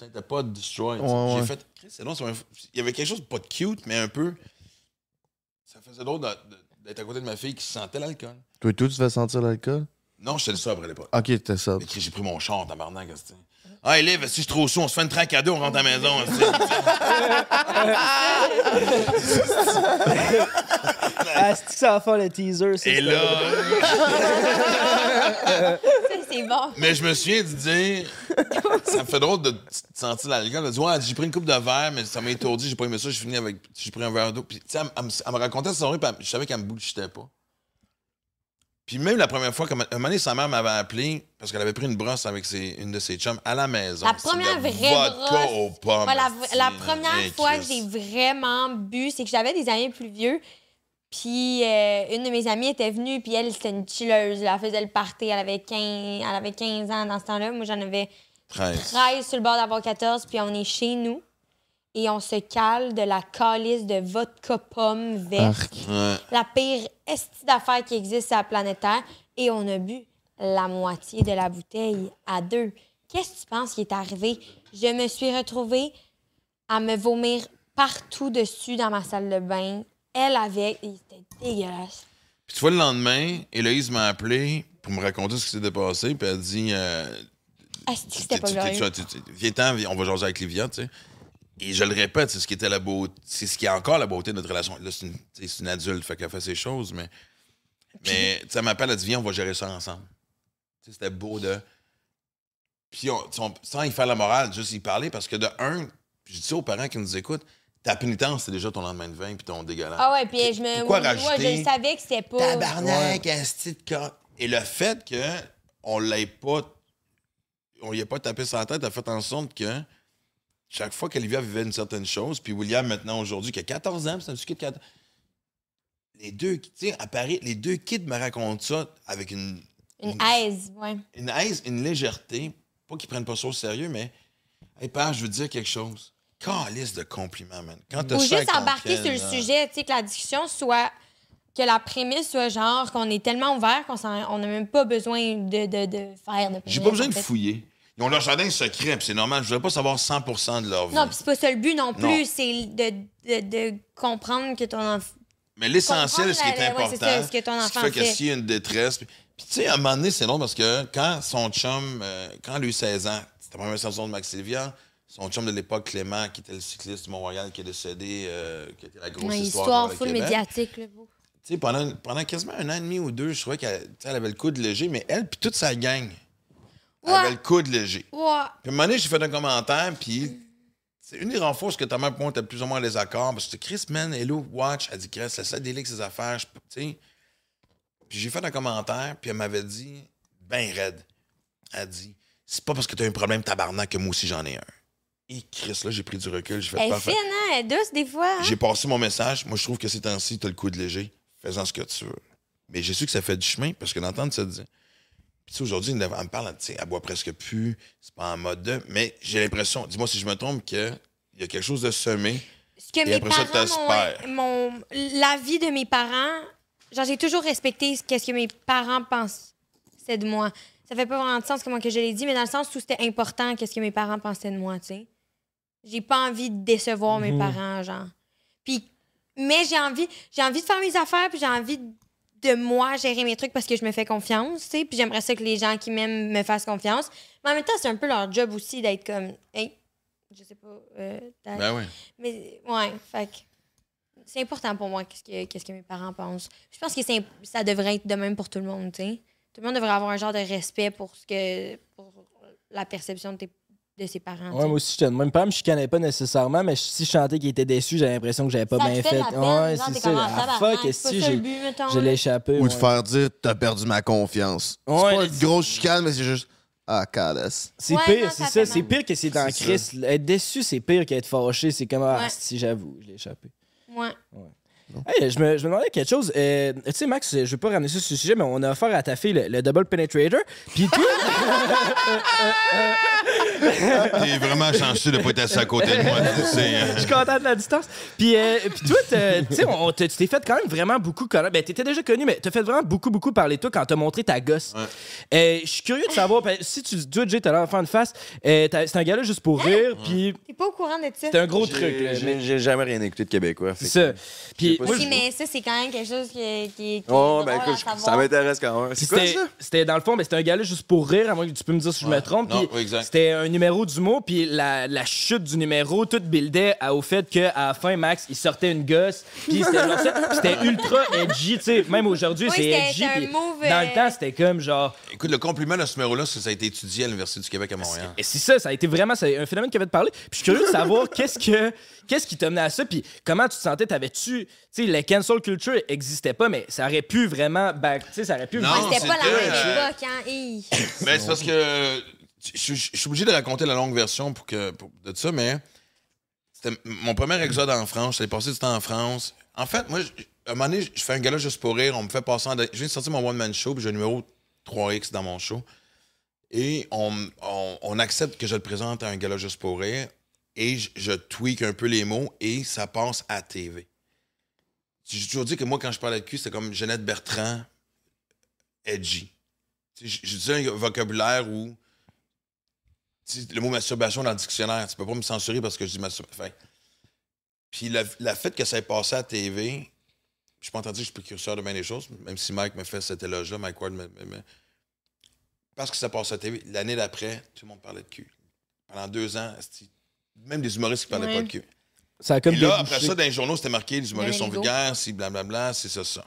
elle était pas destroyed. Ouais, J'ai fait, Chris, c'est long, c'est un- il y avait quelque chose de pas de cute, mais un peu. Ça faisait drôle d'être à côté de ma fille qui sentait l'alcool. Toi, tout, tu fais sentir l'alcool? Non, j'étais le sobre à l'époque. Ok, t'es ça. Mais Chris, j'ai pris mon char, tabarnak, Ah, Liv, si je suis trop sous, on se fait une traque à deux, on rentre à la maison. hostie. Ah, c'est que ça va faire le teaser, ça. Et c'est là, Ça, c'est bon. mais je me souviens de dire, ça me fait drôle de sentir l'alcool. Elle dit, ouais, j'ai pris une coupe de verre, mais ça m'a étourdi, j'ai pas aimé ça, j'ai fini avec, j'ai pris un verre d'eau. Puis, tu sais, elle, elle me- elle me racontait sa soirée, puis elle- je savais qu'elle me bullshitait pas. Puis même la première fois, comme un moment donné, sa mère m'avait appelé parce qu'elle avait pris une brosse avec ses- une de ses chums à la maison. La première vraie vodka brosse. aux pommes. Ouais, la, première Hey, fois que j'ai vraiment bu, c'est que j'avais des amis plus vieux. Puis euh, une de mes amies était venue, puis elle, c'était une chilleuse. Elle faisait le party. Elle avait 15, elle avait 15 ans dans ce temps-là. Moi, j'en avais 13. 13 sur le bord d'avoir 14. Puis on est chez nous. Et on se cale de la calice de vodka pomme verte. Ouais. La pire esti d'affaires qui existe sur la planète Terre. Et on a bu la moitié de la bouteille à deux. Qu'est-ce que tu penses qui est arrivé? Je me suis retrouvée à me vomir partout dessus dans ma salle de bain. Elle avec. et C'était dégueulasse. Puis tu vois, le lendemain, Héloïse m'a appelé pour me raconter ce qui s'était passé, puis elle dit euh, que c'était pas tu- Viens-t'en, viens, on va jaser avec Livia, tu sais. Et je le répète, c'est ce qui était la beauté. C'est ce qui est encore la beauté de notre relation. Là, c'est une, une adulte, fait qu'elle fait ses choses, mais. Mais, elle m'appelle, elle dit, viens, on va gérer ça ensemble. Tu sais, c'était beau de. Puis, on, sans y faire la morale, juste y parler, parce que de un, je dis ça aux parents qui nous écoutent, ta pénitence, c'est déjà ton lendemain de vin, puis ton dégueulasse. Ah ouais, puis je me. Pourquoi moi, rajouter je savais que c'était pas. Tabarnak, asti de Et le fait que on l'ait pas. On y ait pas tapé sur la tête a fait en sorte que chaque fois qu'Olivia vivait une certaine chose, puis William, maintenant, aujourd'hui, qui a 14 ans, c'est un petit kid de 14 Les deux, tu sais, à Paris, les deux kids me racontent ça avec une. Une aise, ouais. Une aise, une légèreté. Pas qu'ils prennent pas ça au sérieux, mais. Hey, père, je veux te dire quelque chose. Calice de compliments, man. Quand Ou juste embarquer sur le là. sujet, tu sais, que la discussion soit. Que la prémisse soit genre qu'on est tellement ouvert qu'on n'a même pas besoin de, de, de faire. de J'ai pas besoin en de fouiller. Ils ont leur jardin secret, puis c'est normal. Je voudrais pas savoir 100% de leur vie. Non, puis c'est pas ça le but non plus, c'est de, de, de comprendre que ton enfant. Mais l'essentiel, ce qui est ouais, important, c'est ce que ton qui fait que s'il y a une détresse... Puis, tu sais, à un moment donné, c'est long parce que quand son chum, euh, quand eu 16 ans, c'était la première saison de Max Sylvia, son chum de l'époque, Clément, qui était le cycliste du Mont-Royal, qui est décédé, euh, qui était la grosse Une histoire, histoire pour le full médiatique, là. sais, pendant, pendant quasiment un an et demi ou deux, je trouvais qu'elle avait le coude léger, mais elle puis toute sa gang, elle Ouais. avait le coude léger. Ouais. Puis à un moment donné, j'ai fait un commentaire, puis c'est une des renforces que ta mère et moi, plus ou moins les accords. Parce que Chris, man, hello, watch. Elle dit, Chris, laisse ça délire ses affaires. je. Puis j'ai fait un commentaire, puis elle m'avait dit, ben raide. Elle dit, c'est pas parce que t'as un problème tabarnak que moi aussi j'en ai un. Et Chris, là, j'ai pris du recul. J'ai fait Elle est parfait. fine, hein? Elle douce des fois. hein? J'ai passé mon message. Moi, je trouve que ces temps-ci, t'as le coude léger. Fais-en ce que tu veux. Mais j'ai su que ça fait du chemin parce que d'entendre ça dire. Puis aujourd'hui, elle me parle, tu sais, elle boit presque plus. C'est pas en mode de. Mais j'ai l'impression, dis-moi si je me trompe, qu'il y a quelque chose de semé. Ce que Et mes après ça, parents mon la vie de mes parents, genre j'ai toujours respecté ce qu'est-ce que mes parents pensaient de moi. Ça fait pas vraiment de sens comment que je l'ai dit, mais dans le sens où c'était important qu'est-ce que mes parents pensaient de moi, tu sais. J'ai pas envie de décevoir mes parents, genre. Puis mais j'ai envie j'ai envie de faire mes affaires, puis j'ai envie de moi gérer mes trucs parce que je me fais confiance, tu sais, puis j'aimerais ça que les gens qui m'aiment me fassent confiance. Mais en même temps, c'est un peu leur job aussi d'être comme hey, je sais pas, euh, Ben oui. mais ouais, fait c'est important pour moi qu'est-ce que, qu'est-ce que mes parents pensent. Je pense que c'est, ça devrait être de même pour tout le monde, tu sais. tout le monde devrait avoir un genre de respect pour ce que pour la perception de, tes- de ses parents. Ouais, moi aussi, j'étais de même. Pas, je chicanais pas nécessairement, mais si je chantais qu'il était déçu, j'avais l'impression que j'avais pas Ça bien fait ouais, c'est ça. ah, Ah, fuck, si, j'ai l'échappé. Ou de ouais. faire dire t'as perdu ma confiance. Ouais, c'est pas une grosse chicane, mais c'est juste Ah, calice. C'est Ouais, pire, c'est ça C'est pire que c'est dans Chris. Être déçu, c'est pire qu'être fâché. C'est comme, ah, si, j'avoue, je l'ai échappé. Ouais. Hey, je, me, je me demandais quelque chose. Euh, tu sais, Max, je veux pas ramener ça sur le sujet, mais on a offert à ta fille le, le Double Penetrator. Puis toi, T'es vraiment chanceux de pas être assis à côté de moi. hein. je suis content de la distance. Puis, euh, puis toi, tu sais, on- tu t'es fait quand même vraiment beaucoup connaître. Ben, t'étais déjà connu, mais t'as fait vraiment beaucoup, beaucoup parler de toi quand t'as montré ta gosse. Euh, Je suis curieux de savoir, ben, si tu toi, Jay, t'as l'enfant de face, euh, t'as- c'est un gars-là juste pour rire, puis T'es pas au courant de ça? c'est un gros truc. là, J'ai mais- j'ai jamais rien écouté de québécois. fait C'est que- ça. Puis, pas moi, si- Oui, mais ça, c'est quand même quelque chose qui, qui, qui Oh, ben écoute, ça m'intéresse quand même. C'est quoi C'était- ça? C'était dans le fond, mais c'était un gars-là juste pour rire, à moins que tu peux me dire si je me trompe. Non, puis oui, exact. C'était un numéro d'humour, puis la, la chute du numéro, tout buildait à- au fait qu'à la fin, Max, il sortait une gosse, puis c'était genre ça, puis c'était ultra edgy, tu sais. Même aujourd'hui, Oui, c'est c'était- edgy. c'était un puis move, Dans euh, le temps, c'était comme genre. Écoute, le compliment de ce numéro-là, c'est que ça a été étudié à l'Université du Québec à Montréal. Et c'est ça, ça a été vraiment c'est un phénomène qui avait de parler. Puis je suis curieux de savoir qu'est-ce que qu'est-ce qui t'a mené à ça, puis comment tu te sentais, t'avais-tu, tu sais, la cancel culture existait pas, mais ça aurait pu vraiment, ben, tu sais, ça aurait pu. Non, Ouais, c'était pas la c'était, même euh, époque, hein? Hi. Ben, c'est parce que je, je- je suis obligé de raconter la longue version pour que, de ça, mais c'était mon premier exode en France. J'allais passer du temps en France. En fait, moi, je- à un moment donné, je fais un gala juste pour rire. On me fait passer en. Je viens de sortir mon one-man show, puis j'ai un numéro 3X dans mon show. Et on, on- accepte que je le présente à un gala juste pour rire. Et je, je tweak un peu les mots et ça passe à TV. J'ai toujours dit que moi, quand je parlais de cul, c'était comme Jeannette Bertrand, edgy. J'ai dit un vocabulaire où le mot masturbation dans le dictionnaire, tu peux pas me censurer parce que je dis masturbation. Puis la, la fait que ça ait passé à la TV, je suis pas en train de dire que je suis précurseur de bien des choses, même si Mike me fait cet éloge-là, Mike Ward me, me- me- Parce que ça passe à la TV, l'année d'après, tout le monde parlait de cul. Pendant deux ans, même des humoristes qui parlaient Ouais. pas de cul. Ça a comme Et là, après ça, dans les journaux, c'était marqué les humoristes sont vulgaires, c'est blablabla, c'est ça, ça.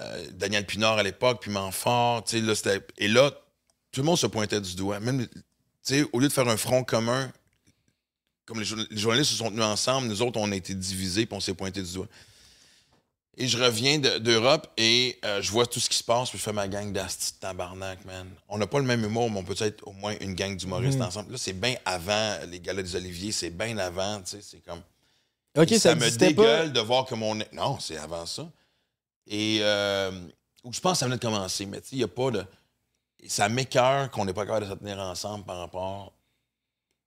Euh, Daniel Pinard à l'époque, puis Manfort, tu sais, là, c'était. Et là, tout le monde se pointait du doigt. Même, sais, au lieu de faire un front commun, comme les, journa- les journalistes se sont tenus ensemble, nous autres, on a été divisés, puis on s'est pointé du doigt. Et je reviens de- d'Europe et euh, je vois tout ce qui se passe, puis je fais ma gang d'asti de tabarnak, man. On n'a pas le même humour, mais on peut être au moins une gang d'humoristes ensemble. Là, c'est bien avant les galas des Oliviers, c'est bien avant, tu sais, c'est comme. Ok, ça, ça me pas? dégueule de voir que mon. Non, c'est avant ça. Et euh, je pense que ça venait de commencer, mais tu sais, il n'y a pas de. Ça m'écœure qu'on n'est pas capable de se tenir ensemble par rapport.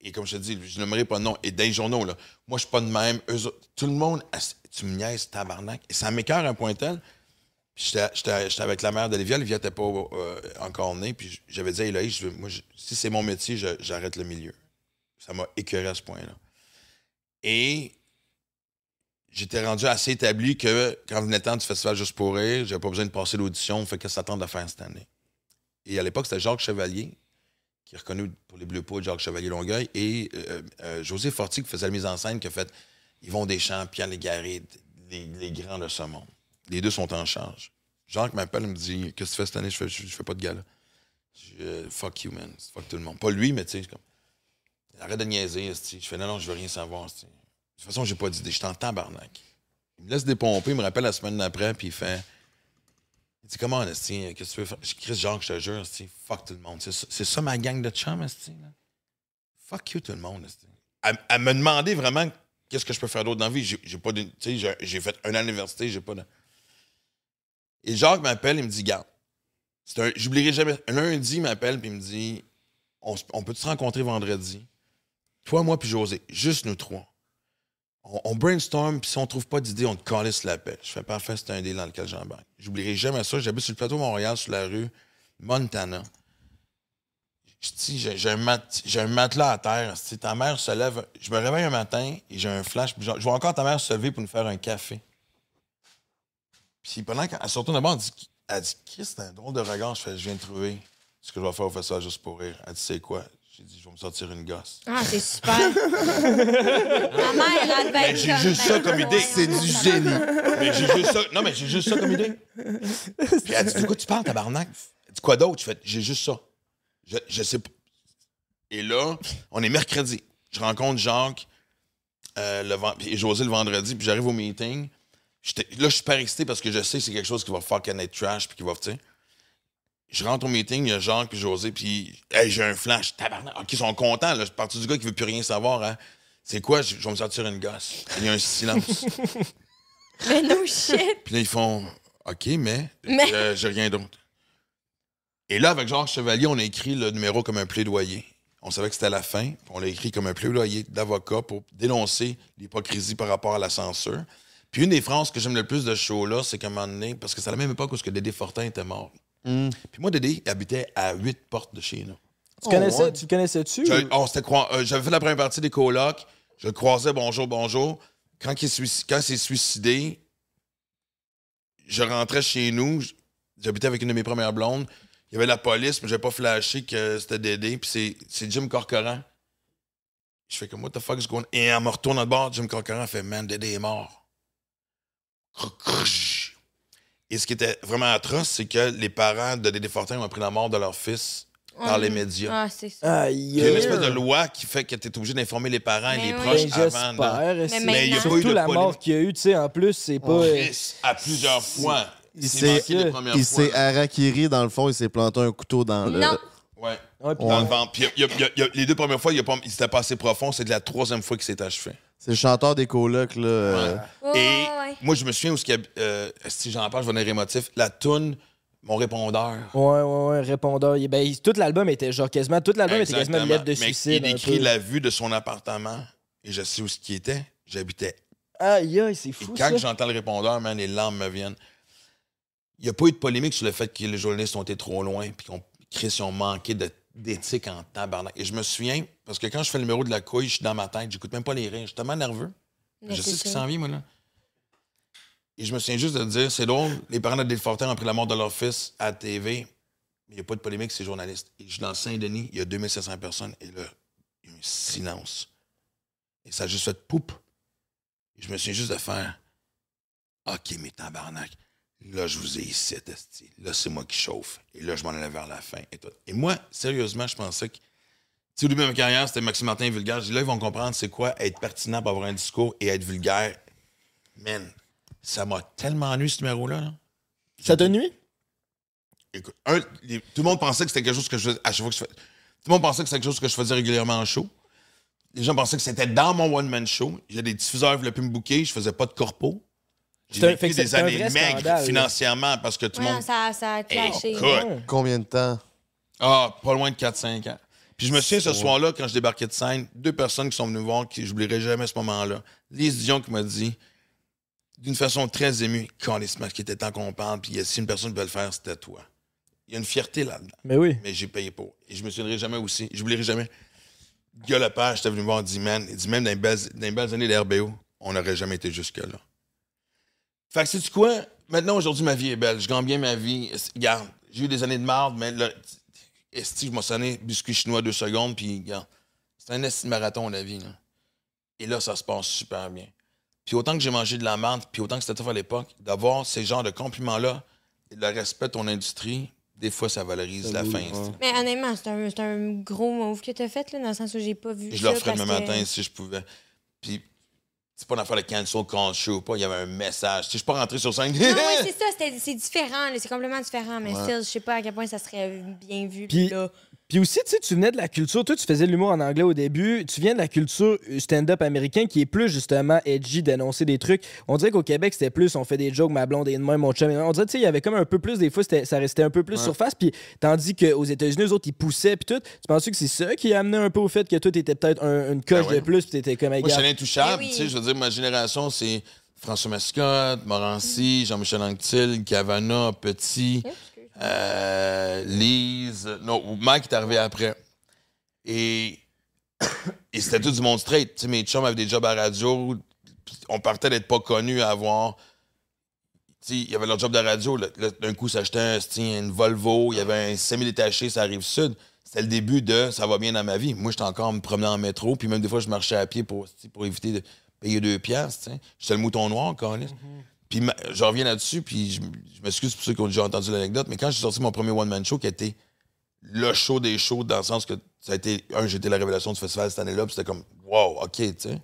Et comme je te dis, je n'aimerais pas de nom. Et dans les journaux, là, moi, je suis pas de même. Tout le monde, asti, tu me niaises, tabarnak. Et ça m'écœure un point tel. J'étais avec la mère d'Olivia. Olivia n'était pas euh, encore née. Puis j'avais dit à Eloïse, moi, si c'est mon métier, j'arrête le milieu. Ça m'a écœuré à ce point-là. Et j'étais rendu assez établi que quand venait le temps du festival Juste pour rire, j'avais pas besoin de passer l'audition, fait que s'attendre à faire cette année. Et à l'époque, c'était Jacques Chevalier, qui est reconnu pour les Bleus Poudres, Jacques Chevalier Longueuil, et euh, euh, José Forti, qui faisait la mise en scène, qui a fait Yvon Deschamps, Pierre Légaré, les, les grands de ce monde. Les deux sont en charge. Jacques m'appelle et me dit Qu'est-ce que tu fais cette année? Je fais, je, fais pas de gala. Je, euh, fuck you, man. Fuck tout le monde. Pas lui, mais tu sais, comme. Arrête de niaiser. Je fais non, non, je veux rien savoir. De toute façon, j'ai pas d'idée. Je suis en tabarnak. Il me laisse dépomper, il me rappelle la semaine d'après, puis il fait. Il dit Comment, Esti, qu'est-ce que tu veux faire? Je je te jure, esti, fuck tout le monde. C'est ça, ma gang de chums, Esti. Fuck you, tout le monde, Esti. Elle, elle me demandait vraiment qu'est-ce que je peux faire d'autre dans la vie. J'ai, pas j'ai, fait un an à l'université, j'ai pas de. Et Jacques m'appelle, il me dit Garde. J'oublierai jamais. Un lundi, il m'appelle, puis il me dit on, on peut se rencontrer vendredi? Toi, moi, puis José, juste nous trois. On, brainstorm, puis si on trouve pas d'idée, on te calisse la paix. Je fais parfait, c'est un deal dans lequel j'embarque. J'oublierai jamais ça. J'habite sur le plateau Montréal, sur la rue Montana. J'ai, un mat- un matelas à terre. Ta mère se lève, je me réveille un matin et j'ai un flash. je vois encore ta mère se lever pour nous faire un café. Puis pendant qu'elle se retourne d'abord, elle dit, elle dit Chris, c'est un drôle de regard. Je fais, je viens de trouver ce que je vais faire au festival juste pour rire. Elle dit, c'est quoi? J'ai dit, je vais me sortir une gosse. Ah, c'est super. Ma mère, devait Ben, être j'ai juste ça comme idée. C'est du génie. Mais j'ai juste ça. Non, mais j'ai juste ça comme idée. Puis elle dit, de quoi tu parles, tabarnak? Elle dis quoi d'autre? Je fais, j'ai juste ça. Je, je sais pas. Et là, on est mercredi. Je rencontre Jacques euh, le et José le vendredi, puis j'arrive au meeting. Là, je suis super excité parce que je sais que c'est quelque chose qui va faire connaître trash, puis qui va, tu sais. Je rentre au meeting, il y a Jacques puis José, puis hey, j'ai un flash. Tabarnak. OK, ils sont contents. Là. Je suis parti du gars qui veut plus rien savoir. Hein. C'est quoi? Je je vais me sortir une gosse. Il y a un silence. Mais no shit. Puis là, ils font OK, mais, Mais- euh, j'ai rien d'autre. Et là, avec Georges Chevalier, on a écrit le numéro comme un plaidoyer. On savait que c'était la fin. On l'a écrit comme un plaidoyer d'avocat pour dénoncer l'hypocrisie par rapport à la censure. Puis une des phrases que j'aime le plus de ce show-là, c'est qu'à un moment donné, parce que c'est à la même époque où ce que Dédé Fortin était mort. Puis moi, Dédé, il habitait à huit portes de chez nous. Tu connaissais, ouais. tu le connaissais-tu? On s'était croi- euh, J'avais fait la première partie des colocs. Je le croisais, bonjour, bonjour. Quand il, s'est suicidé, je rentrais chez nous. J'habitais avec une de mes premières blondes. Il y avait la police, mais j'ai pas flashé que c'était Dédé. Puis c'est- c'est Jim Corcoran. Je fais comme, what the fuck is going? On? Et elle me retourne de bord. Jim Corcoran fait, man, Dédé est mort. Et ce qui était vraiment atroce, c'est que les parents de Dédé Fortin ont appris la mort de leur fils par les médias. Ah, c'est ça. Il y a une espèce de loi qui fait que tu es obligé d'informer les parents et Mais les oui. proches Ben, avant. de-. Mais il y a pas eu Surtout de la mort qu'il y a eu, tu sais, en plus, c'est pas... euh, à plusieurs fois. Il s'est- manqué les premières Il harakiri, dans le fond, il s'est planté un couteau dans le. Non. Ouais. Dans le ventre. Puis il y a- il y a- il y a- les deux premières fois, il, il s'était pas assez profond. C'est la troisième fois qu'il s'est achevé. C'est le chanteur des colocs, là. euh, Ouais, Et ouais, moi, je me souviens où ce qu'il y a- euh, si j'en parle, je vais devenir émotif. La toune, mon répondeur. Ouais, ouais, ouais, répondeur. Il- Ben, il- tout l'album était genre quasiment. Tout l'album était quasiment une lettre de Mais suicide. Il un écrit peu. la vue de son appartement et je sais où ce qui était. J'habitais Aïe, aïe, c'est Et fou. quand ça. j'entends le répondeur, man, les larmes me viennent. Il n'y a pas eu de polémique sur le fait que les journalistes ont été trop loin puis qu'on Chris, ils ont manqué de- d'éthique en tabarnak. Et je me souviens, parce que quand je fais le numéro de la couille, je suis dans ma tête, j'écoute même pas les rires. Je suis tellement nerveux. Mais je sais ce qui s'en vient, moi, là. Et je me souviens juste de dire, c'est drôle, les parents de Delfortin ont pris la mort de leur fils à la TV, mais il n'y a pas de polémique, c'est journaliste. Et je suis dans Saint-Denis, il y a 2700 personnes, et là, il y a un silence. Et ça a juste fait poup. Et je me souviens juste de faire, OK, mais tabarnak, là, je vous ai ici. Là, c'est moi qui chauffe. Et là, je m'en allais vers la fin. Et, tout. et moi, sérieusement, je pensais que. Tu sais, au début de ma carrière, c'était Maxime Martin vulgaire. Je dis, là, ils vont comprendre c'est quoi être pertinent pour avoir un discours et être vulgaire. Man, ça m'a tellement ennuyé, ce numéro-là. là. Ça te nuit? Écoute, un, les- tout le monde pensait que c'était quelque chose que je faisais. À chaque fois que je fais- tout le monde pensait que c'était quelque chose que je faisais régulièrement en show. Les gens pensaient que c'était dans mon one-man show. J'ai des diffuseurs qui voulaient plus me booker. Je faisais pas de corpo. J'ai vécu des années maigres scandale, là. financièrement parce que tout le Ouais, monde. ça, ça a clashé. Écoute, Combien de temps? ah, pas loin de 4-5 ans. Puis je me souviens ce soir-là, quand je débarquais de scène, deux personnes qui sont venues me voir, qui j'oublierai jamais ce moment-là. Lise Dion qui m'a dit, d'une façon très émue, quand les qui était temps qu'on parle, puis si une personne peut le faire, c'était toi. Il y a une fierté là-dedans, Mais oui. mais j'ai payé pour. Et je me souviendrai jamais aussi, j'oublierai jamais. Guy Lepage, j'étais venu me voir, il dit, man, il dit, même dans les belles, dans les belles années d'RBO, on n'aurait jamais été jusque-là. Fait que, sais-tu quoi? Maintenant, aujourd'hui, ma vie est belle. Je gagne bien ma vie. Regarde, j'ai eu des années de marde, mais là, esti, je m'en sonné biscuit chinois deux secondes, puis regarde, c'est un esti de marathon, la vie. Là. Et là, ça se passe super bien. Puis autant que j'ai mangé de la menthe, puis autant que c'était tough à l'époque, d'avoir ces genres de compliments-là, et le respect de ton industrie, des fois, ça valorise la fin. Mais honnêtement, c'est un, c'est un gros move que t'as fait, là, dans le sens où j'ai pas vu Je le ferais demain matin si je pouvais. Puis, c'est pas une affaire de cancel culture ou pas, il y avait un message. Tu sais, je suis pas rentré sur scène. Non, oui, c'est ça, c'est différent, là, c'est complètement différent, mais still, je sais pas à quel point ça serait bien vu. Puis- Puis là, Puis aussi, tu sais, tu venais de la culture. Toi, tu faisais de l'humour en anglais au début. Tu viens de la culture stand-up américain qui est plus justement edgy, d'énoncer des trucs. On dirait qu'au Québec, c'était plus on fait des jokes, ma blonde et de même, mon chum. On dirait, tu sais, il y avait comme un peu plus, des fois, ça restait un peu plus surface. Puis tandis qu'aux États-Unis, eux autres, ils poussaient. Puis tout. Tu penses que c'est ça qui a amené un peu au fait que toi, t'étais peut-être un- une coche Ben ouais. de plus. Puis t'étais comme, Moi, je suis gars. intouchable. Eh oui. Tu sais, je veux dire, ma génération, c'est François Mascotte, Morancy, Jean-Michel Anctil, Cavana, Petit, euh, Lise. Non, Mike est arrivé après. Et, et c'était tout du monde straight. Mes chums avaient des jobs à radio. On partait d'être pas connus à avoir. Il y avait leur job de radio. D'un coup, s'achetait un, une Volvo. Il y avait un semi-détaché, ça arrive sud. C'était le début de ça va bien dans ma vie. Moi, j'étais encore me promener en métro. Puis même des fois, je marchais à pied pour, pour éviter de payer deux piastres. J'étais le mouton noir, encore. Puis je reviens là-dessus, puis je, m'excuse pour ceux qui ont déjà entendu l'anecdote, mais quand j'ai sorti mon premier one-man show, qui été le show des shows, dans le sens que ça a été, un, j'étais la révélation du festival cette année-là, puis c'était comme, wow, OK, tu sais.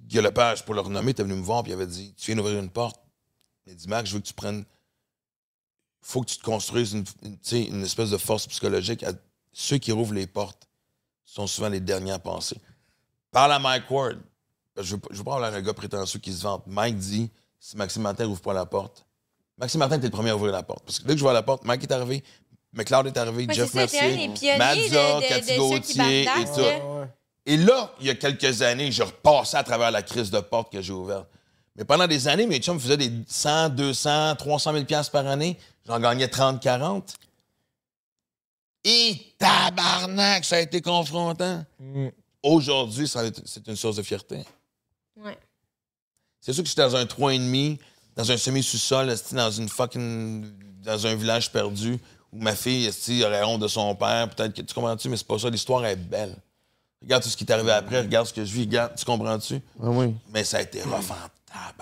Guy Lepage, pour le renommer, était venu me voir, puis il avait dit, tu viens d'ouvrir une porte. Il dit, Max, je veux que tu prennes. faut que tu te construises une, espèce de force psychologique. À, ceux qui rouvrent les portes sont souvent les derniers à passer. Parle à Mike Ward. Je je veux pas avoir un gars prétentieux qui se vante. Mike dit si Maxime Martin ouvre pas la porte. Maxime Martin était le premier à ouvrir la porte. Parce que dès que je vois la porte, Mike est arrivé, McLeod est arrivé, Ouais, Jeff ça, Mercier, Mazza, de- Cathy Gauthier et tout. là. Et là, il y a quelques années, je repassais à travers la crise de porte que j'ai ouverte. Mais pendant des années, mes chums faisaient des 100, 200, 300 000 piastres par année. J'en gagnais 30, 40. Et tabarnak, ça a été confrontant. Aujourd'hui, ça a été- c'est une source de fierté. Ouais. C'est sûr que j'étais dans un 3,5, dans un semi-sous-sol, dans une fucking. dans un village perdu, où ma fille, aurait honte de son père. Peut-être que. Tu comprends-tu? Mais c'est pas ça. L'histoire est belle. Regarde tout ce qui est arrivé après, regarde ce que je vis, regarde. Tu comprends-tu? Ah oui. Mais ça a été rough.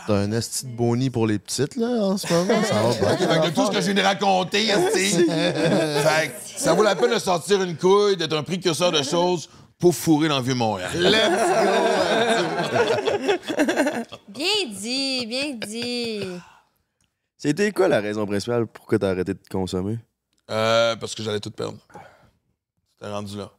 T'as un esti de boni pour les petites, là, en ce moment? Ça va bien. Fait que de tout ce que je viens de raconter, esti, fait que ça vaut la peine de sortir une couille, d'être un précurseur de choses pour fourrer dans le Vieux-Montréal. Bien dit, bien dit. C'était quoi la raison principale pourquoi t'as arrêté de consommer? Euh, parce que j'allais tout perdre. C'était rendu là.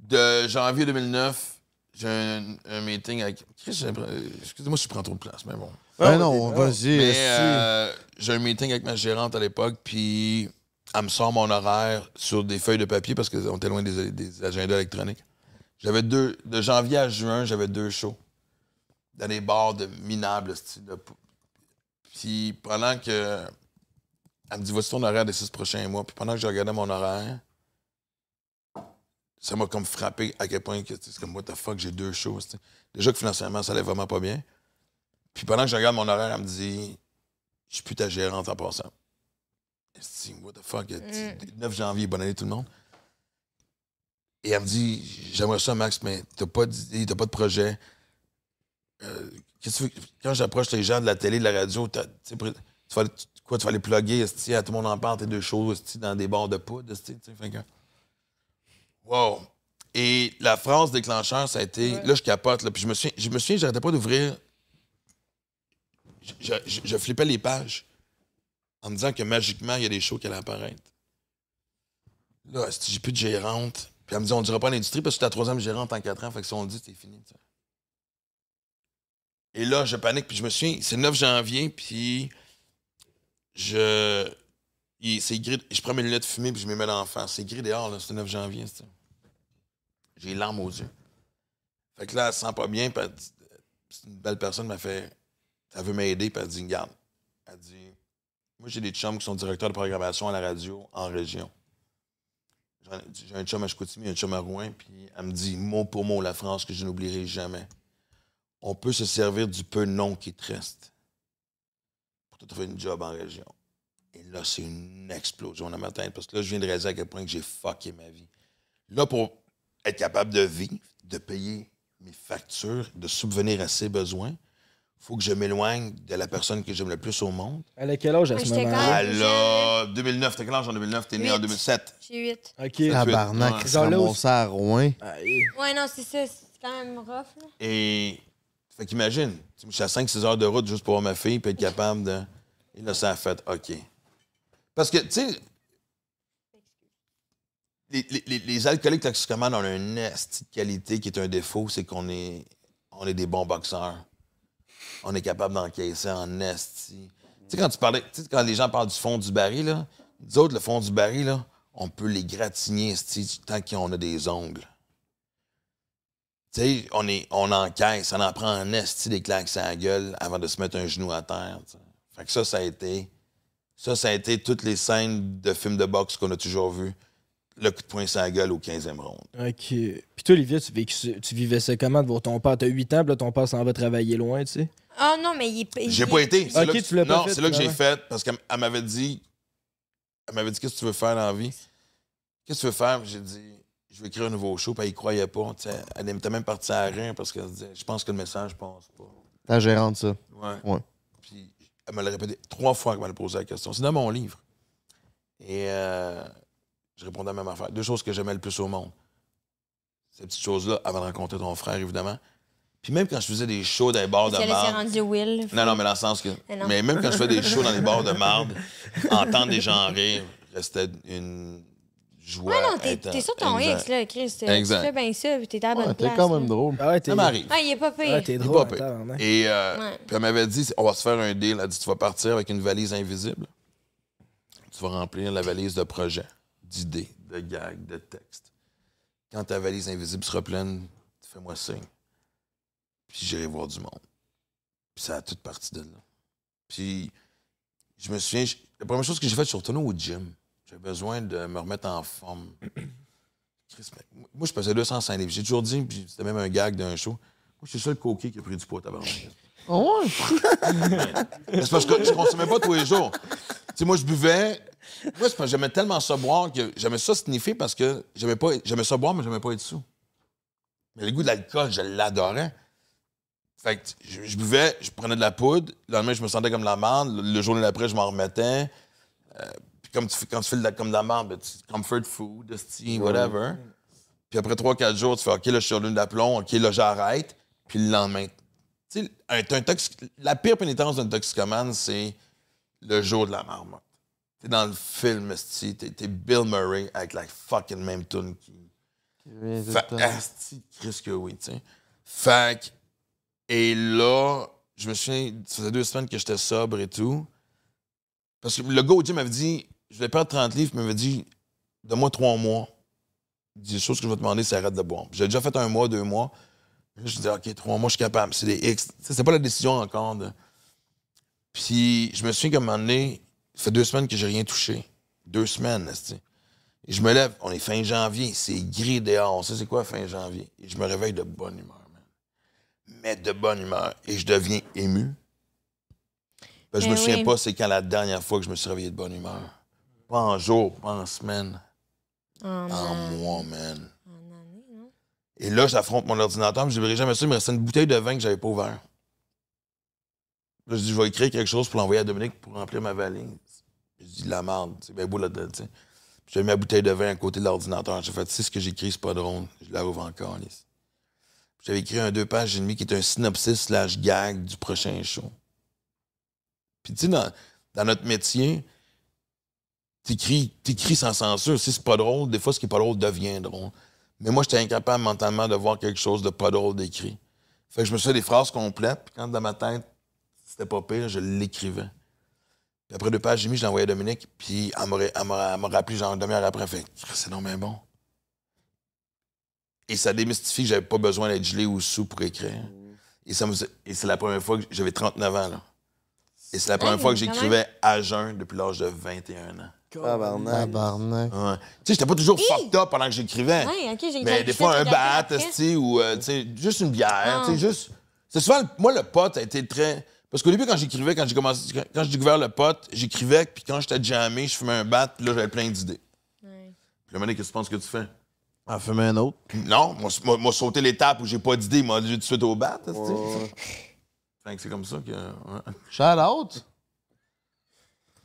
De janvier 2009, j'ai un, un meeting avec. Excusez-moi si je prends trop de place, mais bon. Ah non, vas-y, euh, j'ai un meeting avec ma gérante à l'époque, puis elle me sort mon horaire sur des feuilles de papier parce qu'on était loin des, des agendas électroniques. J'avais deux. De janvier à juin, j'avais deux shows. Dans des bars de minables. Puis pendant que. Elle me dit, voici ton horaire des six prochains mois? Puis pendant que je regardais mon horaire, ça m'a comme frappé à quel point que, c'est comme, what the fuck, j'ai deux sais. Déjà que financièrement, ça allait vraiment pas bien. Puis pendant que je regarde mon horaire, elle me dit, je suis plus ta gérante en passant. Esti, what the fuck, Mm. 9 janvier, bonne année tout le monde. Et elle me dit, j'aimerais ça, Max, mais t'as pas d'idée, t'as pas de projet. Euh, que tu Quand j'approche les gens de la télé, de la radio, tu tu tu- quoi, tu vas les plugger, à tout le monde en parle, tes deux choses, dans des bars de poudre, esti, tu sais, fait que- Wow. Et la phrase déclencheur, ça a été, là, je capote, là, puis je me souviens, je me souviens, j'arrêtais pas d'ouvrir. Je, je- je- je flippais les pages en me disant que magiquement, il y a des shows qui allaient apparaître. Là, j'ai plus de gérante. Puis elle me dit, on ne dira pas à l'industrie parce que c'est la troisième gérante en quatre ans. Fait que si on le dit, c'est fini. tu. Et là, je panique. Puis je me souviens, c'est le 9 janvier. Puis je. Je prends mes lunettes fumées puis je me mets en face. C'est gris dehors, là. C'est le 9 janvier. c'est ça. J'ai les larmes aux yeux. Fait que là, elle se sent pas bien. Puis dit- une belle personne, m'a fait. Elle veut m'aider. Puis elle dit, regarde. Elle dit, moi, j'ai des chums qui sont directeurs de programmation à la radio en région. J'ai un chum à Chicoutimi, un chum à Rouen, puis elle me dit mot pour mot la France que je n'oublierai jamais. On peut se servir du peu de nom qui te reste pour te trouver une job en région. Et là, c'est une explosion dans ma tête parce que là, je viens de réaliser à quel point que j'ai fucké ma vie. Là, pour être capable de vivre, de payer mes factures, de subvenir à ses besoins, faut que je m'éloigne de la personne que j'aime le plus au monde. Elle a quel âge à ce moment-là? quand- Alors, 2009, t'es quel âge en 2009? T'es né en Huit. 2007. J'ai 8. Ok. Tabarnak, Ouais. il se Genre là où- ramassait à Rouen. Ouais, non, c'est ça. C'est quand même rough, là. Et. Fait qu'imagine, je suis à 5-6 heures de route juste pour voir ma fille, puis être capable de. Et là, ça a fait OK. Parce que, tu sais. Les, les- les- alcooliques toxicomanes ont un esti de qualité qui est un défaut, c'est qu'on est, on est des bons boxeurs. On est capable d'encaisser en esti. Tu sais, quand tu parlais, quand les gens parlent du fond du baril, là, nous autres, le fond du baril, là, on peut les gratigner tant qu'on a des ongles. Tu sais, on, est, on encaisse, on en prend un esti des claques à la gueule avant de se mettre un genou à terre. Fait que ça, ça a été. Ça, ça a été toutes les scènes de films de boxe qu'on a toujours vues. Le coup de poing sur la gueule au 15e ronde. Ok. Puis toi, Olivia, tu, vécu- tu vivais ça comment de voir ton père? T'as 8 ans, puis là, ton père s'en va travailler loin, tu sais? Oh non, mais il est. J'ai pas été. C'est Ok, là que- tu l'as pas non, c'est là que j'ai fait parce qu'elle elle m'avait dit. Elle m'avait dit Qu'est-ce que tu veux faire dans la vie? Qu'est-ce que tu veux faire? J'ai dit Je vais écrire un nouveau show. Puis elle y croyait pas. tu sais. Elle était même partie à rien parce qu'elle se disait Je pense que le message passe pas. Ta gérante, ça. Ouais. Ouais. Puis Elle me l'a répété trois fois qu'elle m'a posé la question. C'est dans mon livre. Et euh, je répondais à la même affaire. Deux choses que j'aimais le plus au monde. Ces petites choses-là, avant de rencontrer ton frère, évidemment. Puis même quand je faisais des shows dans les bars de marde. rendue Will. Non, non, mais dans le sens que. Mais non. Mais même quand je fais des shows dans les bars de marde, entendre des gens rire restait une joie. Ouais, non, t'es sur ton Exact. X, là, Chris. Tu Exact. fais bien ça, puis t'es à la bonne Ouais, place. T'es quand même là. drôle. Ah ouais, t'es Ça m'arrive. Ah, il est pas pire. Ouais, t'es drôle. pas pire. attends, hein. Et euh, Ouais. puis elle m'avait dit, on va se faire un deal. Elle a dit, tu vas partir avec une valise invisible. Tu vas remplir la valise de projets, d'idées, de gags, de textes. Quand ta valise invisible sera pleine, fais-moi signe. Puis j'irai voir du monde. Puis ça a toute partie de là. Puis je me souviens, je- la première chose que j'ai faite, je suis retourné au gym. J'avais besoin de me remettre en forme. Moi, je pesais 205 livres. J'ai toujours dit, puis c'était même un gag d'un show. Moi, je suis le seul coquet qui a pris du poids, tabarnak. Oh ouais? C'est parce que je consommais pas tous les jours. Tu sais, moi, je buvais. Moi, c'est parce que j'aimais tellement ça boire que j'aimais ça sniffer parce que j'aimais pas. J'aimais ça boire, mais j'aimais pas être sous. Mais le goût de l'alcool, je l'adorais. Fait que je, je buvais, je prenais de la poudre. Le lendemain, je me sentais comme la merde. Le, le jour d'après, je m'en remettais. Euh, comme tu, fais- quand tu fais de la- comme de la merde, ben, tu- comfort food, esti, whatever. Puis après 3-4 jours, tu fais OK, là, je suis sur l'une d'aplomb. OK, là, j'arrête. Puis le lendemain, tu sais, un, la pire pénitence d'un toxicomane, c'est le jour de la marmotte. T'es dans le film, t'es, t'es Bill Murray avec la fucking même tune qui. Fait, esti, Chris que oui, tu sais. Fait que- et là, je me souviens, ça faisait deux semaines que j'étais sobre et tout. Parce que le gars au gym m'avait dit, je vais perdre 30 livres, il m'avait dit, donne-moi trois mois. Il dit, les choses que je vais te demander, c'est arrête de boire. J'ai déjà fait un mois, deux mois. Là, je dis, OK, trois mois, je suis capable. C'est des X. C'est pas la décision encore. De... Puis, je me souviens qu'à un moment donné, ça fait deux semaines que j'ai rien touché. Deux semaines, esti. Et je me lève, on est fin janvier, c'est gris dehors. On sait c'est quoi fin janvier. Et je me réveille de bonne humeur, man. Mais de bonne humeur. Et je deviens ému. Ben, je Eh me souviens oui. pas c'est quand la dernière fois que je me suis réveillé de bonne humeur. Pas en jour, pas en semaine. En, En mois, man. en année, non? Et là, j'affronte mon ordinateur, mais je verrai jamais ça. Il me restait une bouteille de vin que j'avais pas ouvert. Là, je dis, je vais écrire quelque chose pour l'envoyer à Dominique pour remplir ma valise. Je dis, la merde, c'est bien beau là-dedans, tu sais. Puis J'ai mis ma bouteille de vin à côté de l'ordinateur. J'ai fait, tu sais, ce que j'écris, c'est pas drôle. Je la rouvre encore. Puis J'avais écrit un deux pages et demi qui est un synopsis slash gag du prochain show. Puis, tu sais, dans, dans notre métier, t'écris, t'écris sans censure. Si c'est pas drôle, des fois, ce qui est pas drôle devient drôle. Mais moi, j'étais incapable mentalement de voir quelque chose de pas drôle d'écrit. Fait que je me suis fait des phrases complètes, puis quand dans ma tête, c'était pas pire, je l'écrivais. Puis après deux pages, j'ai mis, je envoyé à Dominique, puis elle m'a, rappelé genre une demi-heure après, elle fait C'est non mais bon. Et ça démystifie que j'avais pas besoin d'être gelé ou sous pour écrire. Et, ça me, et c'est la première fois que j'avais 39 ans, là. Et c'est la première Hey, fois que j'écrivais à jeun depuis l'âge de 21 ans. Tabarnak. Tabarnak. Ouais. Tu sais, j'étais pas toujours fucked up pendant que j'écrivais. Ouais, ok, j'ai Mais des fois, un bat, ou euh, tu sais, juste une bière. Ah. tu sais, juste. C'est souvent, moi, le pot a été très. Parce qu'au début, quand j'écrivais, quand j'ai commencé, quand, j'ai découvert le pot, j'écrivais, puis quand j'étais jammé, je fumais un bat, puis là, j'avais plein d'idées. Ouais. Puis le moment qu'est-ce que tu penses que tu fais? En fumer un autre. Non, moi, moi, sauter l'étape où j'ai pas d'idée, il m'a dit tout de suite au bat. Fait que c'est comme ça que. ouais. Shout out.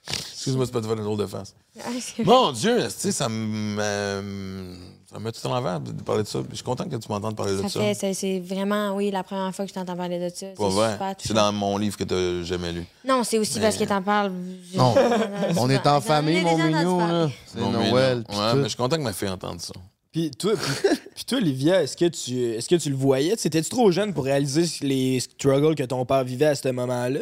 Excuse-moi, c'est pas de faire une drôle de face. Ah, Mon Dieu, ça me. euh, ça me met tout en l'envers de de parler de ça. Je suis content que tu m'entendes parler de Ça ça. fait, c'est- c'est vraiment, oui, la première fois que je t'entends parler de ça. Pas C'est dans mon livre que t'as jamais lu. Non, c'est aussi parce que t'en parles. Non. On est en famille, mon mignon. C'est Noël. Ouais, mais je suis content que ma fille entende ça. Puis toi, puis, toi, Olivia, est-ce que tu est-ce que tu le voyais? T'étais-tu trop jeune pour réaliser les struggles que ton père vivait à ce moment-là?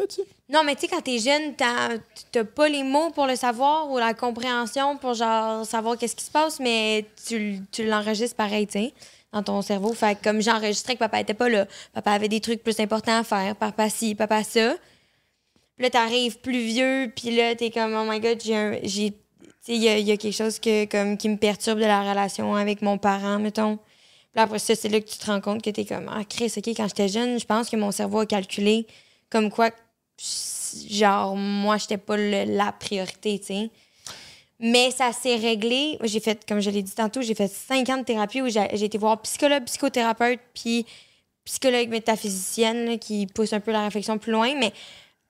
Non, mais tu sais, quand t'es jeune, t'as pas les mots pour le savoir ou la compréhension pour, genre, savoir qu'est-ce qui se passe, mais tu, tu l'enregistres pareil, tu sais, dans ton cerveau. Fait que comme j'enregistrais que papa était pas là, papa avait des trucs plus importants à faire, papa ci, papa ça. Puis là, t'arrives plus vieux, puis là, t'es comme, oh my God, j'ai Tu il y y a quelque chose que, comme, qui me perturbe de la relation avec mon parent, mettons. Puis après ça, c'est là que tu te rends compte que t'es comme, ah, Chris, OK, quand j'étais jeune, je pense que mon cerveau a calculé comme quoi, genre, moi, j'étais pas la priorité, tu sais. Mais ça s'est réglé. J'ai fait, comme je l'ai dit tantôt, j'ai fait cinq ans de thérapie où j'ai j'ai été voir psychologue, psychothérapeute, puis psychologue métaphysicienne là, qui pousse un peu la réflexion plus loin. Mais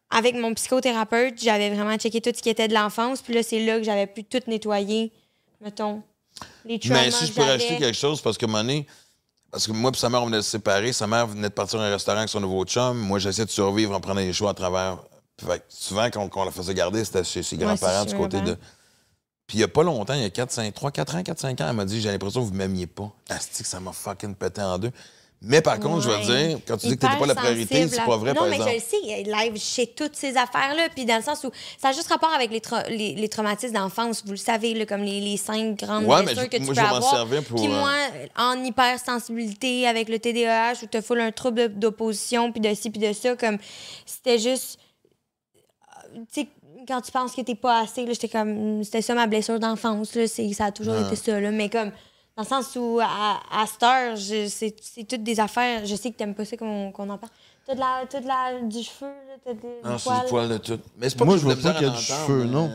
avec mon psychothérapeute, j'avais vraiment checké tout ce qui était de l'enfance. Puis là, c'est là que j'avais pu tout nettoyer, mettons, les traumas Mais si je peux rajouter quelque chose, parce que Mané, parce que moi et sa mère, on venait de se séparer. Sa mère venait de partir à un restaurant avec son nouveau chum. Moi, j'essayais de survivre en prenant des choix à travers. Fait que souvent, quand on la faisait garder, c'était chez ses grands-parents du côté mes de. Puis il y a pas longtemps, il y a 4, 5, 3, 4 ans, 4, 5 ans, elle m'a dit J'ai l'impression que vous m'aimiez pas. Asti, ça m'a fucking pété en deux. Mais par contre, je veux dire, quand tu dis que t'étais pas la priorité, c'est pas vrai, sensible par à- Non, exemple. mais je le sais, live, je sais toutes ces affaires-là. Puis dans le sens où ça a juste rapport avec les, tra- les, les traumatismes d'enfance, vous le savez, là, comme les, les cinq grandes Ouais, mais blessures je- que tu moi, peux je avoir. pour, Puis euh, moi, en hypersensibilité avec le TDAH, où tu full un trouble d'opposition, puis de ci, puis de ça, comme c'était juste. euh, Tu sais, quand tu penses que t'es pas assez, là, j'étais comme. C'était ça ma blessure d'enfance, là. c'est- Ça a toujours Ah. été ça, là. Mais comme. Dans le sens où, à, à cette heure, je- c'est c'est toutes des affaires. Je sais que t'aimes pas ça qu'on qu'on en parle. T'as de la, t'as de la, du cheveu, là, t'as des, Non, c'est poils. du poil de tout. Mais c'est pas Moi, que je vois pas qu'il y a du cheveu, non.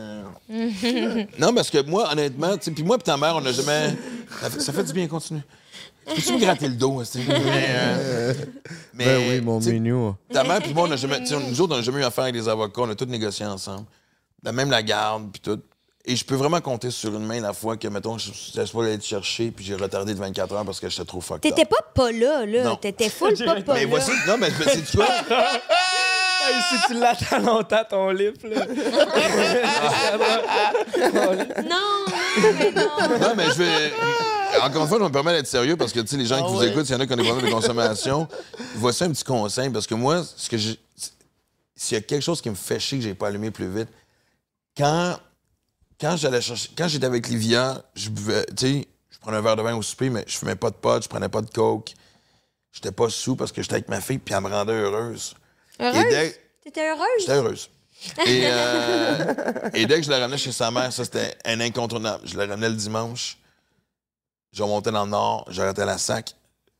mais- non, parce que moi, honnêtement, tu sais, puis moi et ta mère, on n'a jamais. Ça fait, ça fait du bien, continue. Peux-tu me gratter le dos, hein, mais, euh, mais, Ben oui, mon mignon. Ta mère puis moi, on n'a jamais. tu sais, Nous autres, on n'a jamais eu affaire avec des avocats, on a tous négocié ensemble. La même la garde, puis tout. Et je peux vraiment compter sur une main la fois que, mettons, je suis pas allé te chercher, puis j'ai retardé de 24 heures parce que j'étais trop fucked T'étais pas pas là, là. Non. T'étais full pas pas Mais là. voici. Non, mais c'est quoi? Hey, si tu l'attends longtemps, ton lip, là. Non, non, mais non. Non, mais je vais. Encore une fois, je me permets d'être sérieux parce que, tu sais, les gens Ah qui vous écoutent, s'il y en a qui ont des problèmes de consommation, voici un petit conseil parce que moi, ce que j'ai. S'il y a quelque chose qui me fait chier que j'ai pas allumé plus vite, quand. Quand j'allais chercher. Quand j'étais avec Livia, je buvais. Tu sais, je prenais un verre de vin au souper, mais je fumais pas de pot, je prenais pas de coke. J'étais pas sous parce que j'étais avec ma fille, puis elle me rendait heureuse. Heureuse? dès- T'étais heureuse? J'étais heureuse. Et, euh, et dès que je la ramenais chez sa mère, ça c'était un incontournable. Je la ramenais le dimanche. Je remontais dans le nord, j'arrêtais à la sac,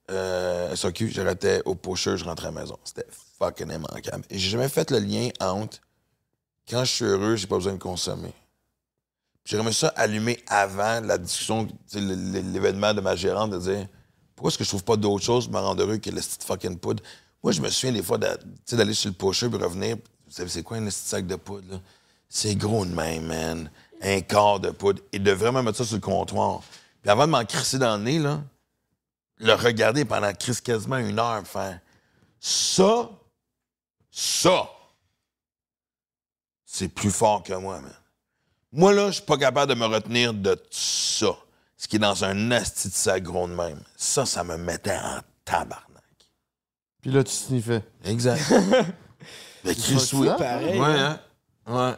euh, SOQ, j'arrêtais au pocheur, je rentrais à la maison. C'était fucking immanquable. Et j'ai jamais fait le lien entre quand je suis heureux, j'ai pas besoin de consommer. J'aimerais ça allumer avant la discussion, l'événement de ma gérante, de dire pourquoi est-ce que je trouve pas d'autre chose me rendre heureux que le petit fucking poudre? Moi, je me souviens des fois d'aller sur le pocheur puis revenir. Vous savez, c'est quoi un petit sac de poudre? C'est gros de même, man. Un quart de poudre. Et de vraiment mettre ça sur le comptoir. Puis avant de m'en crisser dans le nez, là, le regarder pendant crise quasiment une heure, ça, ça, c'est plus fort que moi, man. Moi, là, je suis pas capable de me retenir de ça. Ce qui est dans un asti de sac gros de même. Ça, ça me mettait en tabarnak. Puis là, tu sniffais. Exact. Mais Chris, C'est oui. pareil, Ouais, hein? Ouais.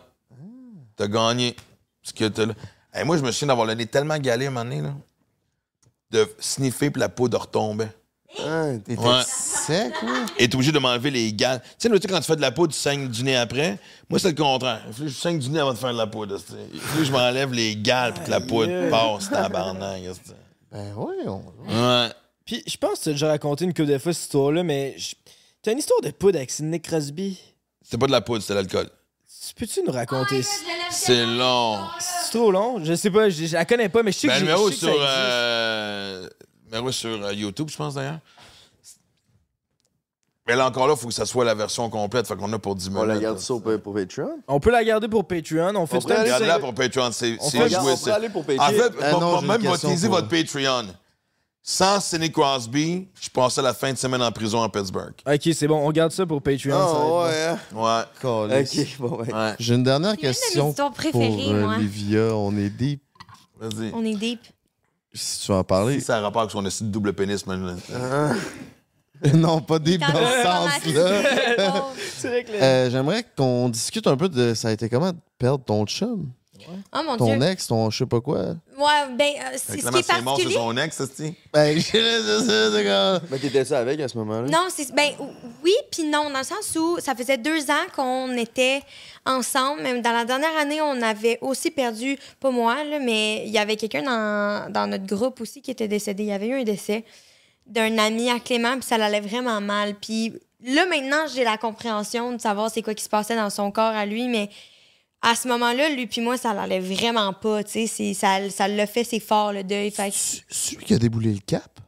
T'as gagné. Ce que t'as là. Hey, moi, je me souviens d'avoir le nez tellement galé à un moment donné, là. De sniffer puis la peau de retomber. Hein, T'étais Ouais. Sec, là? Et t'es obligé de m'enlever les gants. Tu sais, quand tu fais de la peau, tu saignes du nez après. Moi, c'est le contraire. Il faut que je saigne du nez avant de faire de la poudre. esti. Il faut que je m'enlève les gales puis que la poudre passe, tabarnak. Ben oui, on... Ouais. Puis je pense que tu as déjà raconté une couple de fois cette histoire-là, mais je- t'as une histoire de poudre avec Sidney Crosby? C'était pas de la poudre, c'était de l'alcool. Tu Peux-tu nous raconter ça? C'est long. C'est trop long? Je sais pas, je, je la connais pas, mais je sais Ben, que le j'ai- numéro je sais sur, euh, numéro sur euh, YouTube, je pense d'ailleurs. Mais là encore là, il faut que ça soit la version complète. Fait qu'on a pour 10 minutes. On la garde là. ça pour, pour Patreon. On peut la garder pour Patreon. On fait On un aller petit- Regarde-la pour Patreon, c'est peut- joué. on c'est- aller pour Patreon. En fait, Ah va- non, même question utiliser pour- votre Patreon. Sans Sidney Crosby, je passais la fin de semaine en prison à Pittsburgh. Ok, c'est bon, on garde ça pour Patreon. ça va être Ah ouais, hein? Ouais. Ok, bon. Ouais. J'ai une dernière C'est une question histoires pour euh, moi. Livia. On est deep. Vas-y. On est deep. Si tu veux en parler. Si ça a rapport avec son double pénis, man. non, pas deep dans le sens, là. C'est vrai que le- Euh, J'aimerais qu'on discute un peu de ça a été comment de perdre ton chum, Oh mon ton Dieu. ex, ton je sais pas quoi. Ouais, ben, euh, c'est- ce qui est c'est mort, c'est particulier. son ex, esti? Ben, je sais, c'est c'est comme- Mais t'étais ça avec à ce moment-là? Non, c'est ben oui puis non dans le sens où ça faisait deux ans qu'on était ensemble. Même dans la dernière année, on avait aussi perdu, pas moi là, mais il y avait quelqu'un dans, dans notre groupe aussi qui était décédé. Il y avait eu un décès d'un ami à Clément puis ça allait vraiment mal. Puis là maintenant, j'ai la compréhension de savoir c'est quoi qui se passait dans son corps à lui, mais à ce moment-là, lui puis moi, ça allait vraiment pas. Tu sais, ça, ça l'a fait, c'est fort le deuil. Fait Celui qui a déboulé le cap?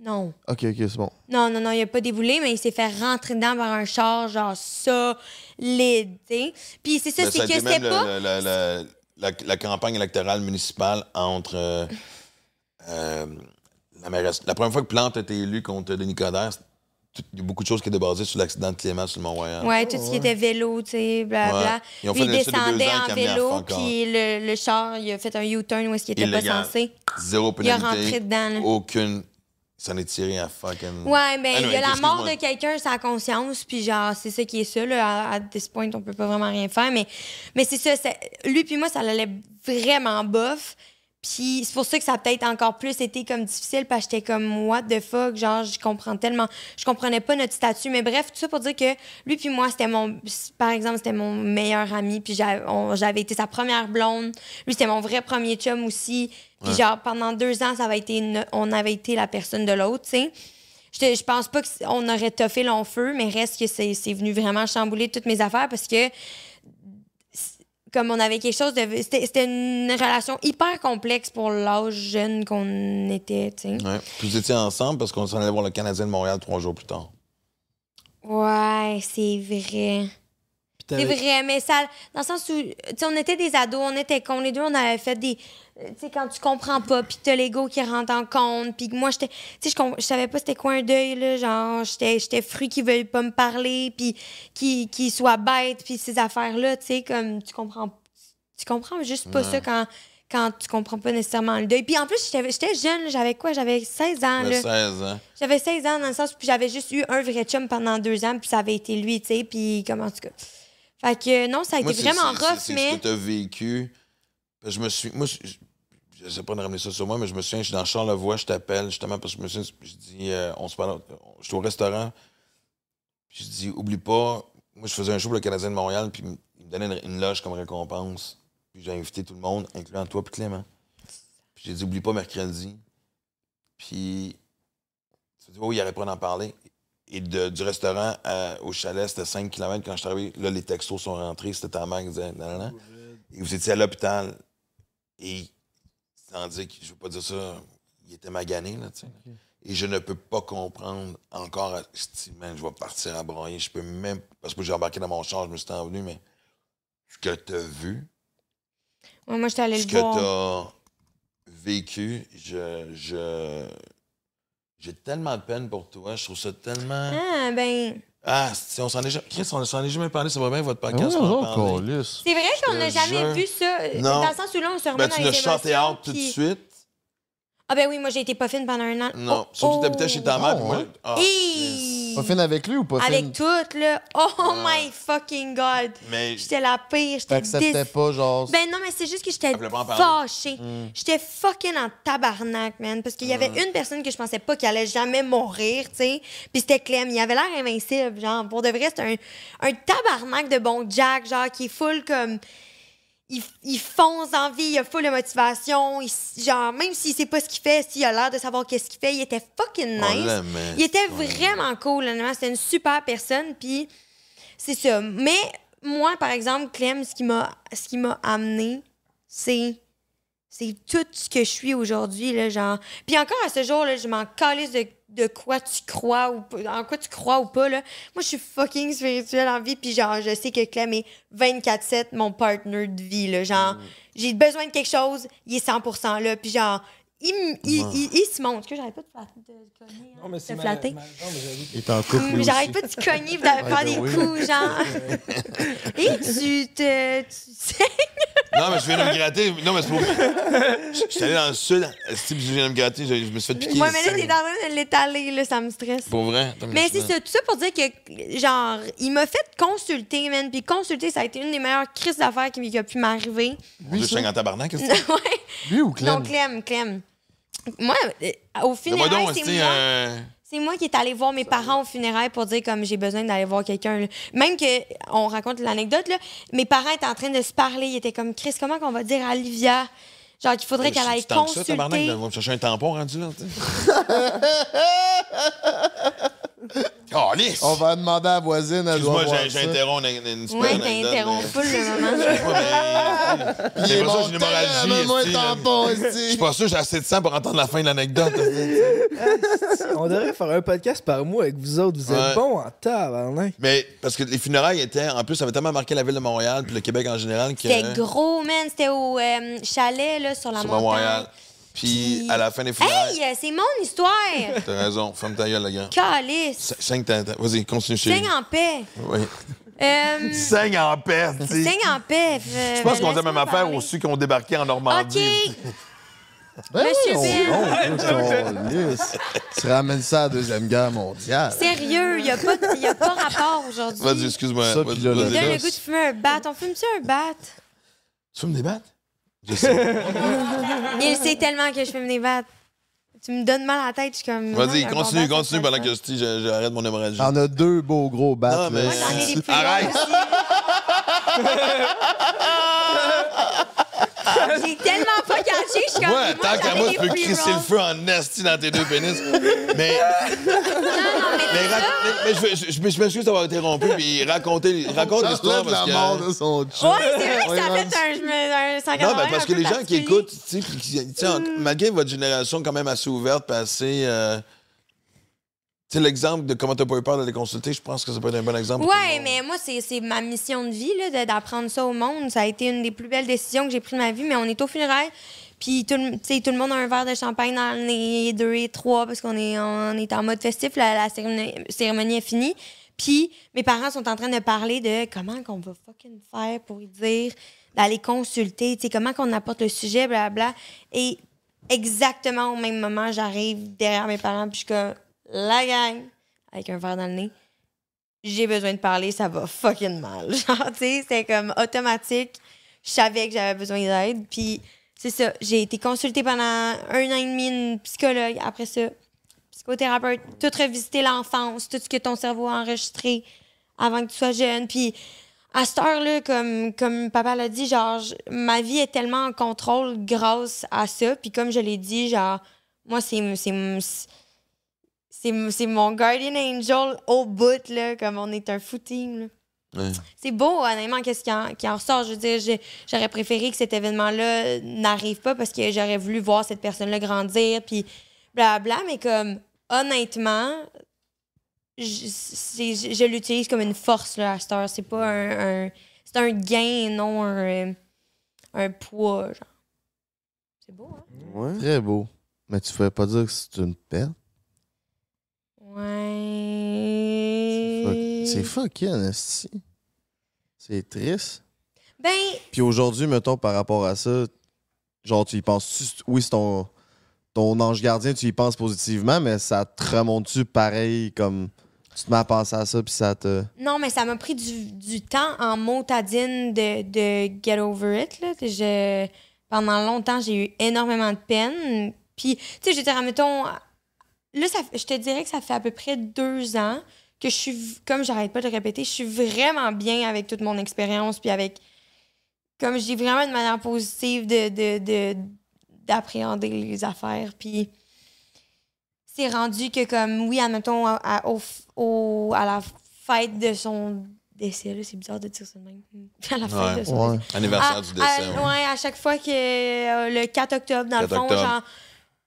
Non. Ok, ok, c'est bon. Non, non, non, il a pas déboulé, mais il s'est fait rentrer dedans par un char, genre solide, tu sais. Puis c'est ça, Mais c'est ça que c'était pas... la campagne électorale municipale entre. euh, euh, la, mairesse- la première fois que Plante a été élu contre Denis Coderre, il y a beaucoup de choses qui étaient basées sur l'accident de Clément sur le Mont-Royal. Ouais, tout ce qui était vélo, tu sais, blablabla. Ouais. Ils ont Lui, fait il de descendait en vélo, puis le, le char, il a fait un U-turn où est-ce qu'il était pas Illégal. censé. Zéro Il a pénalité. rentré dedans, là. Aucune. S'en est tiré à fucking. Ouais, mais Ah il y a la mort de quelqu'un, sa conscience, puis genre, c'est ça qui est ça, là. À, à this point, on peut pas vraiment rien faire, mais, mais c'est ça, c'est- lui puis moi, ça allait vraiment bof. Puis c'est pour ça que ça a peut-être encore plus été comme difficile, parce que j'étais comme, what the fuck, genre, je comprends tellement, je comprenais pas notre statut. Mais bref, tout ça pour dire que lui puis moi, c'était mon, par exemple, c'était mon meilleur ami, puis j'avais été sa première blonde. Lui, c'était mon vrai premier chum aussi. Puis Ouais. genre, pendant deux ans, ça avait été une- on avait été la personne de l'autre, tu sais. Je je pense pas qu'on aurait toffé long feu, mais reste que c'est venu vraiment chambouler toutes mes affaires parce que comme on avait quelque chose de c'était une relation hyper complexe pour l'âge jeune qu'on était, tu sais. Ouais. Puis vous étiez ensemble parce qu'on s'en allait voir le Canadien de Montréal trois jours plus tard. Ouais, c'est vrai. C'est vrai, mais ça, dans le sens où, tu sais, on était des ados, on était cons, les deux, on avait fait des, euh, tu sais, quand tu comprends pas, puis t'as l'ego qui rentre en compte, puis que moi, j'étais, tu sais, je, savais pas c'était quoi un deuil, là, genre, j'étais, j'étais fruit qui veulent pas me parler, puis qui, qui soit bête, puis ces affaires-là, tu sais, comme, tu comprends, tu comprends juste pas Ouais. ça quand, quand tu comprends pas nécessairement le deuil. Puis en plus, j'étais, jeune, j'avais quoi, j'avais 16 ans, là. 16 ans. J'avais 16 ans dans le sens, puis j'avais juste eu un vrai chum pendant deux ans, puis ça avait été lui, tu sais, puis comment en tout cas. Fait que non, ça a Moi, été vraiment rough, mais. ce que tu as vécu. Je me suis. Moi, je, sais pas de ramener ça sur moi, mais je me souviens, je suis dans Charlevoix, je t'appelle, justement, parce que je me suis je dis, euh, on se parle, je suis au restaurant, puis je dis, oublie pas, moi, je faisais un show pour le Canadien de Montréal, puis il me donnait une, une loge comme récompense. Puis j'ai invité tout le monde, incluant toi puis Clément. Puis j'ai dit, oublie pas mercredi. Puis, tu dis, oh, il aurait pas d'en parler. Et de- du restaurant à- au chalet, c'était 5 km quand je suis arrivé. Là, les textos sont rentrés. C'était ta mère qui disait, non, non, non. Et vous étiez à l'hôpital. Et, sans dire que, je veux pas dire ça, il était magané, là, tu sais. Et je ne peux pas comprendre encore, je dis, man, je vais partir à broyer. Je peux même, parce que j'ai embarqué dans mon char, je me suis envenu, mais ce que tu as vu, Ouais, moi, j'étais allée ce le que voir. tu as vécu, je, je, j'ai tellement de peine pour toi. Je trouve ça tellement. Ah, ben. Ah, si on s'en est jamais. Chris, on s'en est jamais parlé, ça va bien votre Ah podcast. on en non, parler. câlisse. C'est vrai qu'on n'a jamais vu ça. Non. Dans le sens où là, on se remet Ben, dans tu les chanté out tout de suite. Ah, ben oui, moi, j'ai été pas fine pendant un an. Non. Oh, Surtout que oh. t'habitais chez ta mère. Oh, puis moi-. Ah, Hi! Pas fine avec lui ou pas fine? Avec tout, là. Oh my fucking God! Mais J'étais la pire. J'étais T'acceptais pas, genre. Ben non, mais c'est juste que j'étais fâchée. Mm. J'étais fucking en tabarnak, man. Parce qu'il y avait une personne que je pensais pas qu'elle allait jamais mourir, tu sais. Puis c'était Clem. Il avait l'air invincible, genre. Pour de vrai, c'était un, un tabarnak de bon Jack, genre, qui est full comme. Il, il fonce en vie, il a full de motivation. il genre, même s'il sait pas ce qu'il fait, s'il a l'air de savoir qu'est-ce qu'il fait, il était fucking nice. Il était vraiment cool, honnêtement. C'était une super personne. Puis c'est ça. Mais moi, par exemple, Clem, ce qui m'a, ce qui m'a amené, c'est, c'est tout ce que je suis aujourd'hui, là, genre. Puis encore à ce jour, là, je m'en calisse de, de quoi tu crois ou pas- en quoi tu crois ou pas, là. Moi, je suis fucking spirituelle en vie, puis genre, je sais que Clem est 24-7 mon partner de vie, là. Genre, j'ai besoin de quelque chose, il est 100% là, puis genre, il, m- il, il, il se montre. que j'arrête pas de, flatter, de cogner, hein, Non, mais de c'est ma- flatter? ma- non, mais j'avoue. Il est en couple, lui J'arrête pas de te cogner, de faire des oui. coups, genre. Et tu te. Tu sais. Non, mais je viens de me gratter. Non, mais c'est pour. Je suis allé dans le sud. Si je viens de me gratter, je, je me suis fait piquer. Moi, mais là, t'es en train de l'étaler, là, ça me stresse. Pour vrai? Mais c'est ça, tout ça pour dire que, genre, il m'a fait consulter, man. Puis consulter, ça a été une des meilleures crises d'affaires qui, qui a pu m'arriver. Dieu, je suis en tabarnak. qu'est-ce que c'est? ouais. Lui ou Clem? Non, Clem, Clem. Moi, euh, au donc, c'est moi. euh, C'est moi qui est allé voir mes parents au funérailles pour dire comme j'ai besoin d'aller voir quelqu'un. Même que on raconte l'anecdote là, mes parents étaient en train de se parler, ils étaient comme Chris, comment qu'on va dire à Olivia? Genre qu'il faudrait qu'elle c'est aille que ça, tabarnak, consulter. Va me chercher un tampon rendu là. On va demander à la voisine, elle doit Excuse-moi, voir j'ai- ça. j'interromps une, une super Ouais, anecdote, t'interromps mais- pas le moment. Ouais, mais- Il J'ai est l'impression que bon, j'ai une hémorragie, donne-moi esti, un tampon, Je suis pas sûr que j'ai assez de sang pour entendre la fin de l'anecdote. On devrait faire un podcast par mois avec vous autres. Vous êtes Ouais. bons en tabarnak. Mais parce que les funérailles étaient. En plus, ça avait tellement marqué la ville de Montréal puis le Québec en général que. C'était gros, man. C'était au euh, chalet, là, sur la Sur montagne. Montréal. Puis Puis- à la fin des funérailles. Hey, euh, c'est mon histoire! T'as raison, ferme ta gueule, le gars. Calice! S- Cinq ta- Vas-y, continue chez Saigne en paix. Oui. Euh, Saigne en paix, tu. Saigne en paix. Je pense qu'on dit la même affaire aux ceux qui ont débarqué en Normandie. OK. Ben Monsieur oui, Bill. on- on- on lisse. Tu ramènes ça à la Deuxième Guerre mondiale. Sérieux, il n'y a, pas de- y a pas rapport aujourd'hui. Vas-y, excuse-moi. Ça, Vas-y, vas-y. le goût de fumer un bat. On fume-tu un bat? Tu fumes des battes? Je sais. Il sait tellement que je fume des battes. Tu me donnes mal à la tête, je suis comme. Vas-y, continue, continue pendant que je- j'arrête mon hémorragie. T'en as deux beaux gros battes. Non, mais- Arrête. J'ai tellement pas catché, je suis comme. Ouais, tant qu'à moi, tu peux crisser le feu en esti dans tes deux pénis. Mais, Non, non, mais mais, ra- mais- mais je, m'excuse d'avoir interrompu, puis raconter, raconte Ça l'histoire de la parce mort que... de son chum. Ouais, c'est vrai que ça fait un, je me- un 180 Non, mais parce que les gens qui écoutent, tu sais, puis qui- tu sais, en- malgré votre génération quand même assez ouverte, puis assez... tu sais, l'exemple de comment t'as pas eu peur d'aller consulter, je pense que ça peut être un bon exemple. Ouais, mais moi, c'est ma mission de vie, là, de- d'apprendre ça au monde. Ça a été une des plus belles décisions que j'ai prises de ma vie, mais on est au funérailles. Puis tout, tout le monde a un verre de champagne dans le nez, deux et trois, parce qu'on est, on est en mode festif. La, la cérémonie, cérémonie est finie. Puis mes parents sont en train de parler de comment qu'on va fucking faire pour y dire, d'aller consulter, tu sais, comment qu'on apporte le sujet, blablabla. Et exactement au même moment, j'arrive derrière mes parents, puis je suis comme, la gang, avec un verre dans le nez j'ai besoin de parler, ça va fucking mal. Genre, tu sais, c'était comme automatique. Je savais que j'avais besoin d'aide. Puis, c'est ça. J'ai été consultée pendant un an et demi, une psychologue. Après ça, psychothérapeute. Tout revisiter l'enfance, tout ce que ton cerveau a enregistré avant que tu sois jeune. Puis, à cette heure-là, comme, comme papa l'a dit, genre, ma vie est tellement en contrôle grâce à ça. Puis, comme je l'ai dit, genre, moi, c'est. C'est mon guardian angel au bout, là, comme on est un. Ouais. C'est beau, honnêtement, qu'est-ce qui en, qui en ressort. Je veux dire, j'aurais préféré que cet événement-là n'arrive pas parce que j'aurais voulu voir cette personne-là grandir, puis blablabla, mais comme, honnêtement, je, c'est- je, je l'utilise comme une force, là, à cette heure. C'est pas un... un- c'est un gain, non un, un poids, genre. C'est beau, hein? Ouais. Très beau. Mais tu ne pas dire que c'est une perte? Ouais. C'est fucking, esti. C'est triste. Ben, Puis aujourd'hui, mettons, par rapport à ça, genre, tu y penses Oui, c'est ton, ton ange gardien, tu y penses positivement, mais ça te remonte-tu pareil comme. Tu te mets à penser à ça, puis ça te. Non, mais ça m'a pris du, du temps en motadine de, de get over it. Là. Je, pendant longtemps, j'ai eu énormément de peine. Puis, tu sais, dire, admettons, là, ça, fait- je te dirais que ça fait à peu près deux ans que je suis, comme j'arrête pas de le répéter, je suis vraiment bien avec toute mon expérience, puis avec, comme je dis vraiment une manière positive de, de, de- d'appréhender les affaires. Puis, c'est rendu que, comme, oui, admettons, à, à- au, au- à la fête de son décès, là, c'est bizarre de dire ça de même. À la fête Ouais. de son Ouais. décès. Anniversaire À- du décès. à, ouais. ouais, à chaque fois que euh, le 4 octobre, dans le 4 fond, octobre. genre,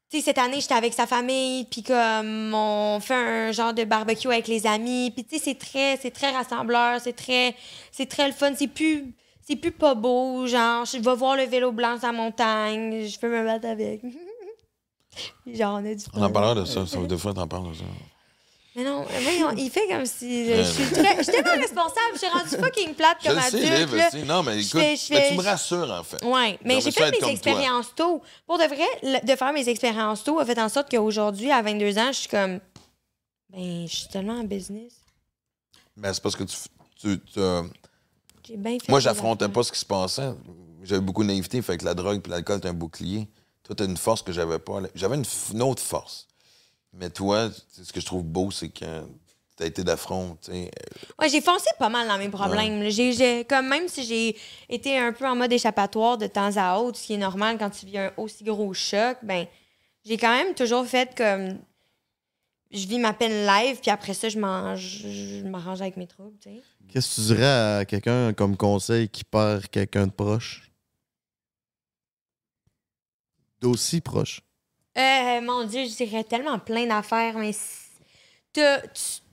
sais, cette année, j'étais avec sa famille, puis comme on fait un genre de barbecue avec les amis, puis tu sais, c'est très, c'est très rassembleur, c'est très, c'est très le fun, c'est plus, c'est plus pas beau, genre, je vais voir le vélo blanc sur la montagne, je peux me battre avec. Genre, on a du On en parlera de ça. Ça deux fois t'en parles de ça. Mais non, voyons, il fait comme si. Je suis très- je suis tellement responsable, je suis rendue fucking plate comme sais, adulte. Là. Non, mais Je écoute, fais- je mais fais- tu me rassures, en fait. Ouais, mais j'ai fait mes toi. expériences tôt. Pour de vrai, le- de faire mes expériences tôt a fait en sorte qu'aujourd'hui, à 22 ans, je suis comme. Ben, je suis tellement en business. Ben, c'est parce que tu. tu- tu, euh, J'ai bien fait. moi, j'affrontais pas ce qui se passait. J'avais beaucoup de naïveté, fait que la drogue et l'alcool, c'est un bouclier. Toi, t'as une force que j'avais pas. J'avais une autre force. Mais toi, ce que je trouve beau, c'est que t'as été d'affront, tu sais. Ouais, j'ai foncé pas mal dans mes problèmes. J'ai, j'ai- comme même si j'ai été un peu en mode échappatoire de temps à autre, ce qui est normal quand tu vis un aussi gros choc, ben j'ai quand même toujours fait comme je vis ma peine live, puis après ça, je mange, je m'arrange avec mes troubles, tu sais. Qu'est-ce que tu dirais à quelqu'un comme conseil qui perd quelqu'un de proche? D'aussi proche. Euh, mon Dieu, je dirais tellement plein d'affaires, mais tu-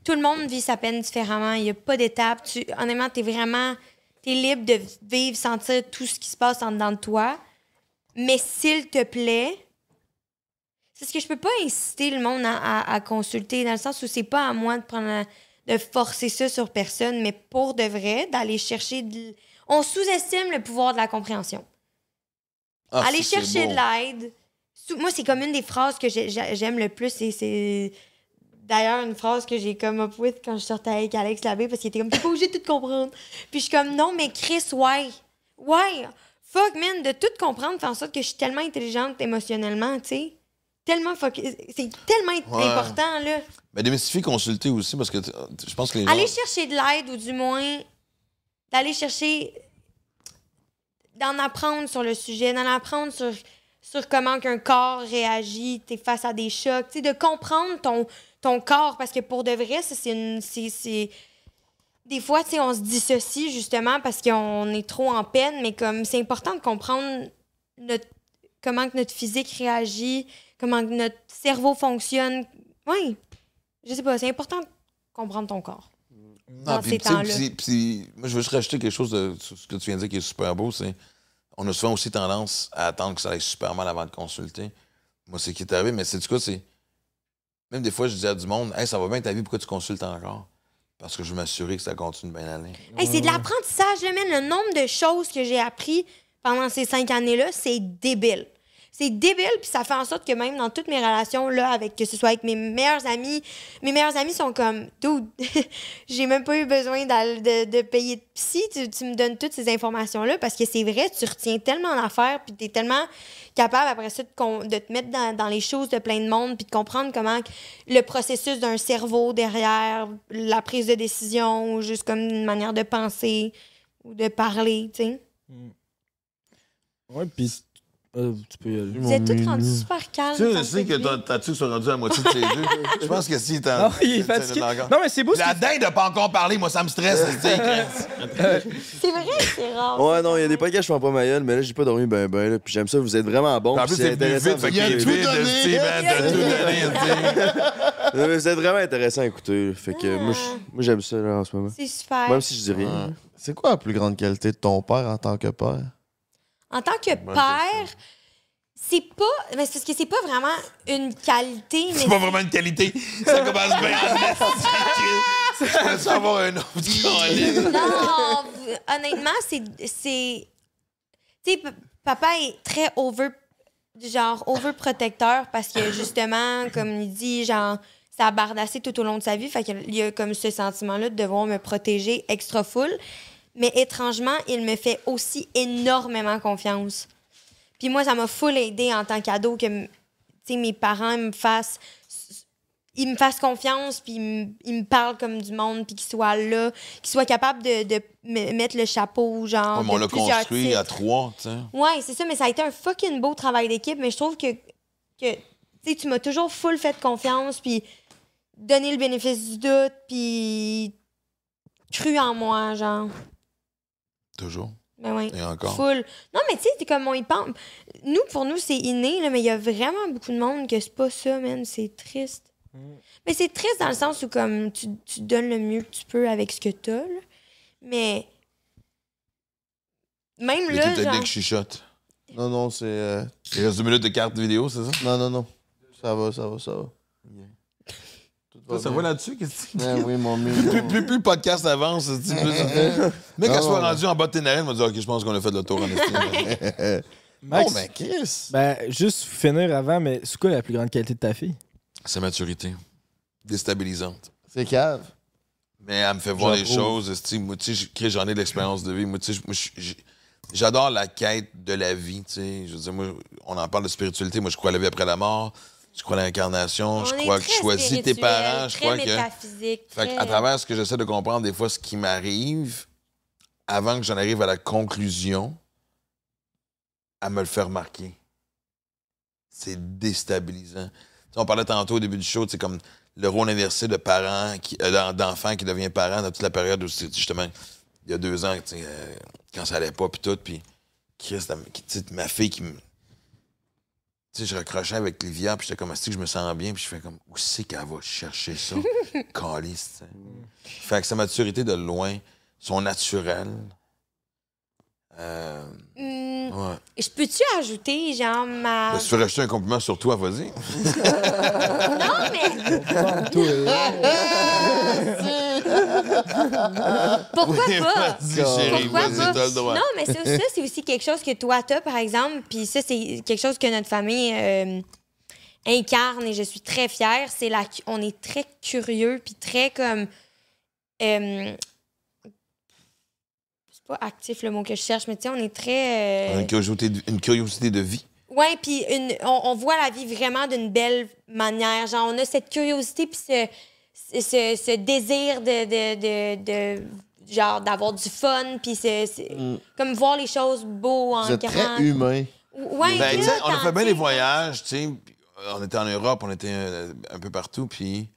tout le monde vit sa peine différemment. Il n'y a pas d'étape. Tu, honnêtement, tu es vraiment t'es libre de vivre, sentir tout ce qui se passe en dedans de toi. Mais s'il te plaît, c'est ce que je peux pas inciter le monde à, à- à consulter, dans le sens où c'est pas à moi de prendre la- de forcer ça sur personne, mais pour de vrai, d'aller chercher. de On sous-estime le pouvoir de la compréhension. Ah, Aller chercher de l'aide. Moi, c'est comme une des phrases que j'ai- j'ai- j'aime le plus. C'est d'ailleurs une phrase que j'ai comme up with quand je sortais avec Alex Labbé parce qu'il était comme T'es pas obligé de tout comprendre. Puis je suis comme Non, mais Chris, why? Why? Fuck, man, de tout comprendre fait en sorte que je suis tellement intelligente émotionnellement, tu sais. Tellement fuck. C'est tellement Ouais. important, là. Mais démystifier, consulter aussi, parce que je pense que les gens. Aller chercher de l'aide ou du moins d'aller chercher d'en apprendre sur le sujet, d'en apprendre sur, sur comment qu'un corps réagit t'es face à des chocs, tu de comprendre ton, ton corps parce que pour de vrai, c'est une c'est- des fois, on se dissocie justement parce qu'on est trop en peine, mais comme c'est important de comprendre notre, comment que notre physique réagit, comment que notre cerveau fonctionne. Oui, je sais pas, c'est important de comprendre ton corps. Non, dans ces temps-là. puis- puis moi, je veux juste rajouter quelque chose de ce que tu viens de dire qui est super beau. C'est on a souvent aussi tendance à attendre que ça aille super mal avant de consulter. Moi, c'est ce qui est arrivé, mais c'est du coup, c'est. Même des fois, je disais à du monde, hey, ça va bien ta vie, pourquoi tu consultes encore? Parce que je veux m'assurer que ça continue bien aller. Hey, c'est de l'apprentissage, man. Le nombre de choses que j'ai appris pendant ces cinq années-là, c'est débile. C'est débile, puis ça fait en sorte que même dans toutes mes relations, là, avec que ce soit avec mes meilleurs amis, mes meilleurs amis sont comme, dude, j'ai même pas eu besoin de, de payer de psy, tu, me donnes toutes ces informations-là, parce que c'est vrai, tu retiens tellement d'affaires, puis t'es tellement capable après ça de, de te mettre dans, dans les choses de plein de monde, puis de comprendre comment le processus d'un cerveau derrière la prise de décision, ou juste comme une manière de penser ou de parler, tu sais. Ouais, puis euh, tu peux y aller. Vous êtes tous rendus super calmes. Tu sais, que du bien. ta- ta tuque soit rendue à moitié de tes yeux. Je pense que si t'en. Non, il est fatigué. Non, mais c'est beau ce La dinde n'a pas encore parlé, moi, ça me stresse. tu sais, Chris. C'est vrai, c'est rare. Ouais, non, il y a des podcasts je fais pas ma gueule, mais là, j'ai pas dormi ben ben, là. Puis j'aime ça, vous êtes vraiment bon. En plus, c'est venu vite, fait est tout donné. t'as tout donné, tu sais. Vous êtes vraiment intéressant à écouter. là. Fait que moi, je- moi, j'aime ça, là, en ce moment. C'est super. Même si je dis rien. C'est quoi la plus grande qualité de ton père en tant que père? En tant que père, c'est pas. Mais c'est parce que c'est pas vraiment une qualité, mais C'est pas vraiment une qualité. Ça commence bien. Je pourrais savoir un autre. Non, honnêtement, c'est. c'est- Tu sais, papa est très over. Genre, overprotecteur parce que justement, comme il dit, genre, ça a bardassé tout au long de sa vie. Fait qu'il y a comme ce sentiment-là de devoir me protéger extra full. Mais étrangement, il me fait aussi énormément confiance. Puis moi, ça m'a full aidé en tant qu'ado que m- tu sais, mes parents me fassent ils me fassent confiance, puis ils me- ils me parlent comme du monde, puis qu'ils soient là, qu'ils soient capables de, de me mettre le chapeau, genre. Ouais, mais on l'a construit à trois, tu sais. Ouais, c'est ça, mais ça a été un fucking beau travail d'équipe, mais je trouve que, que tu sais, tu m'as toujours full fait confiance, puis donné le bénéfice du doute, puis cru en moi, genre. Toujours. Ben ouais. Et encore. Full. Non, mais tu sais, c'est comme on y pense. Nous, pour nous, c'est inné, là, mais il y a vraiment beaucoup de monde que c'est pas ça, man. C'est triste. Mais c'est triste dans le sens où, comme, tu, tu donnes le mieux que tu peux avec ce que t'as, là. Mais. Même Les là, genre. chuchotent. Non, non, c'est. euh, Il reste deux minutes de carte vidéo, c'est ça? Non, non, non. Ça va, ça va, ça va. Ça va là-dessus? Qu'est-ce que tu Ah oui, mon mieux. plus, plus, plus le podcast avance, c'est plus. Mais quand je soit non. rendu en bas de tes narines, on va dire, OK, je pense qu'on a fait le tour en estime. Max, Oh, mais Chris! ben, juste finir avant, mais c'est quoi la plus grande qualité de ta fille? Sa maturité. Déstabilisante. C'est cave. Mais elle me fait voir les choses. Moi, tu sais, j'en ai de l'expérience de vie. Moi, tu sais, j'adore la quête de la vie. tu sais. Je veux dire, moi, on en parle de spiritualité. Moi, je crois à la vie après la mort. Je crois à l'incarnation. On Je crois que tu choisis tes parents. Je crois que. Fait à travers ce que j'essaie de comprendre, des fois, ce qui m'arrive, avant que j'en arrive à la conclusion, à me le faire remarquer. C'est déstabilisant. On parlait tantôt au début du show, c'est comme le rôle inversé de parents, qui- euh, d'en- d'enfant qui devient parent dans toute la période où c'est justement, il y a deux ans, euh, quand ça allait pas, puis tout, puis Chris, la- qui- tu sais, ma fille qui me. Tu sais, je recrochais avec Livia, puis j'étais comme, est-ce que je me sens bien, puis je fais comme, où c'est qu'elle va chercher ça? Calice, tu sais. Fait que sa maturité de loin, son naturel. Euh, Hmm, ouais. Je peux-tu ajouter, genre, ma. Ben, si tu veux rajouter un compliment sur toi, vas-y. Non, mais. Pourquoi Oui, pas? Pourquoi pas? Non, mais ça, ça, c'est aussi quelque chose que toi, t'as, par exemple. Puis ça, c'est quelque chose que notre famille euh, incarne et je suis très fière. C'est la... On est très curieux, puis très comme... euh, c'est pas actif le mot que je cherche, mais tu sais, on est très... euh, Une, curiosité de, une curiosité de vie. Ouais, puis une- on, on voit la vie vraiment d'une belle manière. Genre, on a cette curiosité puis ce, ce, ce- désir de, de, de, de- genre d'avoir du fun puis c'est c'est- comme voir les choses beaux en Vous êtes grand. très humain. Ouais, Ben, sais, on a fait bien des voyages, tu sais. euh, On était en Europe, on était euh, un peu partout, puis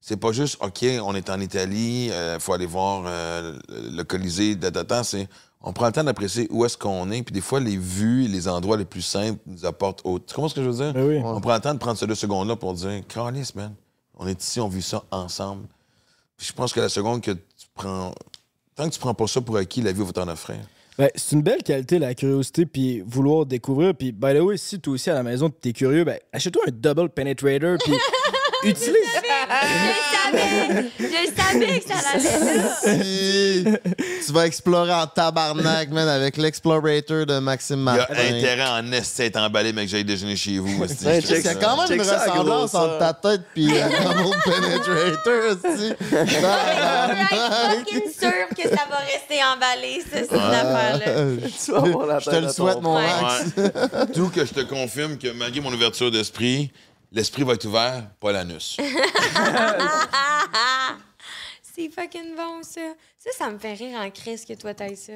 c'est pas juste, OK, on est en Italie, il faut aller voir euh, le Colisée, datata, c'est on prend le temps d'apprécier où est-ce qu'on est, puis des fois, les vues, les endroits les plus simples nous apportent autre. Tu comprends ce que je veux dire? Ben oui. On prend le temps de prendre ces deux secondes-là pour dire, Carlis, man, on est ici, on vit ça ensemble. Puis je pense que la seconde que tu prends. Tant que tu prends pas ça pour acquis, la vie va t'en offrir. Ben, c'est une belle qualité, la curiosité, puis vouloir découvrir. Puis, by the way, si toi aussi à la maison, t'es curieux, ben, achète-toi un double penetrator, puis utilise. Je le savais! Je savais que ça allait là! Tu vas explorer en tabarnak, man, avec l'explorator de Maxime Il y a Martin. intérêt en esti à être emballé, mais que j'aille déjeuner chez vous. esti. Ouais, Je te check Il y a dis quand ça. même une ressemblance entre ta tête puis le double penetrator, aussi. Je suis fucking sûre que ça va rester emballé, ça, cette affaire-là. Tu vas avoir la Je te le souhaite, mon. Max. Tout que je te confirme que malgré mon ouverture d'esprit, l'esprit va être ouvert, pas l'anus. C'est fucking bon, ça. Ça, ça me fait rire en crise que toi, t'ailles ça.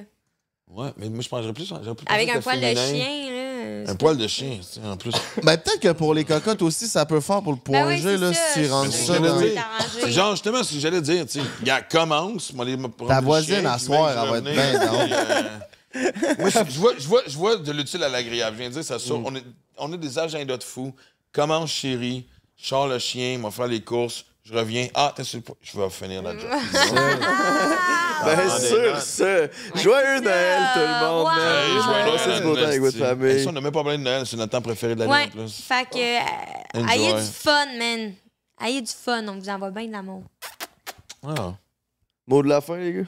Ouais, mais moi, je mangerais plus. Avec un poil de chien, là. Un poil de chien, tu sais, en plus. Ben, peut-être que pour les cocottes aussi, ça peut faire pour le point Ben oui, c'est là, ça. si tu ça dans... genre, justement, ce que j'allais dire, tu sais, commence, moi, prendre Ta voisine, à soir, elle je va être bien euh, Moi, je vois, je, vois, je vois de l'utile à l'agréable. Je viens de dire, ça sort. Mm. On, est, on a des agendas de fous. Commence, chérie, je sors le chien, il va faire les courses, je reviens. Ah, t'es sur le point. Je vais finir la job. Sur notes. ce, joyeux Noël, tout le monde, Wow. man. Hey, joyeux Noël, Passez du beau temps avec votre Hey, famille. ça, on n'a même pas parlé de Noël, c'est notre temps préféré de l'année Ouais. en plus. Fait que. euh, ayez du fun, man. Ayez du fun, on vous envoie bien de l'amour. Ah. Mot de la fin, les gars?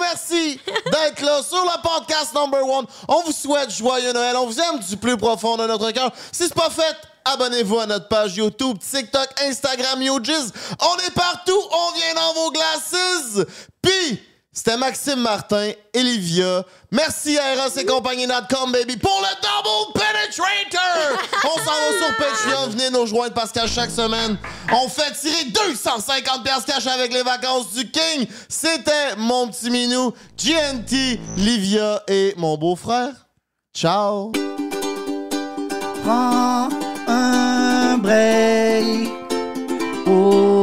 Merci d'être là sur le podcast number one. On vous souhaite joyeux Noël, on vous aime du plus profond de notre cœur. Si c'est pas fait, abonnez-vous à notre page YouTube, TikTok, Instagram, YoJiz. On est partout, on vient dans vos glasses. Puis, c'était Maxime Martin, Olivia. Merci à et compagnie.com, baby, pour le Double Penetrator! On s'en va sur Patreon, venez nous rejoindre parce qu'à chaque semaine, on fait tirer 250 piastres cash avec les vacances du King. C'était mon petit minou, GNT, Livia et mon beau-frère. Ciao! Prends un break. Oh,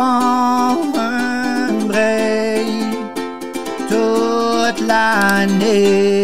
prends un break toute l'année.